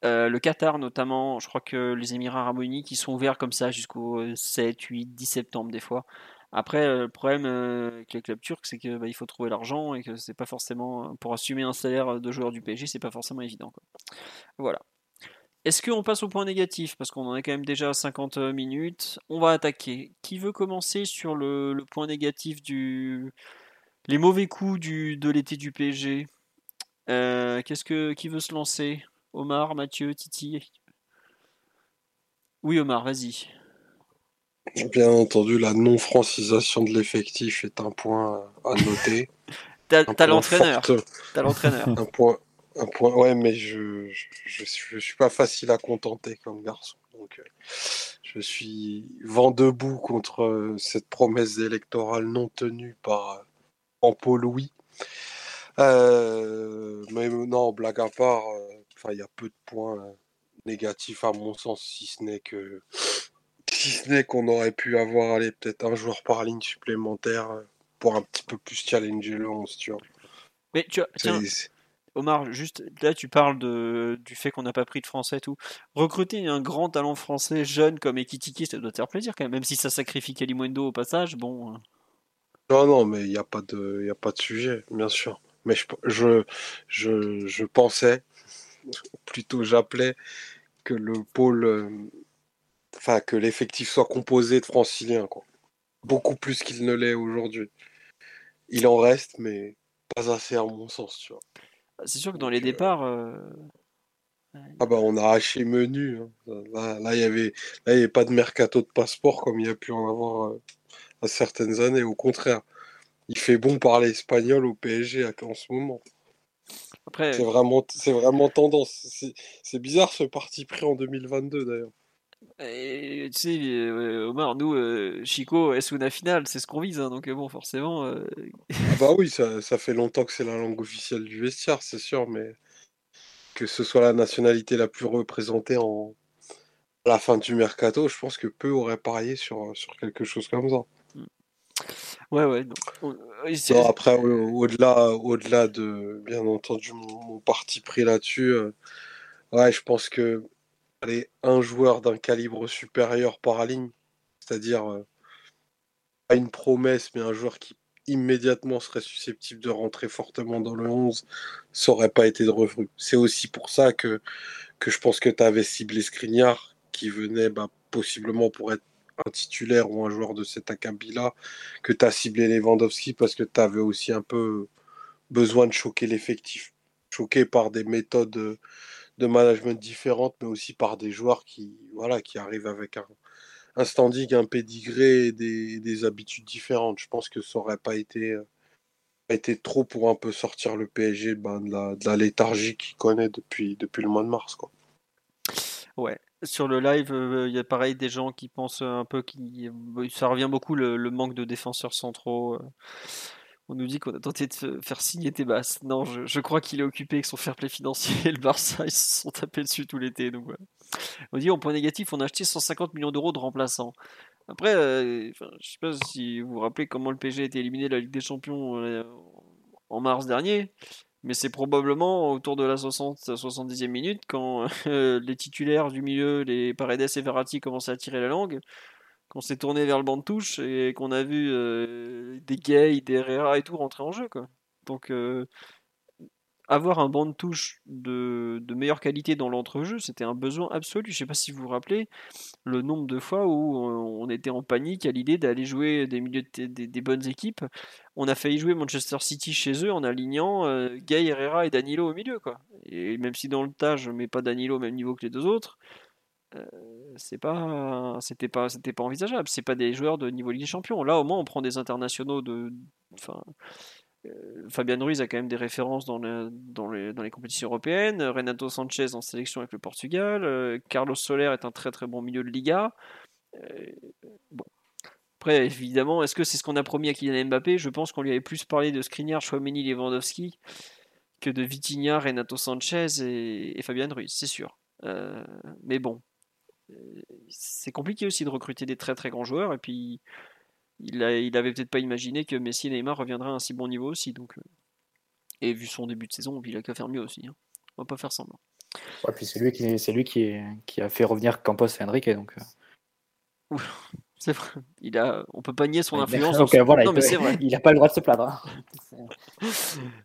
Speaker 1: Euh, le Qatar notamment, je crois que les Émirats Arabes Unis qui sont ouverts comme ça jusqu'au 7, 8, 10 septembre des fois. Après, euh, le problème euh, avec les clubs turcs, c'est qu'il bah, faut trouver l'argent et que c'est pas forcément pour assumer un salaire de joueur du PSG, c'est pas forcément évident. Voilà. Est-ce qu'on passe au point négatif? Parce qu'on en est quand même déjà à 50 minutes. On va attaquer. Qui veut commencer sur le, point négatif du. Les mauvais coups de l'été du PSG Qu'est-ce que qui veut se lancer? Omar, Mathieu, Titi. Oui, Omar, vas-y.
Speaker 3: Bien entendu, la non-francisation de l'effectif est un point à noter. (laughs)
Speaker 1: T'as l'entraîneur. T'as l'entraîneur.
Speaker 3: Un point, un point. Ouais, mais je, je, suis, pas facile à contenter comme garçon. Donc, euh, je suis vent debout contre euh, cette promesse électorale non tenue par Paul Louis. Euh, mais non, blague à part, enfin, il y a peu de points négatifs à mon sens, si ce n'est que (sniffs) si ce n'est qu'on aurait pu avoir allez, peut-être un joueur par ligne supplémentaire pour un petit peu plus challenger le 11, tu vois.
Speaker 1: Mais tu vois, tiens, Omar, juste là, tu parles de, du fait qu'on n'a pas pris de français et tout. Recruter un grand talent français jeune comme Ekitiki, ça doit te faire plaisir quand même, même si ça sacrifie Kalimundo au passage. Bon. Hein.
Speaker 3: Non, non, mais il n'y a, pas de, a pas de sujet, bien sûr. Mais je, je, je, je pensais, plutôt j'appelais, que le pôle, euh, enfin, que l'effectif soit composé de franciliens, quoi. Beaucoup plus qu'il ne l'est aujourd'hui. Il en reste, mais pas assez à mon sens, tu vois.
Speaker 1: C'est sûr que dans les départs. Euh,
Speaker 3: ah bah on a haché menu. Hein. Là, il y avait, là, il avait pas de mercato de passeport comme il y a pu en avoir euh, à certaines années. Au contraire, il fait bon parler espagnol au PSG en ce moment. Après, c'est vraiment, c'est vraiment tendance. C'est bizarre ce parti pris en 2022 d'ailleurs.
Speaker 1: Et, tu sais, euh, Omar, nous, euh, Chico, Esuna finale, c'est ce qu'on vise, hein, donc euh, bon, forcément. Ah
Speaker 3: bah (laughs) oui, ça, ça, fait longtemps que c'est la langue officielle du vestiaire, c'est sûr, mais que ce soit la nationalité la plus représentée en à la fin du mercato, je pense que peu auraient parié sur, sur quelque chose comme ça. Mm.
Speaker 1: Ouais, ouais.
Speaker 3: Après, au-delà, de, bien entendu, mon parti pris là-dessus, ouais, je pense que un joueur d'un calibre supérieur par ligne, c'est-à-dire euh, pas une promesse, mais un joueur qui immédiatement serait susceptible de rentrer fortement dans le 11, ça n'aurait pas été de refus. C'est aussi pour ça que, que je pense que tu avais ciblé Skriniar, qui venait bah, possiblement pour être un titulaire ou un joueur de cet acabit-là, que tu as ciblé Lewandowski parce que tu avais aussi un peu besoin de choquer l'effectif. Choqué par des méthodes de management différentes, mais aussi par des joueurs qui, voilà, qui arrivent avec un, un standing, un pédigré et des, des, habitudes différentes. Je pense que ça aurait pas été, euh, été trop pour un peu sortir le PSG ben, de, la, de la léthargie qu'il connaît depuis, depuis le mois de mars. Quoi.
Speaker 1: Ouais, sur le live, euh, il y a pareil des gens qui pensent un peu qui ça revient beaucoup le, manque de défenseurs centraux. Euh. On nous dit qu'on a tenté de faire signer Tebas. Non, je, crois qu'il est occupé avec son fair play financier et le Barça, ils se sont tapés dessus tout l'été. Donc On dit en point négatif, on a acheté 150 millions d'euros de remplaçants. Après, euh, je sais pas si vous vous rappelez comment le PSG a été éliminé de la Ligue des Champions euh, en mars dernier, mais c'est probablement autour de la 60, 70e minute quand euh, (laughs) les titulaires du milieu, les Paredes et Verratti commencent à tirer la langue qu'on s'est tourné vers le banc de touche et qu'on a vu euh, des Gay, des Herrera et tout rentrer en jeu. Donc, euh, avoir un banc de touche de, meilleure qualité dans l'entrejeu, c'était un besoin absolu. Je sais pas si vous vous rappelez le nombre de fois où on était en panique à l'idée d'aller jouer des, milieux des, bonnes équipes. On a failli jouer Manchester City chez eux en alignant euh, Gay, Herrera et Danilo au milieu. Quoi. Et même si dans le tas, je mets pas Danilo au même niveau que les deux autres, euh, c'est pas c'était pas c'était pas envisageable c'est pas des joueurs de niveau Ligue des Champions là au moins on prend des internationaux de enfin euh, Fabian Ruiz a quand même des références dans, dans, les, dans, les, compétitions européennes. Renato Sanchez en sélection avec le Portugal. Euh, Carlos Soler est un très très bon milieu de Liga. bon. Après, évidemment, est-ce que c'est ce qu'on a promis à Kylian Mbappé? Je pense qu'on lui avait plus parlé de Skriniar, Chouameni, Lewandowski que de Vitinha, Renato Sanchez et, et Fabian Ruiz, c'est sûr. mais bon, c'est compliqué aussi de recruter des très très grands joueurs. Et puis, il, a, il avait peut-être pas imaginé que Messi et Neymar reviendraient à un si bon niveau aussi. Donc, euh, et vu son début de saison, il a qu'à faire mieux aussi. Hein. On va pas faire semblant.
Speaker 2: puis c'est lui, qui, c'est lui qui, qui, a fait revenir Campos et Enrique. Donc...
Speaker 1: Euh. C'est vrai. Il a, on peut pas nier son influence.
Speaker 2: voilà, non, il, mais c'est vrai. (laughs) il a pas le droit de se plaindre. Hein. (laughs)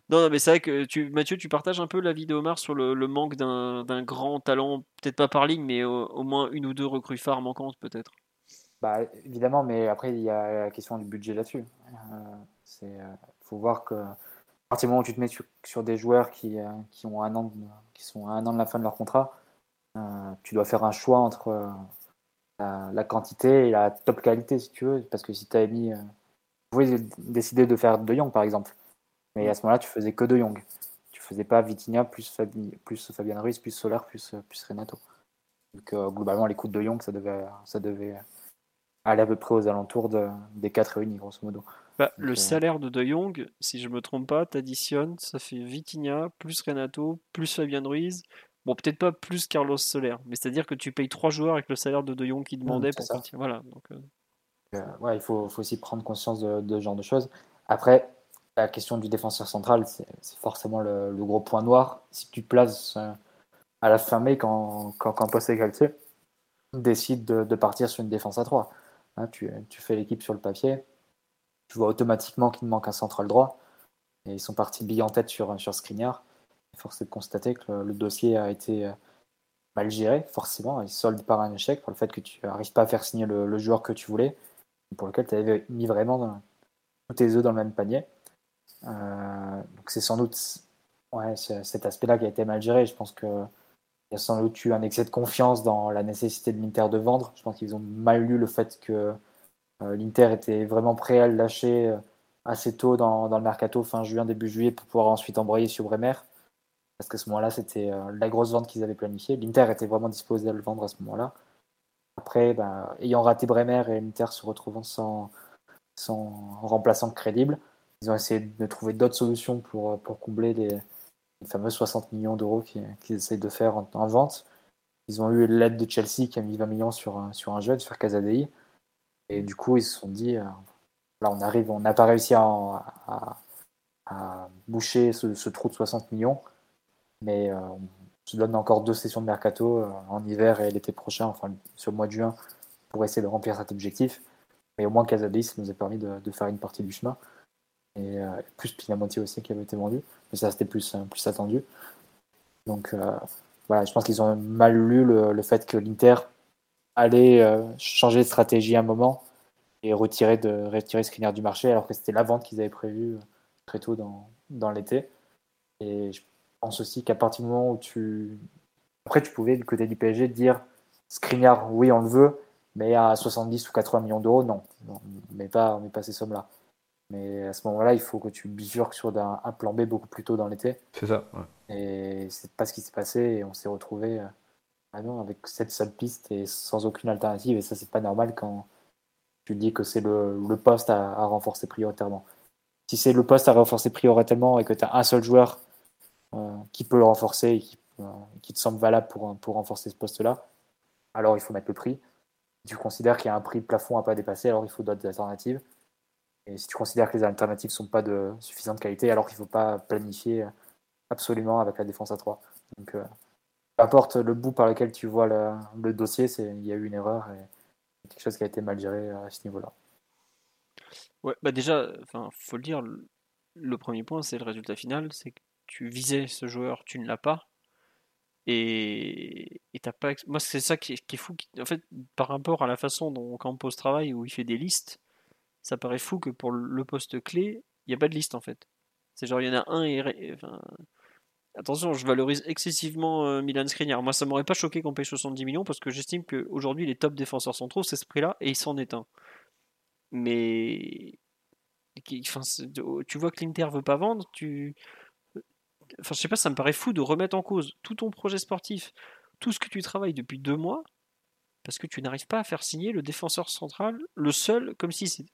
Speaker 1: non, non, mais c'est vrai que tu, Mathieu, tu partages un peu l'avis de Omar sur le, manque d'un grand talent, peut-être pas par ligne, mais au, moins une ou deux recrues phares manquantes, peut-être.
Speaker 2: Bah, évidemment, mais après, il y a la question du budget là-dessus. Il euh, faut voir que partir du moment où tu te mets sur, des joueurs qui, qui, ont un an qui sont à un an de la fin de leur contrat, tu dois faire un choix entre la, quantité et la top qualité, si tu veux. Parce que si tu avais mis. tu pouvais décider de faire De Jong, par exemple. Mais à ce moment-là, tu faisais que De Jong. Tu faisais pas Vitinha plus, Fabi, plus Fabien Ruiz, plus Soler, plus, plus Renato. Donc globalement, les coups de De Jong, ça devait, ça devait aller à peu près aux alentours de, des 4 réunis, grosso modo.
Speaker 1: Bah, le euh, salaire de De Jong, si je me trompe pas, t'additionnes, ça fait Vitinha, plus Renato, plus Fabien Ruiz. Bon, peut-être pas plus Carlos Soler, mais c'est-à-dire que tu payes trois joueurs avec le salaire de De Jong qui demandait pour partir. Voilà. Donc, euh.
Speaker 2: Euh, ouais, il faut, faut, aussi prendre conscience de, ce genre de choses. Après, la question du défenseur central, c'est forcément le, gros point noir. Si tu places à la fin mai, quand, quand Campos et Galtier décide de, de, partir sur une défense à 3, hein, tu, tu fais l'équipe sur le papier tu vois automatiquement qu'il manque un central droit. Et ils sont partis bille en tête sur, sur Skriniar. Force est de constater que le, dossier a été euh, mal géré, forcément, et solde par un échec, pour le fait que tu n'arrives pas à faire signer le, joueur que tu voulais, pour lequel tu avais mis vraiment tous tes œufs dans le même panier. Euh, donc c'est sans doute ouais, cet aspect-là qui a été mal géré. Je pense qu'il y a sans doute eu un excès de confiance dans la nécessité de l'Inter de vendre. Je pense qu'ils ont mal lu le fait que euh, L'Inter était vraiment prêt à le lâcher assez tôt dans, le mercato, fin juin, début juillet, pour pouvoir ensuite embrayer sur Bremer. Parce qu'à ce moment-là, c'était euh, la grosse vente qu'ils avaient planifiée. L'Inter était vraiment disposé à le vendre à ce moment-là. Après, ben, ayant raté Bremer et l'Inter se retrouvant sans, sans remplaçant crédible, ils ont essayé de trouver d'autres solutions pour, pour combler les, fameux 60 millions d'euros qu'ils essayent de faire en, vente. Ils ont eu l'aide de Chelsea qui a mis 20 millions sur, sur un jeune, sur Casadei. Et du coup, ils se sont dit, euh, là, on arrive, on n'a pas réussi à, boucher ce, trou de 60 millions, mais euh, on se donne encore deux sessions de mercato euh, en hiver et l'été prochain, enfin sur le mois de juin, pour essayer de remplir cet objectif. Mais au moins, Casadis nous a permis de, faire une partie du chemin. Et plus Pinamonti aussi qui avait été vendu, mais ça c'était plus, plus attendu. Donc voilà, je pense qu'ils ont mal lu le fait que l'Inter euh, changer de stratégie un moment et retirer, de, retirer Skriniar du marché alors que c'était la vente qu'ils avaient prévue euh, très tôt dans, dans l'été. Et je pense aussi qu'à partir du moment où tu. Après, tu pouvais, du côté du PSG, dire Skriniar, oui, on le veut, mais à 70 ou 80 millions d'euros, non. non on met pas, on pas ces sommes-là. Mais à ce moment-là, il faut que tu bifurques sur un, un, plan B beaucoup plus tôt dans l'été.
Speaker 4: C'est ça.
Speaker 2: Ouais. Et c'est pas ce qui s'est passé et on s'est retrouvé euh, ah non, avec cette seule piste et sans aucune alternative. Et ça, c'est pas normal quand tu dis que c'est le, le, poste à, renforcer prioritairement. Si c'est le poste à renforcer prioritairement et que tu as un seul joueur qui peut le renforcer et qui, euh, te semble valable pour, pour renforcer ce poste-là, alors il faut mettre le prix. Si tu considères qu'il y a un prix plafond à pas dépasser, alors il faut d'autres alternatives. Et si tu considères que les alternatives ne sont pas de suffisante qualité, alors il ne faut pas planifier absolument avec la défense à 3. Donc, euh, peu importe le bout par lequel tu vois le, dossier, il y a eu une erreur et quelque chose qui a été mal géré à ce niveau-là.
Speaker 1: Ouais, bah déjà, enfin, faut le dire, le premier point, c'est le résultat final, c'est que tu visais ce joueur, tu ne l'as pas. Et t'as pas. Moi, c'est ça qui est, fou. En fait, par rapport à la façon dont Campos travaille, où il fait des listes, ça paraît fou que pour le poste clé, il n'y a pas de liste en fait. C'est genre, il y en a un et. Attention, je valorise excessivement euh, Milan Skriniar. Moi, ça m'aurait pas choqué qu'on paye 70 millions parce que j'estime qu'aujourd'hui, les top défenseurs centraux, c'est ce prix-là et il s'en est un. Mais. Tu vois que l'Inter veut pas vendre, tu. Enfin, je sais pas, ça me paraît fou de remettre en cause tout ton projet sportif, tout ce que tu travailles depuis deux mois, parce que tu n'arrives pas à faire signer le défenseur central, le seul, comme si c'est.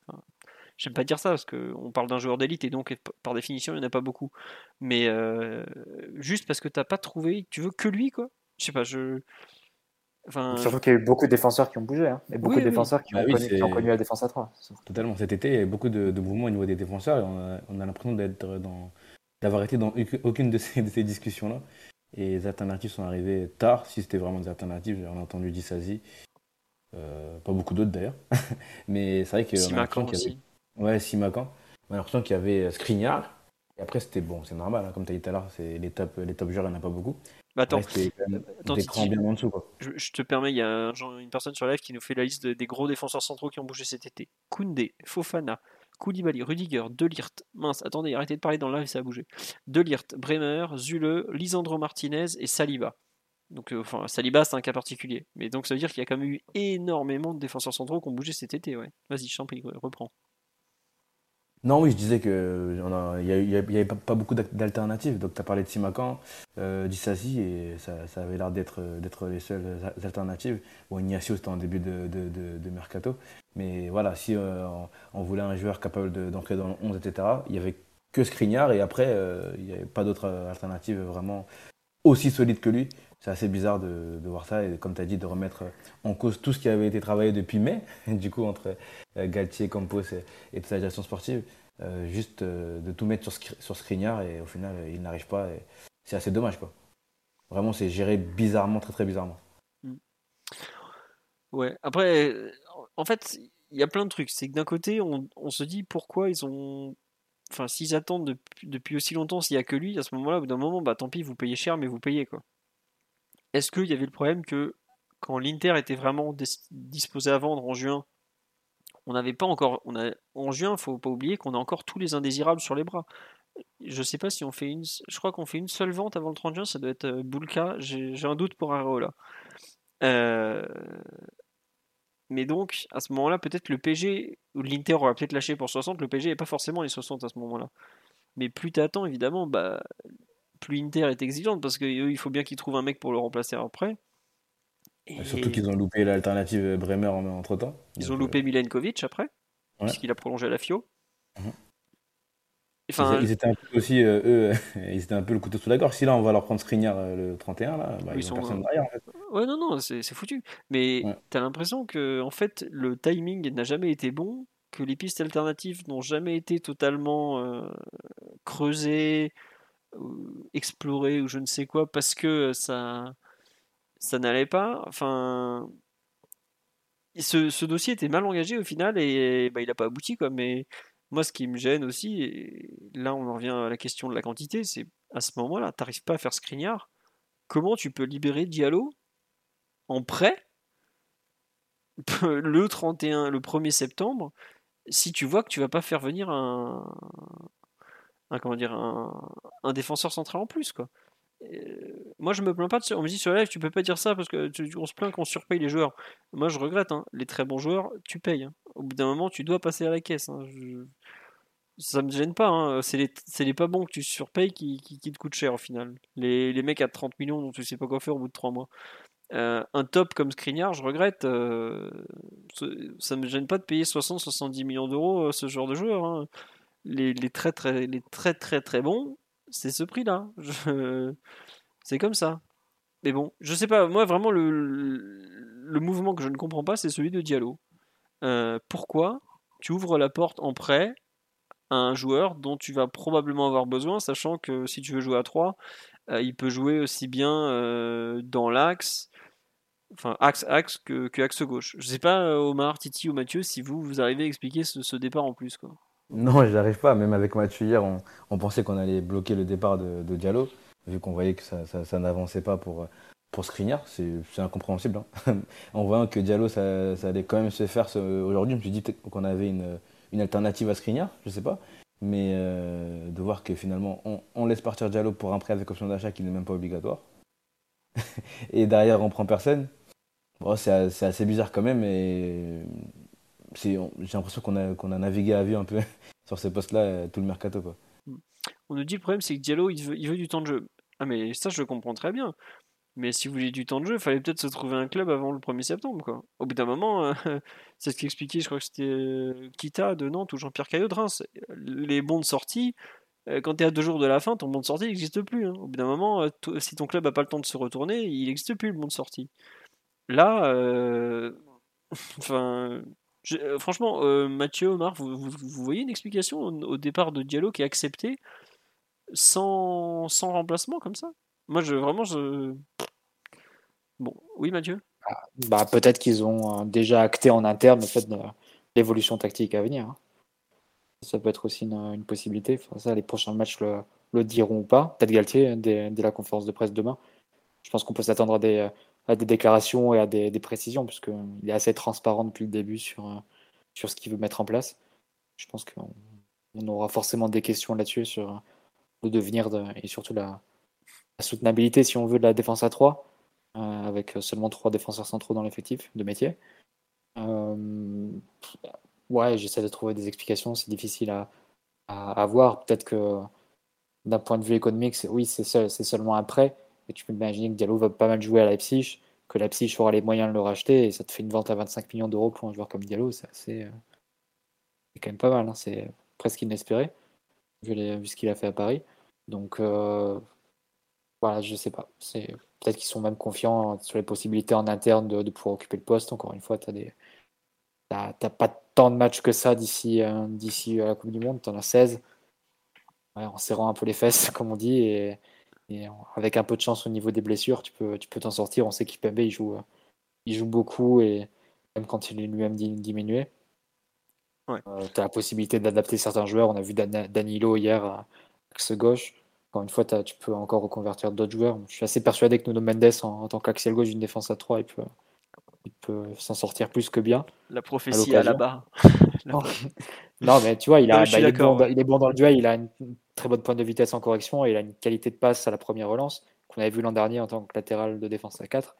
Speaker 1: J'aime pas dire ça parce qu'on parle d'un joueur d'élite et donc par définition il n'y en a pas beaucoup. Mais euh, juste parce que t'as pas trouvé, tu veux que lui quoi? Je sais pas, je.
Speaker 2: Enfin... Surtout qu'il y a eu beaucoup de défenseurs qui ont bougé, hein, et beaucoup de défenseurs qui, ont bah connu, la défense à 3.
Speaker 4: Totalement. Cet été, il y a eu beaucoup de, mouvements au niveau des défenseurs et on a, l'impression d'être dans d'avoir été dans aucune de ces, de ces discussions-là. Et les alternatives sont arrivées tard, si c'était vraiment des alternatives. On a entendu Dissasi, euh, pas beaucoup d'autres d'ailleurs. (laughs) Mais c'est vrai que.
Speaker 1: Si aussi.
Speaker 4: Ouais, Simacan. On a l'impression qu'il y avait euh, Skriniar. Et après, c'était bon, c'est normal, hein, comme tu as dit tout à l'heure, les top, les top joueurs, il n'y en a pas beaucoup.
Speaker 1: Bah attends, bien en dessous, quoi. Je, te permets, il y a une personne sur live qui nous fait la liste des gros défenseurs centraux qui ont bougé cet été. Koundé, Fofana, Koulibaly, Rudiger, Delirte, mince, attendez, arrêtez de parler dans live, ça a bougé. Delirte, Bremer, Zule, Lisandro Martinez et Saliba. Donc, euh, enfin, Saliba, c'est un cas particulier. Mais donc, ça veut dire qu'il y a quand même eu énormément de défenseurs centraux qui ont bougé cet été, ouais. Vas-y, je t'en reprends.
Speaker 4: Non, oui, je disais qu'il n'y avait pas, beaucoup d'alternatives. Donc, tu as parlé de Simakan, euh, d'Issassi, et ça, avait l'air d'être les seules alternatives. Bon, Ignacio, c'était en début de, mercato. Mais voilà, si euh, on, voulait un joueur capable d'entrer dans le 11, etc., il n'y avait que Skriniar, et après, euh, il n'y avait pas d'autres alternatives vraiment aussi solides que lui. C'est assez bizarre de, voir ça, et comme tu as dit, de remettre en cause tout ce qui avait été travaillé depuis mai, (laughs) du coup, entre euh, Galtier, Campos et, toute la gestion sportive, euh, juste euh, de tout mettre sur, Skriniar et au final il n'arrive pas. C'est assez dommage quoi. Vraiment c'est géré bizarrement, très très bizarrement. Mm.
Speaker 1: Ouais, après, en fait, il y a plein de trucs. C'est que d'un côté, on, se dit pourquoi ils ont. Enfin, s'ils attendent depuis, aussi longtemps, s'il n'y a que lui, à ce moment-là, au bout d'un moment, bah tant pis, vous payez cher, mais vous payez quoi. Est-ce qu'il y avait le problème que quand l'Inter était vraiment disposé à vendre en juin, on n'avait pas encore. On a, en juin, faut pas oublier qu'on a encore tous les indésirables sur les bras. Je sais pas si on fait une. Je crois qu'on fait une seule vente avant le 30 juin, ça doit être euh, Boulka. J'ai un doute pour Areola. Euh, mais donc, à ce moment-là, peut-être le PG, ou l'Inter aura peut-être lâché pour 60, le PG n'est pas forcément les 60 à ce moment-là. Mais plus t'attends, évidemment, bah, plus Inter est exigeante, parce qu'il faut bien qu'ils trouvent un mec pour le remplacer après.
Speaker 4: Surtout qu'ils ont loupé l'alternative Bremer entre temps.
Speaker 1: Ils ont loupé euh, Milenkovic après, puisqu'il a prolongé à la FIO.
Speaker 4: Mhm. Enfin, ils, étaient un peu aussi, euh, eux, (laughs) ils étaient un peu le couteau sous la gorge. Si là, on va leur prendre Skriniar euh, le 31, là, bah, ils, sont personne derrière. En fait.
Speaker 1: Ouais, non, non, c'est foutu. Mais tu as l'impression que, en fait, le timing n'a jamais été bon, que les pistes alternatives n'ont jamais été totalement creusées, explorées ou je ne sais quoi, parce que ça ça n'allait pas. Enfin, ce, dossier était mal engagé au final et bah, il n'a pas abouti. Quoi. Mais moi, ce qui me gêne aussi, et là on en revient à la question de la quantité, c'est à ce moment-là, tu n'arrives pas à faire Skriniar. Comment tu peux libérer Diallo en prêt (laughs) le 31, le 1er septembre si tu vois que tu vas pas faire venir un, comment dire un, un défenseur central en plus quoi? Euh, moi, je me plains pas de ça. On me dit sur live, tu peux pas dire ça parce que on se plaint qu'on surpaye les joueurs. Moi, je regrette. Hein. Les très bons joueurs, tu payes. Hein. Au bout d'un moment, tu dois passer à la caisse. Hein. Ça me gêne pas. C'est les, pas bons que tu surpayes qui, te coûtent cher au final. Les, mecs à 30 millions dont tu sais pas quoi faire au bout de 3 mois. Euh, un top comme Skriniar, je regrette. Euh, ça me gêne pas de payer 60-70 millions d'euros ce genre de joueur. Les, très, très, très très très bons, c'est ce prix-là. (laughs) C'est comme ça. Mais bon, je sais pas, moi vraiment le, mouvement que je ne comprends pas, c'est celui de Diallo. Euh, pourquoi tu ouvres la porte en prêt à un joueur dont tu vas probablement avoir besoin, sachant que si tu veux jouer à 3, euh, il peut jouer aussi bien euh, dans l'axe, enfin axe-axe que, que, axe gauche. Je sais pas, Omar, Titi ou Mathieu, si vous, vous arrivez à expliquer ce, ce départ en plus. Quoi.
Speaker 4: Non, (laughs) je n'arrive pas. Même avec Mathieu hier, on, pensait qu'on allait bloquer le départ de, Diallo, vu qu'on voyait que ça, n'avançait pas pour, pour. C'est incompréhensible. Hein. (laughs) en voyant que Diallo, ça, allait quand même se faire aujourd'hui, je me suis dit qu'on avait une, alternative à Skriniar, je ne sais pas. Mais euh, de voir que finalement, on, laisse partir Diallo pour un prêt avec option d'achat qui n'est même pas obligatoire. (laughs) et derrière, on prend personne. C'est assez bizarre quand même. J'ai l'impression qu'on a, qu'on a navigué à vue un peu (laughs) sur ces postes-là euh, tout le mercato. Quoi.
Speaker 1: On nous dit le problème c'est que Diallo il veut, il veut du temps de jeu. Ah mais ça je le comprends très bien. Mais si vous voulez du temps de jeu, il fallait peut-être se trouver un club avant le 1er septembre. Quoi. Au bout d'un moment, euh, (laughs) c'est ce qu'expliquait, je crois que c'était euh, Kita de Nantes ou Jean-Pierre Caillot de Reims. Les bons de sortie, quand tu es à deux jours de la fin, ton bon de sortie n'existe plus. Hein. Au bout d'un moment, si ton club n'a pas le temps de se retourner, il n'existe plus le bon de sortie. Là, (laughs) enfin, euh, franchement, euh, Mathieu, Omar, vous, voyez une explication au, départ de Diallo qui est accepté sans, sans remplacement comme ça? Moi, je vraiment, je. Bon, oui, Mathieu?
Speaker 2: Ah, bah, Peut-être qu'ils ont euh, déjà acté en interne le fait l'évolution tactique à venir. Hein. Ça peut être aussi une, possibilité. Ça, les prochains matchs le, le diront ou pas. Peut-être Galtier, dès, dès, la conférence de presse demain. Je pense qu'on peut s'attendre à des, à des déclarations et à des, précisions, puisqu'il est assez transparent depuis le début sur, euh, sur ce qu'il veut mettre en place. je pense qu'on aura forcément des questions là-dessus sur le devenir et surtout la, soutenabilité, si on veut, de la défense à 3, avec seulement trois défenseurs centraux dans l'effectif de métier. ouais, j'essaie de trouver des explications, c'est difficile à, à, voir. Peut-être que d'un point de vue économique, oui, c'est seulement après. Et tu peux imaginer que Diallo va pas mal jouer à Leipzig, que Leipzig aura les moyens de le racheter, et ça te fait une vente à 25 millions d'euros pour un joueur comme Diallo. C'est euh, quand même pas mal. Hein. C'est presque inespéré, vu, ce qu'il a fait à Paris. Donc, euh, voilà, je sais pas. Peut-être qu'ils sont même confiants sur les possibilités en interne de, pouvoir occuper le poste. Encore une fois, tu des... pas tant de matchs que ça d'ici euh, à la Coupe du Monde. Tu en as 16 en serrant un peu les fesses, (laughs) comme on dit, avec un peu de chance au niveau des blessures, tu peux tu peux t'en sortir. On sait qu'Ipembe il joue il joue beaucoup et même quand il est lui-même diminué. Ouais. Euh, tu as la possibilité d'adapter certains joueurs. On a vu Danilo hier à axe gauche. Encore une fois, tu peux encore reconvertir d'autres joueurs. Je suis assez persuadé que Nuno Mendes, en, tant qu'axial gauche d'une défense à 3, il peut, il peut s'en sortir plus que bien.
Speaker 1: La prophétie à, la barre. (laughs) (laughs) (laughs)
Speaker 2: non, mais tu vois, il, a, bah, il, est bon, il, est bon, dans le duel, il a une très bonne pointe de vitesse en correction et il a une qualité de passe à la première relance qu'on avait vu l'an dernier en tant que latéral de défense à 4,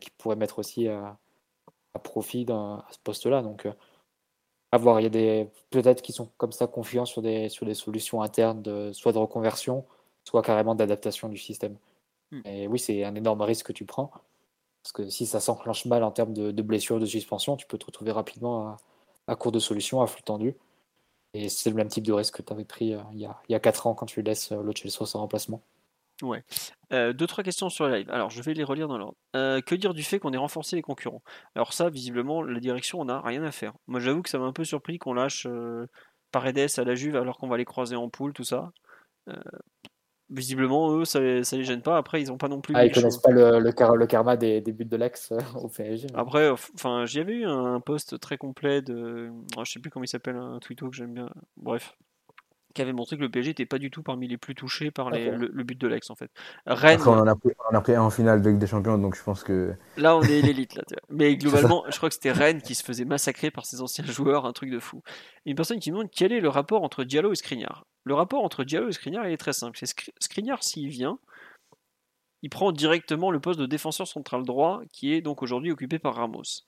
Speaker 2: qui pourrait mettre aussi à, profit à ce poste-là. Donc, euh, à voir, il y a des peut-être qui sont comme ça confiants sur des, sur des solutions internes, de, soit de reconversion, soit carrément d'adaptation du système. Hmm. Et oui, c'est un énorme risque que tu prends. Parce que si ça s'enclenche mal en termes de, de blessures, de suspension, tu peux te retrouver rapidement à, court de solutions, à flux tendu. Et c'est le même type de risque que tu avais pris euh, il, y a, il y a 4 ans quand tu laisses euh, le Chelsea sans remplacement.
Speaker 1: Ouais. Euh, deux, trois questions sur le live. Alors, je vais les relire dans l'ordre. que dire du fait qu'on ait renforcé les concurrents? Alors, ça, visiblement, la direction, on n'a rien à faire. Moi, j'avoue que ça m'a un peu surpris qu'on lâche Paredes à la Juve alors qu'on va les croiser en poule, tout ça visiblement, eux, ça, ça les gêne pas. Après, ils ont pas non plus.
Speaker 2: Ah, ils connaissent pas le, le, karma des, des, buts de l'ex euh, au PSG.
Speaker 1: Après, enfin, j'y avais eu un post très complet de. Oh, je sais plus comment il s'appelle, un tweeto que j'aime bien. Bref, qui avait montré que le PSG n'était pas du tout parmi les plus touchés par les, le, but de l'ex en fait.
Speaker 4: Rennes, on, en a pris, on a pris un en finale de Ligue des Champions, donc je pense que.
Speaker 1: Là, on est l'élite. là. Mais (laughs) globalement, je crois que c'était Rennes qui se faisait massacrer par ses anciens joueurs, un truc de fou. Une personne qui demande quel est le rapport entre Diallo et Skriniar. Le rapport entre Diallo et Skriniar est très simple. C'est Skriniar, s'il vient, il prend directement le poste de défenseur central droit qui est donc aujourd'hui occupé par Ramos.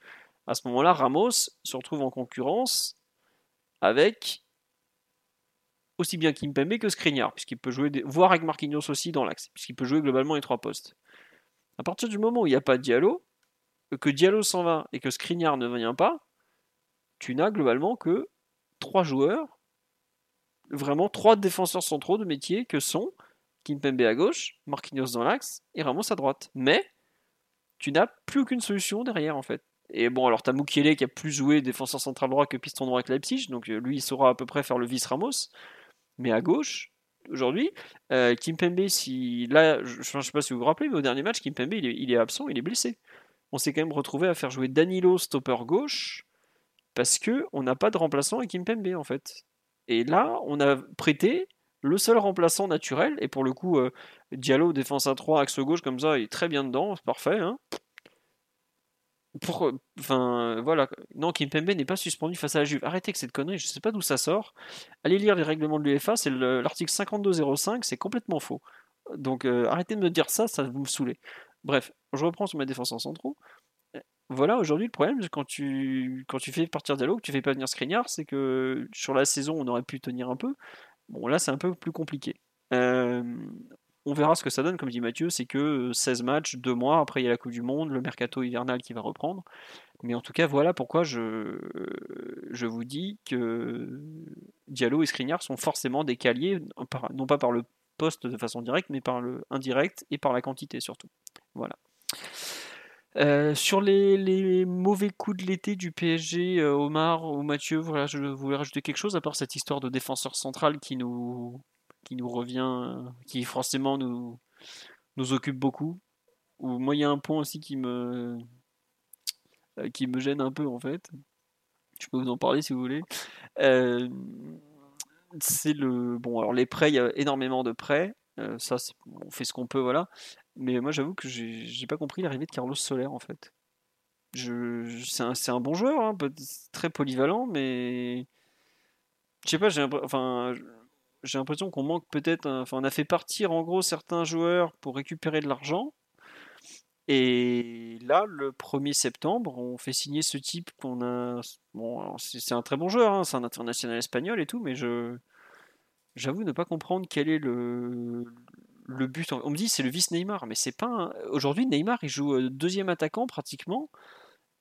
Speaker 1: À ce moment-là, Ramos se retrouve en concurrence avec aussi bien Kimpembe que Skriniar, puisqu'il peut jouer, des... voire avec Marquinhos aussi dans l'axe, puisqu'il peut jouer globalement les trois postes. À partir du moment où il n'y a pas Diallo, que Diallo s'en va et que Skriniar ne vient pas, tu n'as globalement que trois joueurs, vraiment trois défenseurs centraux de métier que sont Kimpembe à gauche, Marquinhos dans l'axe et Ramos à droite. Mais tu n'as plus aucune solution derrière en fait. Et bon, alors t'as Mukiele qui a plus joué défenseur central droit que piston droit avec Leipzig, donc euh, lui il saura à peu près faire le vice Ramos. Mais à gauche, aujourd'hui, euh, Kimpembe, si là, je ne sais pas si vous vous rappelez, mais au dernier match, Kimpembe il est, il est absent, il est blessé. On s'est quand même retrouvé à faire jouer Danilo stopper gauche parce que on n'a pas de remplaçant à Kimpembe en fait. Et là, on a prêté le seul remplaçant naturel, et pour le coup, euh, Diallo, défense à 3, axe gauche, comme ça, il est très bien dedans, c'est parfait. Hein pour, enfin, voilà. Non, Kimpembe n'est pas suspendu face à la Juve. Arrêtez avec cette connerie, je sais pas d'où ça sort. Allez lire les règlements de l'UEFA, c'est l'article 5205, c'est complètement faux. Donc euh, arrêtez de me dire ça, ça va me saouler. Bref, je reprends sur ma défense en centraux. Voilà, aujourd'hui, le problème, quand tu, quand tu fais partir Diallo, que tu fais pas venir Skriniar, c'est que sur la saison, on aurait pu tenir un peu. Bon, là, c'est un peu plus compliqué. On verra ce que ça donne, comme dit Mathieu, c'est que 16 euh, matchs, 2 mois, après il y a la Coupe du Monde, le mercato hivernal qui va reprendre. Mais en tout cas, voilà pourquoi je, je vous dis que Diallo et Skriniar sont forcément des caliers, non pas par le poste de façon directe, mais par le indirect et par la quantité surtout. Voilà. Euh, sur les, mauvais coups de l'été du PSG, Omar ou Mathieu, je voulais rajouter quelque chose à part cette histoire de défenseur central qui nous, qui nous revient, qui forcément nous, nous occupe beaucoup? Ou moi, il y a un point aussi qui me, euh, qui me gêne un peu en fait. Je peux vous en parler si vous voulez. Euh, c'est le bon. Alors les prêts, il y a énormément de prêts. Euh, ça, on fait ce qu'on peut, voilà. Mais moi, j'avoue que j'ai pas compris l'arrivée de Carlos Soler en fait. C'est un, bon joueur, hein, très polyvalent, mais je sais pas, j'ai l'impression qu'on manque peut-être. Enfin, on a fait partir en gros certains joueurs pour récupérer de l'argent. Et là, le 1er septembre, on fait signer ce type qu'on a. Bon, c'est un très bon joueur, hein, c'est un international espagnol et tout, mais je. J'avoue ne pas comprendre quel est le, le but. On me dit c'est le vice Neymar, mais c'est pas. Aujourd'hui, Neymar il joue euh, deuxième attaquant pratiquement.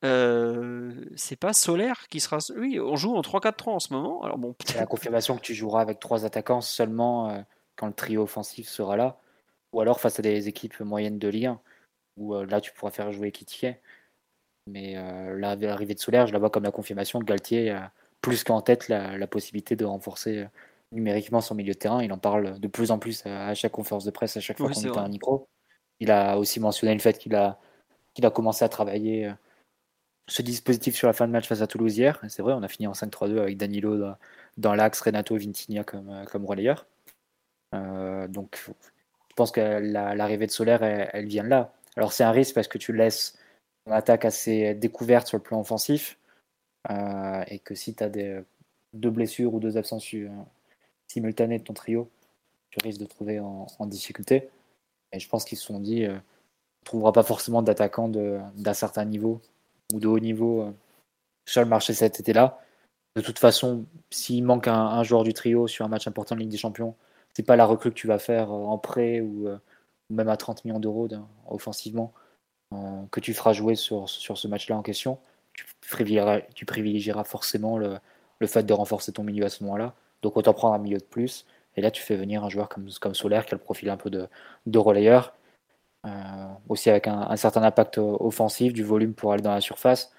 Speaker 1: Euh, c'est pas Solaire qui sera. Oui, on joue en 3-4-3 en ce moment. Alors bon,
Speaker 2: la confirmation que tu joueras avec trois attaquants seulement euh, quand le trio offensif sera là, ou alors face à des équipes moyennes de Ligue 1, où euh, là tu pourras faire jouer Kittier. Mais là, l'arrivée de Solaire, je la vois comme la confirmation que Galtier a plus qu'en tête la, possibilité de renforcer numériquement son milieu de terrain. Il en parle de plus en plus à, chaque conférence de presse, à chaque fois qu'on est un micro. Il a aussi mentionné le fait qu'il a, qu'il a commencé à travailler ce dispositif sur la fin de match face à Toulouse hier. C'est vrai, on a fini en 5-3-2 avec Danilo dans, l'axe, Renato Vintigna comme, euh, comme relayeur. Euh, donc, je pense que l'arrivée de Solaire, elle, vient de là. Alors, c'est un risque parce que tu laisses ton attaque assez découverte sur le plan offensif euh, et que si tu as des, deux blessures ou deux absences simultanées de ton trio, tu risques de trouver en, difficulté. Et je pense qu'ils se sont dit, on ne trouvera pas forcément d'attaquant d'un certain niveau ou de haut niveau euh, sur le marché cet été-là. De toute façon, s'il manque un, joueur du trio sur un match important de Ligue des Champions, c'est pas la recrue que tu vas faire euh, en prêt ou, euh, même à 30 millions d'euros offensivement que tu feras jouer sur, ce match-là en question. Tu privilégieras, forcément le, fait de renforcer ton milieu à ce moment-là. Donc autant prendre un milieu de plus. Et là, tu fais venir un joueur comme, comme Solaire qui a le profil un peu de, de relayeur euh, aussi avec un, certain impact offensif, du volume pour aller dans la surface.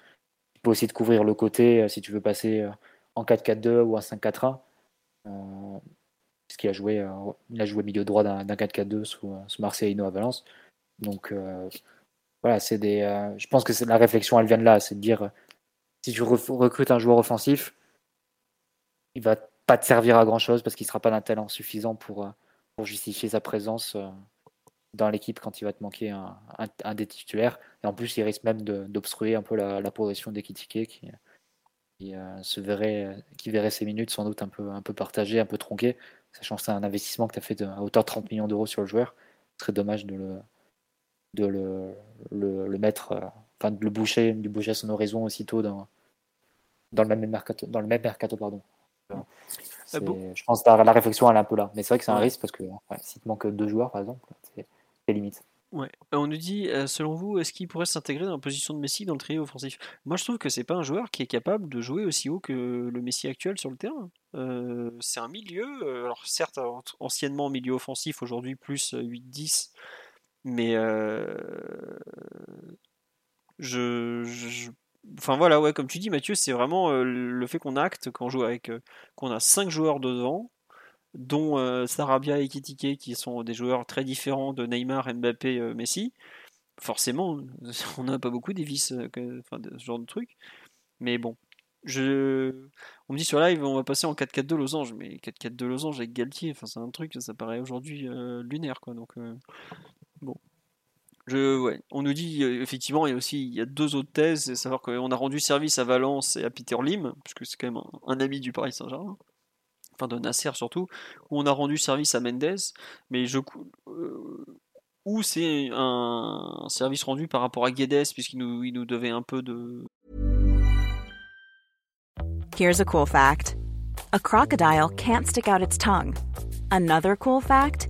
Speaker 2: Tu peux aussi te couvrir le côté euh, si tu veux passer euh, en 4-4-2 ou en 5-4-1. puisqu'il a joué, a joué milieu droit d'un 4-4-2 sous, sous Marcelino à Valence. Donc voilà, c'est des. je pense que la réflexion, elle vient de là, c'est de dire si tu recrutes un joueur offensif, il va pas te servir à grand chose parce qu'il sera pas d'un talent suffisant pour, pour justifier sa présence dans l'équipe quand il va te manquer un, des titulaires. Et en plus, il risque même d'obstruer un peu la, progression d'Ekitike qui, qui euh, verrait, qui verrait ses minutes sans doute un peu, un peu partagées, un peu tronquées, sachant que c'est un investissement que tu as fait à hauteur de 30 millions d'euros sur le joueur. Ce serait dommage de le, de le, le, mettre, euh, de le boucher, de boucher son horizon aussitôt dans, dans le même mercato. Dans le même mercato pardon. Euh, je pense que la, réflexion elle est un peu là. Mais c'est vrai que c'est un risque parce que s'il te manque deux joueurs par exemple, c'est limite.
Speaker 1: Ouais. Euh, on nous dit, euh, selon vous, est-ce qu'il pourrait s'intégrer dans la position de Messi dans le trio offensif? Moi, je trouve que c'est pas un joueur qui est capable de jouer aussi haut que le Messi actuel sur le terrain. Euh, c'est un milieu, alors certes, anciennement milieu offensif, aujourd'hui plus 8-10, mais je, Enfin voilà, ouais, comme tu dis, Mathieu, c'est vraiment le fait qu'on acte, qu'on joue avec, qu'on a 5 joueurs devant, dont Sarabia et Kitike, qui sont des joueurs très différents de Neymar, Mbappé, Messi. Forcément, (laughs) on n'a pas beaucoup des vices, enfin, ce genre de truc. Mais bon, je... on me dit sur live, on va passer en 4-4-2 losange, mais 4-4-2 losange avec Galtier, enfin, c'est un truc, ça paraît aujourd'hui lunaire, quoi. Donc. On nous dit effectivement, il y a aussi il y a deux autres thèses, c'est savoir qu'on a rendu service à Valence et à Peter Lim, puisque c'est quand même un ami du Paris Saint-Germain enfin de Nasser surtout, où on a rendu service à Mendes, mais je, euh, c'est un, service rendu par rapport à Guedes, puisqu'il nous, il nous devait un peu de...
Speaker 5: Here's a cool fact. A crocodile can't stick out its tongue. Another cool fact,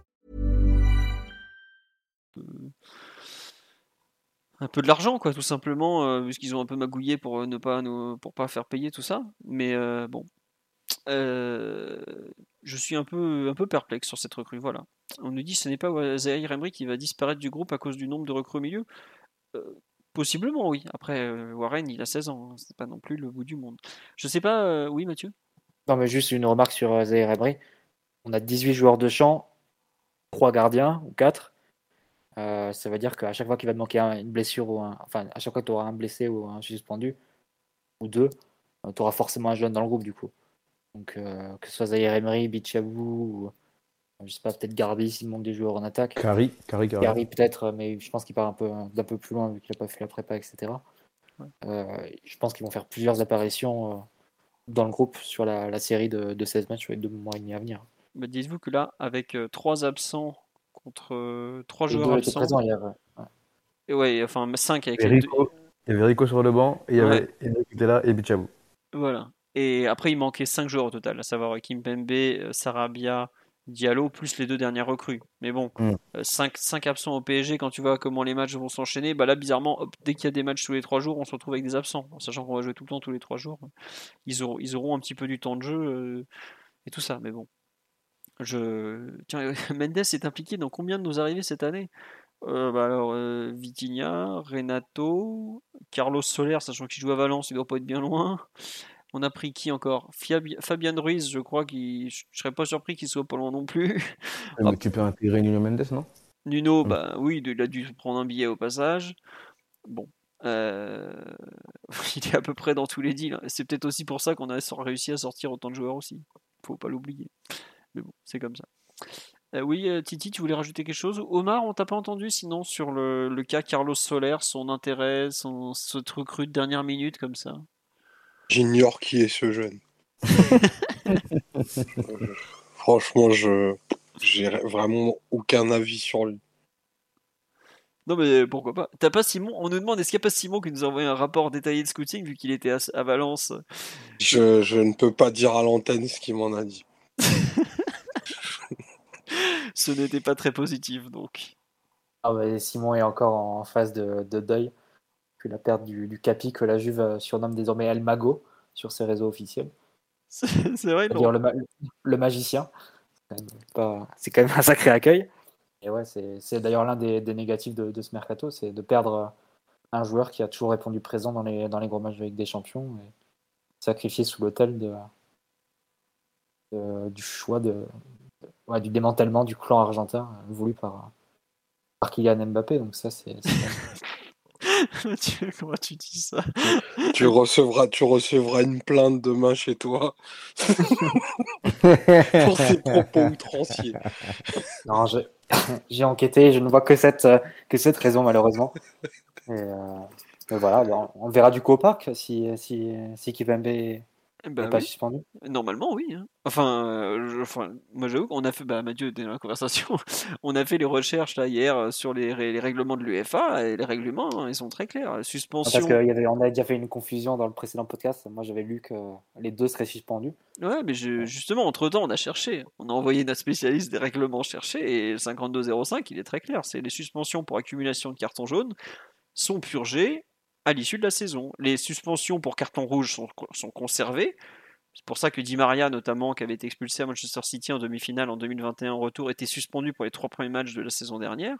Speaker 1: Un peu de l'argent, quoi, tout simplement, euh, puisqu'ils ont un peu magouillé pour euh, ne pas faire payer tout ça. Mais euh, bon, euh, je suis un peu, perplexe sur cette recrue. Voilà. On nous dit ce n'est pas Zahir Emery qui va disparaître du groupe à cause du nombre de recrues au milieu? possiblement, oui. Après, Warren, il a 16 ans. Hein. C'est pas non plus le bout du monde. Je sais pas. oui, Mathieu?
Speaker 2: Non, mais juste une remarque sur Zahir Emery. On a 18 joueurs de champ, 3 gardiens ou 4. Euh, ça veut dire qu'à chaque fois qu'il va te manquer une blessure ou un, enfin à chaque fois que tu auras un blessé ou un suspendu ou deux, euh, tu auras forcément un jeune dans le groupe du coup. Donc euh, que ce soit Zaire Emery, Bichabou ou je sais pas peut-être Garbi s'il manque des joueurs en attaque.
Speaker 4: Kari, Kari,
Speaker 2: Kari. peut-être, mais je pense qu'il part un peu d'un peu plus loin vu qu'il a pas fait la prépa, etc. je pense qu'ils vont faire plusieurs apparitions dans le groupe sur la, série de, de, 16 matchs sur les deux mois et demi à venir.
Speaker 1: Mais dites-vous que là, avec trois absents contre 3 joueurs absents. Et ouais, enfin 5 avec
Speaker 4: les deux. Il y avait Rico sur le banc et il y avait Enrique qui était là et Bichabou.
Speaker 1: Voilà. Et après, il manquait 5 joueurs au total, à savoir Kim Pembe, euh, Sarabia, Diallo, plus les deux dernières recrues. Mais bon, 5, mm. euh, absents au PSG, quand tu vois comment les matchs vont s'enchaîner, bah là, bizarrement, dès qu'il y a des matchs tous les 3 jours, on se retrouve avec des absents. En sachant qu'on va jouer tout le temps, tous les 3 jours. Ils auront, ils auront un petit peu du temps de jeu euh, et tout ça. Mais bon. Je... Tiens, (laughs) Mendes est impliqué dans combien de nos arrivées cette année? Euh, bah alors, euh, Vitinha, Renato, Carlos Soler, sachant qu'il joue à Valence, il doit pas être bien loin. On a pris qui encore? Fabien Ruiz, je crois qu'il. Je serais pas surpris qu'il soit pas loin non plus.
Speaker 4: Mais tu peux intégrer Nuno Mendes, non?
Speaker 1: Nuno, bah oui, il a dû prendre un billet au passage. Bon. Euh, (laughs) il est à peu près dans tous les deals. C'est peut-être aussi pour ça qu'on a réussi à sortir autant de joueurs aussi. Faut pas l'oublier. Mais bon, c'est comme ça. Euh, oui, euh, Titi, tu voulais rajouter quelque chose? Omar, on t'a pas entendu sinon sur le, cas Carlos Soler, son intérêt, son, ce truc cru de dernière minute comme ça?
Speaker 3: J'ignore qui est ce jeune. (laughs) franchement, je j'ai vraiment aucun avis sur lui.
Speaker 1: Non mais pourquoi pas? T'as pas Simon? On nous demande est-ce qu'il n'y a pas Simon qui nous a envoyé un rapport détaillé de scouting vu qu'il était à, Valence?
Speaker 3: Je, je, ne peux pas dire à l'antenne ce qu'il m'en a dit.
Speaker 1: Ce n'était pas très positif donc.
Speaker 2: Ah Simon est encore en phase de, deuil. Puis la perte du, capi que la Juve surnomme désormais El Mago sur ses réseaux officiels. (laughs)
Speaker 1: C'est vrai,
Speaker 2: non le, le, magicien. C'est quand, même un sacré accueil. Et ouais, c'est d'ailleurs l'un des, négatifs de, ce mercato, c'est de perdre un joueur qui a toujours répondu présent dans les, dans les gros matchs avec des champions et sacrifié sous l'autel de, du choix de, du démantèlement du clan argentin euh, voulu par, par Kylian Mbappé. Donc ça, c'est... (laughs)
Speaker 1: Comment tu dis ça? (laughs)
Speaker 3: Tu recevras, tu recevras une plainte demain chez toi (laughs) pour ces propos outranciers.
Speaker 2: Non, (coughs) j'ai enquêté, je ne vois que cette, que cette raison malheureusement. Et, euh, voilà, on verra du coup au parc si, si, si Kipembe bah pas suspendu?
Speaker 1: Normalement, oui. Hein. Enfin, euh, enfin, moi j'avoue qu'on a fait, bah Mathieu était dans la conversation, (laughs) on a fait les recherches là hier euh, sur les, les règlements de l'UFA et les règlements, hein, ils sont très clairs. suspension.
Speaker 2: Parce qu'on a déjà fait une confusion dans le précédent podcast. Moi j'avais lu que les deux seraient suspendus.
Speaker 1: Ouais, mais justement, entre temps, on a cherché. On a envoyé notre spécialiste des règlements chercher et le 5205, il est très clair. C'est les suspensions pour accumulation de cartons jaunes sont purgées à l'issue de la saison. Les suspensions pour carton rouge sont, conservées. C'est pour ça que Di Maria, notamment, qui avait été expulsé à Manchester City en demi-finale en 2021 en retour, était suspendu pour les trois premiers matchs de la saison dernière.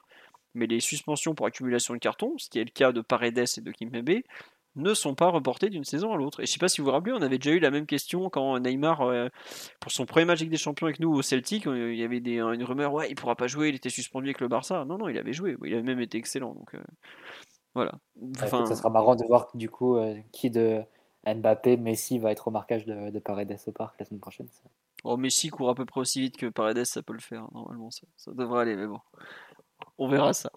Speaker 1: Mais les suspensions pour accumulation de cartons, ce qui est le cas de Paredes et de Kimpembe, ne sont pas reportées d'une saison à l'autre. Et je sais pas si vous vous rappelez, on avait déjà eu la même question quand Neymar, euh, pour son premier match avec des champions avec nous au Celtic, euh, il y avait une rumeur, ouais, il pourra pas jouer, il était suspendu avec le Barça. Non, non, il avait joué, il avait même été excellent. Donc, euh, voilà.
Speaker 2: Enfin... ça sera marrant de voir du coup euh, qui de Mbappé, Messi va être au marquage de, de, Paredes au parc la semaine prochaine.
Speaker 1: Oh, Messi court à peu près aussi vite que Paredes, ça peut le faire. Normalement, ça, devrait aller, mais bon. On verra ça.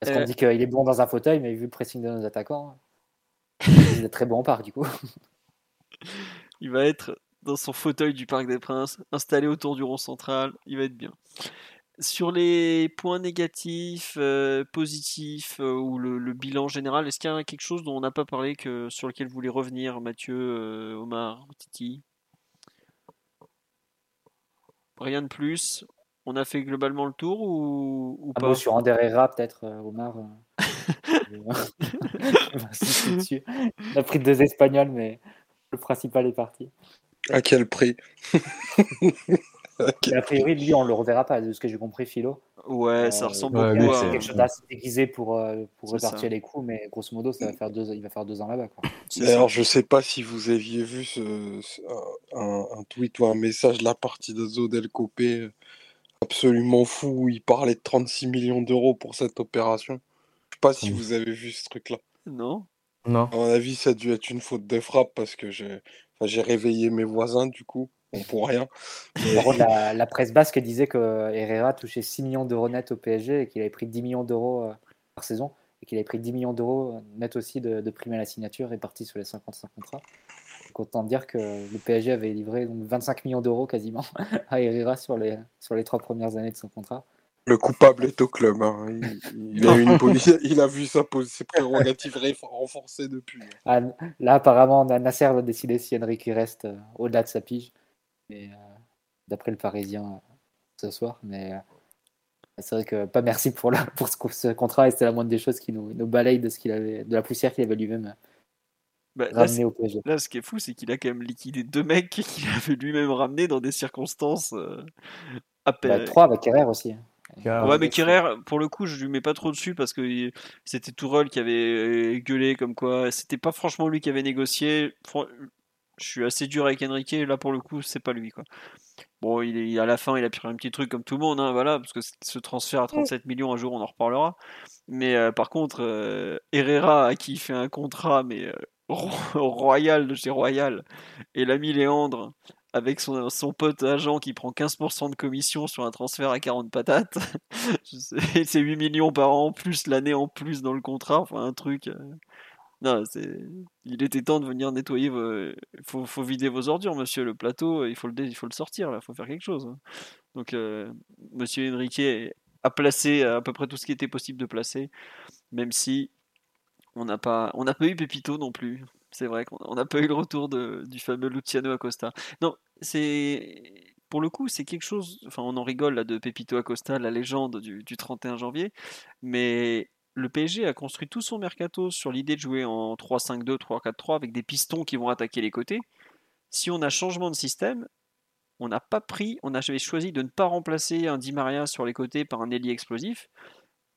Speaker 2: Parce qu'on euh, dit qu'il est bon dans un fauteuil, mais vu le pressing de nos attaquants, (laughs) il est très bon au parc du coup. (laughs)
Speaker 1: il va être dans son fauteuil du Parc des Princes, installé autour du rond central, il va être bien. Sur les points négatifs, euh, positifs euh, ou le, bilan général, est-ce qu'il y a quelque chose dont on n'a pas parlé que sur lequel vous voulez revenir, Mathieu, euh, Omar, Titi? Rien de plus? On a fait globalement le tour ou,
Speaker 2: pas? Sur Ander peut-être, Omar. (laughs) on a pris deux Espagnols, mais le principal est parti.
Speaker 3: À quel prix? (laughs)
Speaker 2: A priori, lui, on le reverra pas, de ce que j'ai compris, Philo.
Speaker 1: Ouais, ça euh, ressemble beaucoup
Speaker 2: à quelque chose d'assez déguisé pour, euh, pour répartir les coups, mais grosso modo, ça va faire deux, il va faire deux ans là-bas.
Speaker 3: Alors, je sais pas si vous aviez vu ce, un, tweet ou un message de la partie de Zo Del Copé absolument fou. Il parlait de 36 millions d'euros pour cette opération. Je sais pas si vous avez vu ce truc-là.
Speaker 1: Non.
Speaker 4: Non.
Speaker 3: À mon avis, ça a dû être une faute de frappe parce que j'ai réveillé mes voisins du coup. Pour rien.
Speaker 2: la, la, presse basque disait que Herrera touchait 6 millions d'euros net au PSG et qu'il avait pris 10 millions d'euros euh, par saison et qu'il avait pris 10 millions d'euros net aussi de, de primes à la signature répartis sur les 55 contrats. Autant dire que le PSG avait livré donc 25 millions d'euros quasiment (laughs) à Herrera sur les, sur les trois premières années de son contrat.
Speaker 3: Le coupable est au club. Hein. Il, a une (laughs) il, a vu sa, ses prérogatives renforcées depuis.
Speaker 2: Ah, là, apparemment, Nasser a décidé si Henrik reste euh, au-delà de sa pige. Euh, d'après le Parisien euh, ce soir. Mais c'est vrai que pas merci pour, (laughs) pour ce, contrat et c'était la moindre des choses qui nous, nous balaye de, ce qu'il avait, de la poussière qu'il avait lui-même bah, ramené au PSG.
Speaker 1: Là, ce qui est fou, c'est qu'il a quand même liquidé deux mecs (laughs) qu'il avait lui-même ramenés dans des circonstances
Speaker 2: à peine. Bah, trois avec Kerrer aussi.
Speaker 1: Ouais, mais Kerrer, pour le coup, je lui mets pas trop dessus parce que c'était Tourelle qui avait euh, gueulé comme quoi c'était pas franchement lui qui avait négocié. Je suis assez dur avec Enrique, là pour le coup, c'est pas lui quoi. Bon, il est, à la fin, il a pris un petit truc comme tout le monde, hein, voilà, parce que ce transfert à 37 millions un jour, on en reparlera. Mais euh, par contre, euh, Herrera, à qui il fait un contrat, mais (laughs) royal de chez Royal, et l'ami Léandre, avec son, son, pote agent qui prend 15% de commission sur un transfert à 40 patates. (laughs) c'est 8 millions par an, plus l'année en plus dans le contrat, enfin un truc. Euh. Non. Il était temps de venir nettoyer. Il faut, faut, vider vos ordures, monsieur. Le plateau, il faut le, il faut le sortir, il faut faire quelque chose. Hein. Donc, euh, monsieur Enrique a placé à peu près tout ce qui était possible de placer, même si on n'a pas, pas eu Pépito non plus. C'est vrai qu'on n'a pas eu le retour du fameux Luciano Acosta. Non, c'est pour le coup, c'est quelque chose. Enfin, on en rigole là de Pepito Acosta, la légende du, 31 janvier. Mais le PSG a construit tout son mercato sur l'idée de jouer en 3-5-2, 3-4-3 avec des pistons qui vont attaquer les côtés. Si on a changement de système, on n'a pas pris, on avait choisi de ne pas remplacer un Di Maria sur les côtés par un ailier explosif.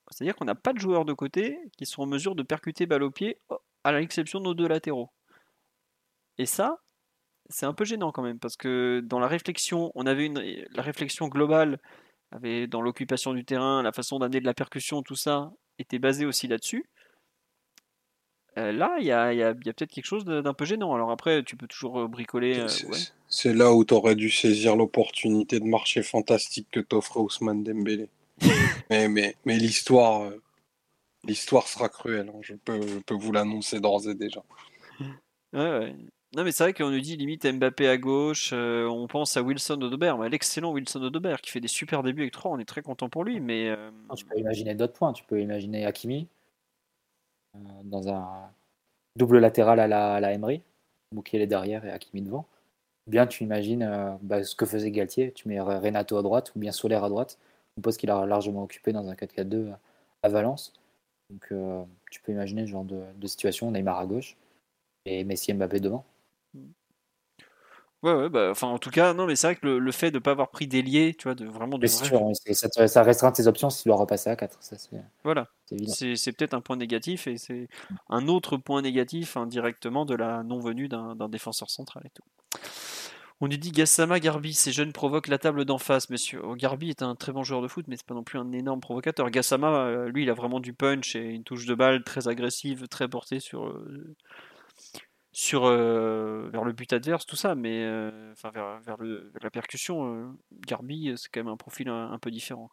Speaker 1: C'est-à-dire qu'on n'a pas de joueurs de côté qui sont en mesure de percuter balle au pied à l'exception de nos deux latéraux. Et ça, c'est un peu gênant quand même, parce que dans la réflexion, on avait une la réflexion globale, avait dans l'occupation du terrain, la façon d'amener de la percussion, tout ça, était basé aussi là-dessus. Euh, là, il y a, peut-être quelque chose d'un peu gênant. Alors après, tu peux toujours euh, bricoler.
Speaker 3: Euh, c'est là où tu aurais dû saisir l'opportunité de marché fantastique que t'offrait Ousmane Dembélé. (laughs) mais mais, mais l'histoire l'histoire sera cruelle. Hein. Je, peux, peux vous l'annoncer d'ores et déjà.
Speaker 1: Ouais, Non, mais c'est vrai qu'on nous dit limite Mbappé à gauche, euh, on pense à Wilson Odobert, l'excellent Wilson Odobert qui fait des super débuts avec 3, on est très content pour lui. Mais euh,
Speaker 2: Tu peux imaginer d'autres points, tu peux imaginer Hakimi euh, dans un double latéral à la, à la Emery, Moukiel est derrière et Hakimi devant. Bien, tu imagines bah, ce que faisait Galtier, tu mets Renato à droite ou bien Solaire à droite, on pose qu'il a largement occupé dans un 4-4-2 à Valence. Donc tu peux imaginer ce genre de, situation, Neymar à gauche et Messi Mbappé devant.
Speaker 1: Ouais, ouais, bah, enfin, en tout cas, non, mais c'est vrai que le, fait de ne pas avoir pris d'ailier, tu vois, de vraiment de.
Speaker 2: ça, ça, restreint tes options si tu dois repasser à 4. Ça,
Speaker 1: voilà. C'est peut-être un point négatif et c'est un autre point négatif indirectement de la non-venue d'un défenseur central et tout. On nous dit Gassama Garbi, ces jeunes provoquent la table d'en face, monsieur. Oh, Garbi est un très bon joueur de foot, mais c'est pas non plus un énorme provocateur. Gassama, euh, lui, il a vraiment du punch et une touche de balle très agressive, très portée sur, euh, sur euh, vers le but adverse, tout ça, mais enfin vers, la percussion. Garbi, c'est quand même un profil un, peu différent.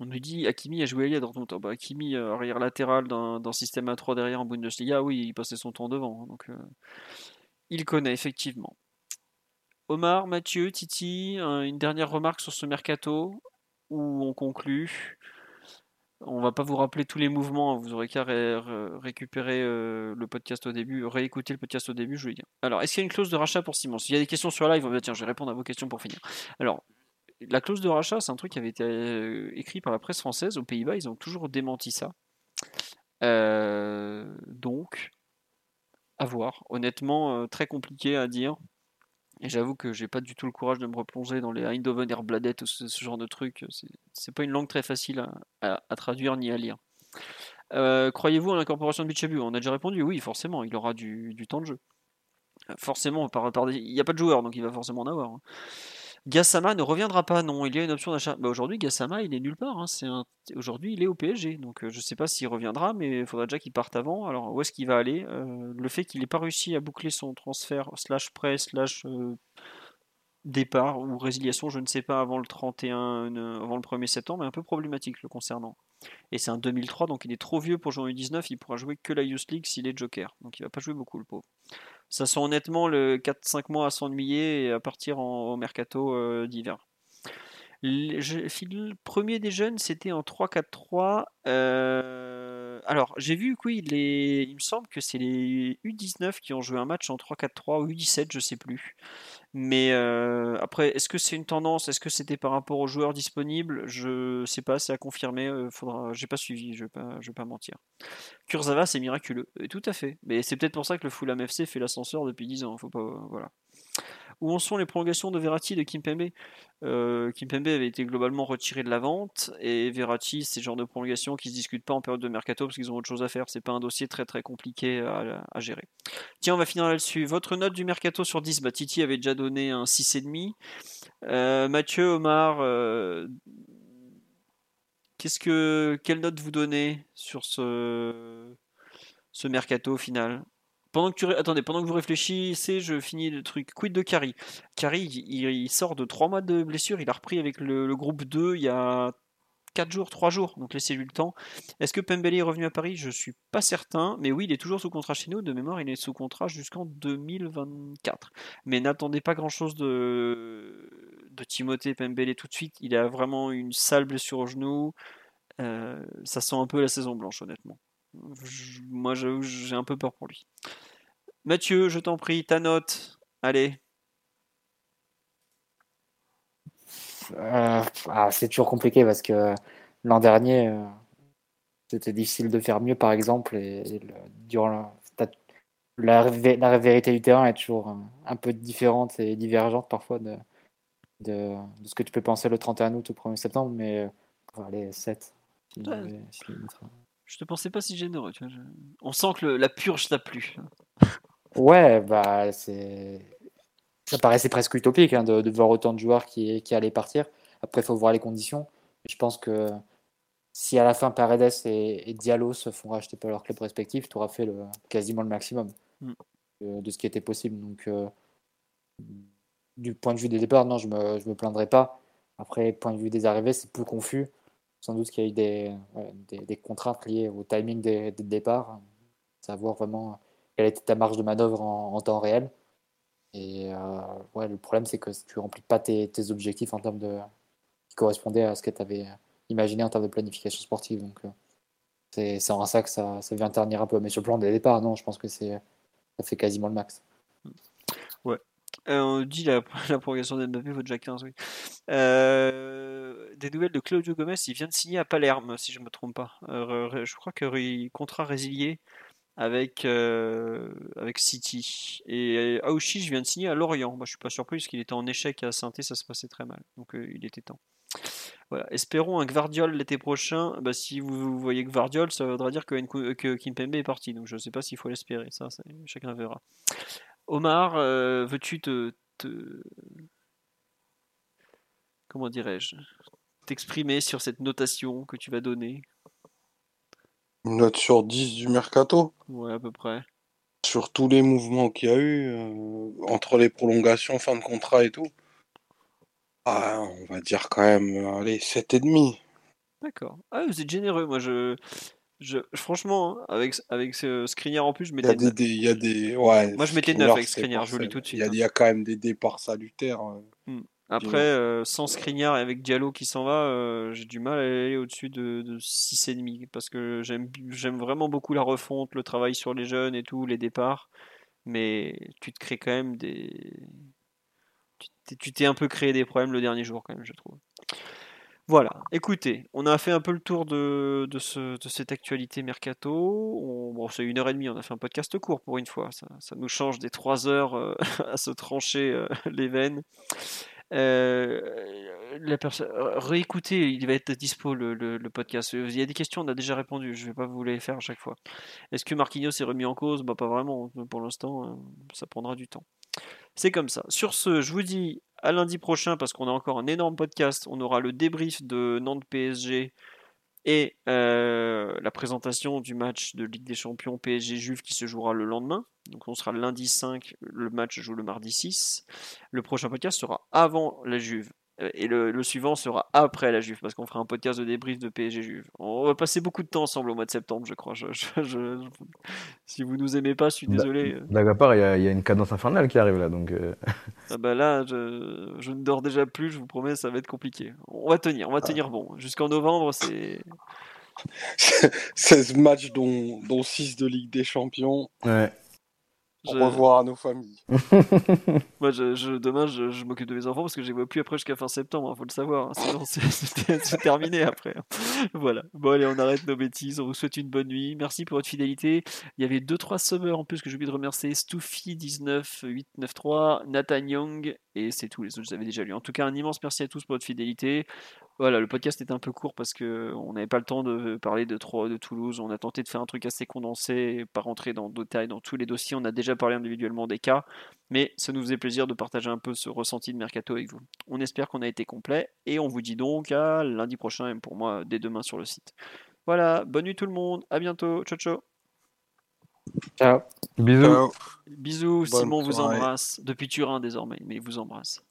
Speaker 1: On nous dit Hakimi a joué à Dortmund. Oh, bah, Hakimi, arrière latéral d'un système à 3 derrière en Bundesliga, oui, il passait son temps devant. Hein, donc, il connaît effectivement. Omar, Mathieu, Titi, une dernière remarque sur ce mercato où on conclut. On va pas vous rappeler tous les mouvements, vous aurez qu'à récupérer euh, le podcast au début, réécouter le podcast au début, je veux dire. Alors, est-ce qu'il y a une clause de rachat pour Simon S'il y a des questions sur live, je vais répondre à vos questions pour finir. Alors, la clause de rachat, c'est un truc qui avait été euh, écrit par la presse française aux Pays-Bas, ils ont toujours démenti ça. Euh, donc, à voir. Honnêtement, très compliqué à dire. Et j'avoue que j'ai pas du tout le courage de me replonger dans les Eindhoven Airbladet ou ce, genre de trucs. C'est pas une langue très facile à, traduire ni à lire. Euh, croyez-vous à l'incorporation de Bichabu On a déjà répondu oui, forcément, il aura du, temps de jeu. Forcément, il n'y a pas de joueur, donc il va forcément en avoir. Gassama ne reviendra pas, non. Il y a une option d'achat. Bah, aujourd'hui, Gassama, il est nulle part. Hein. Aujourd'hui, il est au PSG. Donc, je ne sais pas s'il reviendra, mais il faudra déjà qu'il parte avant. Alors, où est-ce qu'il va aller Le fait qu'il n'ait pas réussi à boucler son transfert, slash prêt, slash départ ou résiliation, je ne sais pas, avant le 31, avant le 1er septembre, est un peu problématique le concernant. Et c'est un 2003, donc il est trop vieux pour jouer en U19, il pourra jouer que la Youth League s'il est joker. Donc il va pas jouer beaucoup le pauvre. Ça sent honnêtement le 4-5 mois à s'ennuyer et à partir au mercato euh, d'hiver. Le premier des jeunes, c'était en 3-4-3. Euh, alors, j'ai vu il me semble que c'est les U19 qui ont joué un match en 3-4-3 ou U17, je sais plus. Mais euh, après, est-ce que c'est une tendance? Est-ce que c'était par rapport aux joueurs disponibles? Je sais pas, c'est à confirmer. Euh, faudra... J'ai pas suivi, je vais pas, vais pas mentir. Kurzawa, c'est miraculeux, tout à fait. Mais c'est peut-être pour ça que le Fulham FC fait l'ascenseur depuis 10 ans. Faut pas, voilà. Où en sont les prolongations de Verratti et de Kimpembe euh, Kimpembe avait été globalement retiré de la vente et Verratti, c'est le genre de prolongation qui se discute pas en période de mercato parce qu'ils ont autre chose à faire. C'est pas un dossier très très compliqué à, gérer. Tiens, on va finir là-dessus. Votre note du mercato sur 10 bah, Titi avait déjà donné un 6,5. Euh, Mathieu, Omar, euh, qu'est-ce que, quelle note vous donnez sur ce, ce mercato final? Pendant que tu pendant que vous réfléchissez, je finis le truc. Quid de Kari Kari, il, sort de 3 mois de blessure. Il a repris avec le, groupe 2 il y a 4 jours, 3 jours. Donc laissez-lui le temps. Est-ce que Pembele est revenu à Paris? Je suis pas certain. Mais oui, il est toujours sous contrat chez nous. De mémoire, il est sous contrat jusqu'en 2024. Mais n'attendez pas grand-chose de, de Timothée Pembele tout de suite. Il a vraiment une sale blessure au genou. Euh, ça sent un peu la saison blanche, honnêtement moi, j'ai un peu peur pour lui. Mathieu, je t'en prie, ta note. Allez.
Speaker 2: Euh, ah, c'est toujours compliqué parce que l'an dernier, euh, c'était difficile de faire mieux, par exemple. Et, durant la, la, vérité du terrain est toujours un, peu différente et divergente parfois de, de, ce que tu peux penser le 31 août ou 1er septembre. Mais euh, allez, 7.
Speaker 1: Je te pensais pas si généreux. On sent que la purge t'a plu.
Speaker 2: Ouais, bah c'est. Ça paraissait presque utopique hein, de, voir autant de joueurs qui, qui allaient partir. Après, il faut voir les conditions. Je pense que si à la fin Paredes et, Diallo se font racheter par leurs clubs respectifs, tu auras fait le, quasiment le maximum mm. de, ce qui était possible. Donc, euh, du point de vue des départs, non, je ne me, je me plaindrai pas. Après, point de vue des arrivées, c'est plus confus sans doute qu'il y a eu des, contraintes liées au timing des, départs, savoir vraiment quelle était ta marge de manœuvre en, temps réel. Et euh, ouais, le problème, c'est que tu remplis pas tes, objectifs en termes de qui correspondaient à ce que tu avais imaginé en termes de planification sportive. Donc, euh, c'est en ça que ça, vient ternir un peu. Mais sur le plan des départs, non, je pense que ça fait quasiment le max.
Speaker 1: Ouais, euh, on dit la, (laughs) la progression d'Mbappé vaut déjà 15, oui. Euh, des nouvelles de Claudio Gomez, il vient de signer à Palerme, si je ne me trompe pas. Euh, je crois que contrat résilié avec, avec City. Et Aouchi, je viens de signer à Lorient. Moi, je suis pas surpris parce qu'il était en échec à saint ça se passait très mal. Donc il était temps. Espérons un Gvardiol l'été prochain. Bah, si vous voyez Gvardiol, ça voudra dire que, que Kimpembe est parti. Donc je ne sais pas s'il faut l'espérer. Ça, chacun verra. Omar, euh, veux-tu te, Comment dirais-je T'exprimer sur cette notation que tu vas donner?
Speaker 3: Une note sur 10 du mercato?
Speaker 1: Ouais, à peu près.
Speaker 3: Sur tous les mouvements qu'il y a eu, euh, entre les prolongations, fin de contrat et tout. Ah, on va dire quand même, allez, 7,5.
Speaker 1: D'accord. Ah, vous êtes généreux. Moi, je, franchement, hein, avec, avec ce Skriniar en plus, je mettais.
Speaker 3: Il y a des. ouais,
Speaker 1: Moi, je mettais 9 avec Skriniar, je vous le dis tout de suite.
Speaker 3: Il y, a, hein. quand même des départs salutaires. Euh,
Speaker 1: hmm. Après, euh, sans Skriniar et avec Diallo qui s'en va, euh, j'ai du mal à aller au-dessus de, de 6,5 parce que j'aime vraiment beaucoup la refonte, le travail sur les jeunes et tout, les départs. Mais tu te crées quand même des. Tu t'es un peu créé des problèmes le dernier jour, quand même, je trouve. Voilà, écoutez, on a fait un peu le tour de, de, ce, de cette actualité mercato. c'est une heure et demie, on a fait un podcast court pour une fois. Ça, nous change des trois heures euh, (laughs) à se trancher euh, les veines. Euh, réécoutez, il va être dispo le, podcast. Il y a des questions, on a déjà répondu. Je ne vais pas vous les faire à chaque fois. Est-ce que Marquinhos est remis en cause? Bah, Pas vraiment. Pour l'instant, ça prendra du temps. C'est comme ça. Sur ce, je vous dis à lundi prochain parce qu'on a encore un énorme podcast. On aura le débrief de Nantes PSG et euh, la présentation du match de Ligue des Champions PSG Juve qui se jouera le lendemain. Donc on sera lundi 5, le match joue le mardi 6. Le prochain podcast sera avant la Juve. Euh, et le, suivant sera après la Juve, parce qu'on fera un podcast de débrief de PSG Juve. On va passer beaucoup de temps ensemble au mois de septembre, je crois. si vous nous aimez pas, je suis désolé.
Speaker 4: D'accord, il y, a une cadence infernale qui arrive là, donc. Euh.
Speaker 1: Ah bah là, je, ne dors déjà plus, je vous promets, ça va être compliqué. On va tenir, on va tenir bon. Jusqu'en novembre, c'est. (laughs)
Speaker 3: 16 matchs, dont, dont 6 de Ligue des Champions.
Speaker 4: Ouais.
Speaker 3: Au revoir à nos familles. (laughs)
Speaker 1: Moi, je, demain, je, m'occupe de mes enfants parce que je les vois plus après jusqu'à fin septembre, il hein, faut le savoir. Hein. Sinon, (laughs) c'est terminé après. Hein. Voilà. Bon, allez, on arrête nos bêtises. On vous souhaite une bonne nuit. Merci pour votre fidélité. Il y avait 2-3 summers en plus que j'ai oublié de remercier Stoufy19893, Nathan Young, et c'est tout. Les autres, je les avais déjà lu. En tout cas, un immense merci à tous pour votre fidélité. Voilà, le podcast est un peu court parce qu'on n'avait pas le temps de parler de, de Toulouse. On a tenté de faire un truc assez condensé pas rentrer dans détails dans tous les dossiers. On a déjà parlé individuellement des cas, mais ça nous faisait plaisir de partager un peu ce ressenti de mercato avec vous. On espère qu'on a été complet et on vous dit donc à lundi prochain et pour moi dès demain sur le site. Voilà, bonne nuit tout le monde, à bientôt, ciao ciao.
Speaker 2: Ciao.
Speaker 4: Bisous.
Speaker 1: Bisous, Simon vous embrasse depuis Turin désormais, mais il vous embrasse.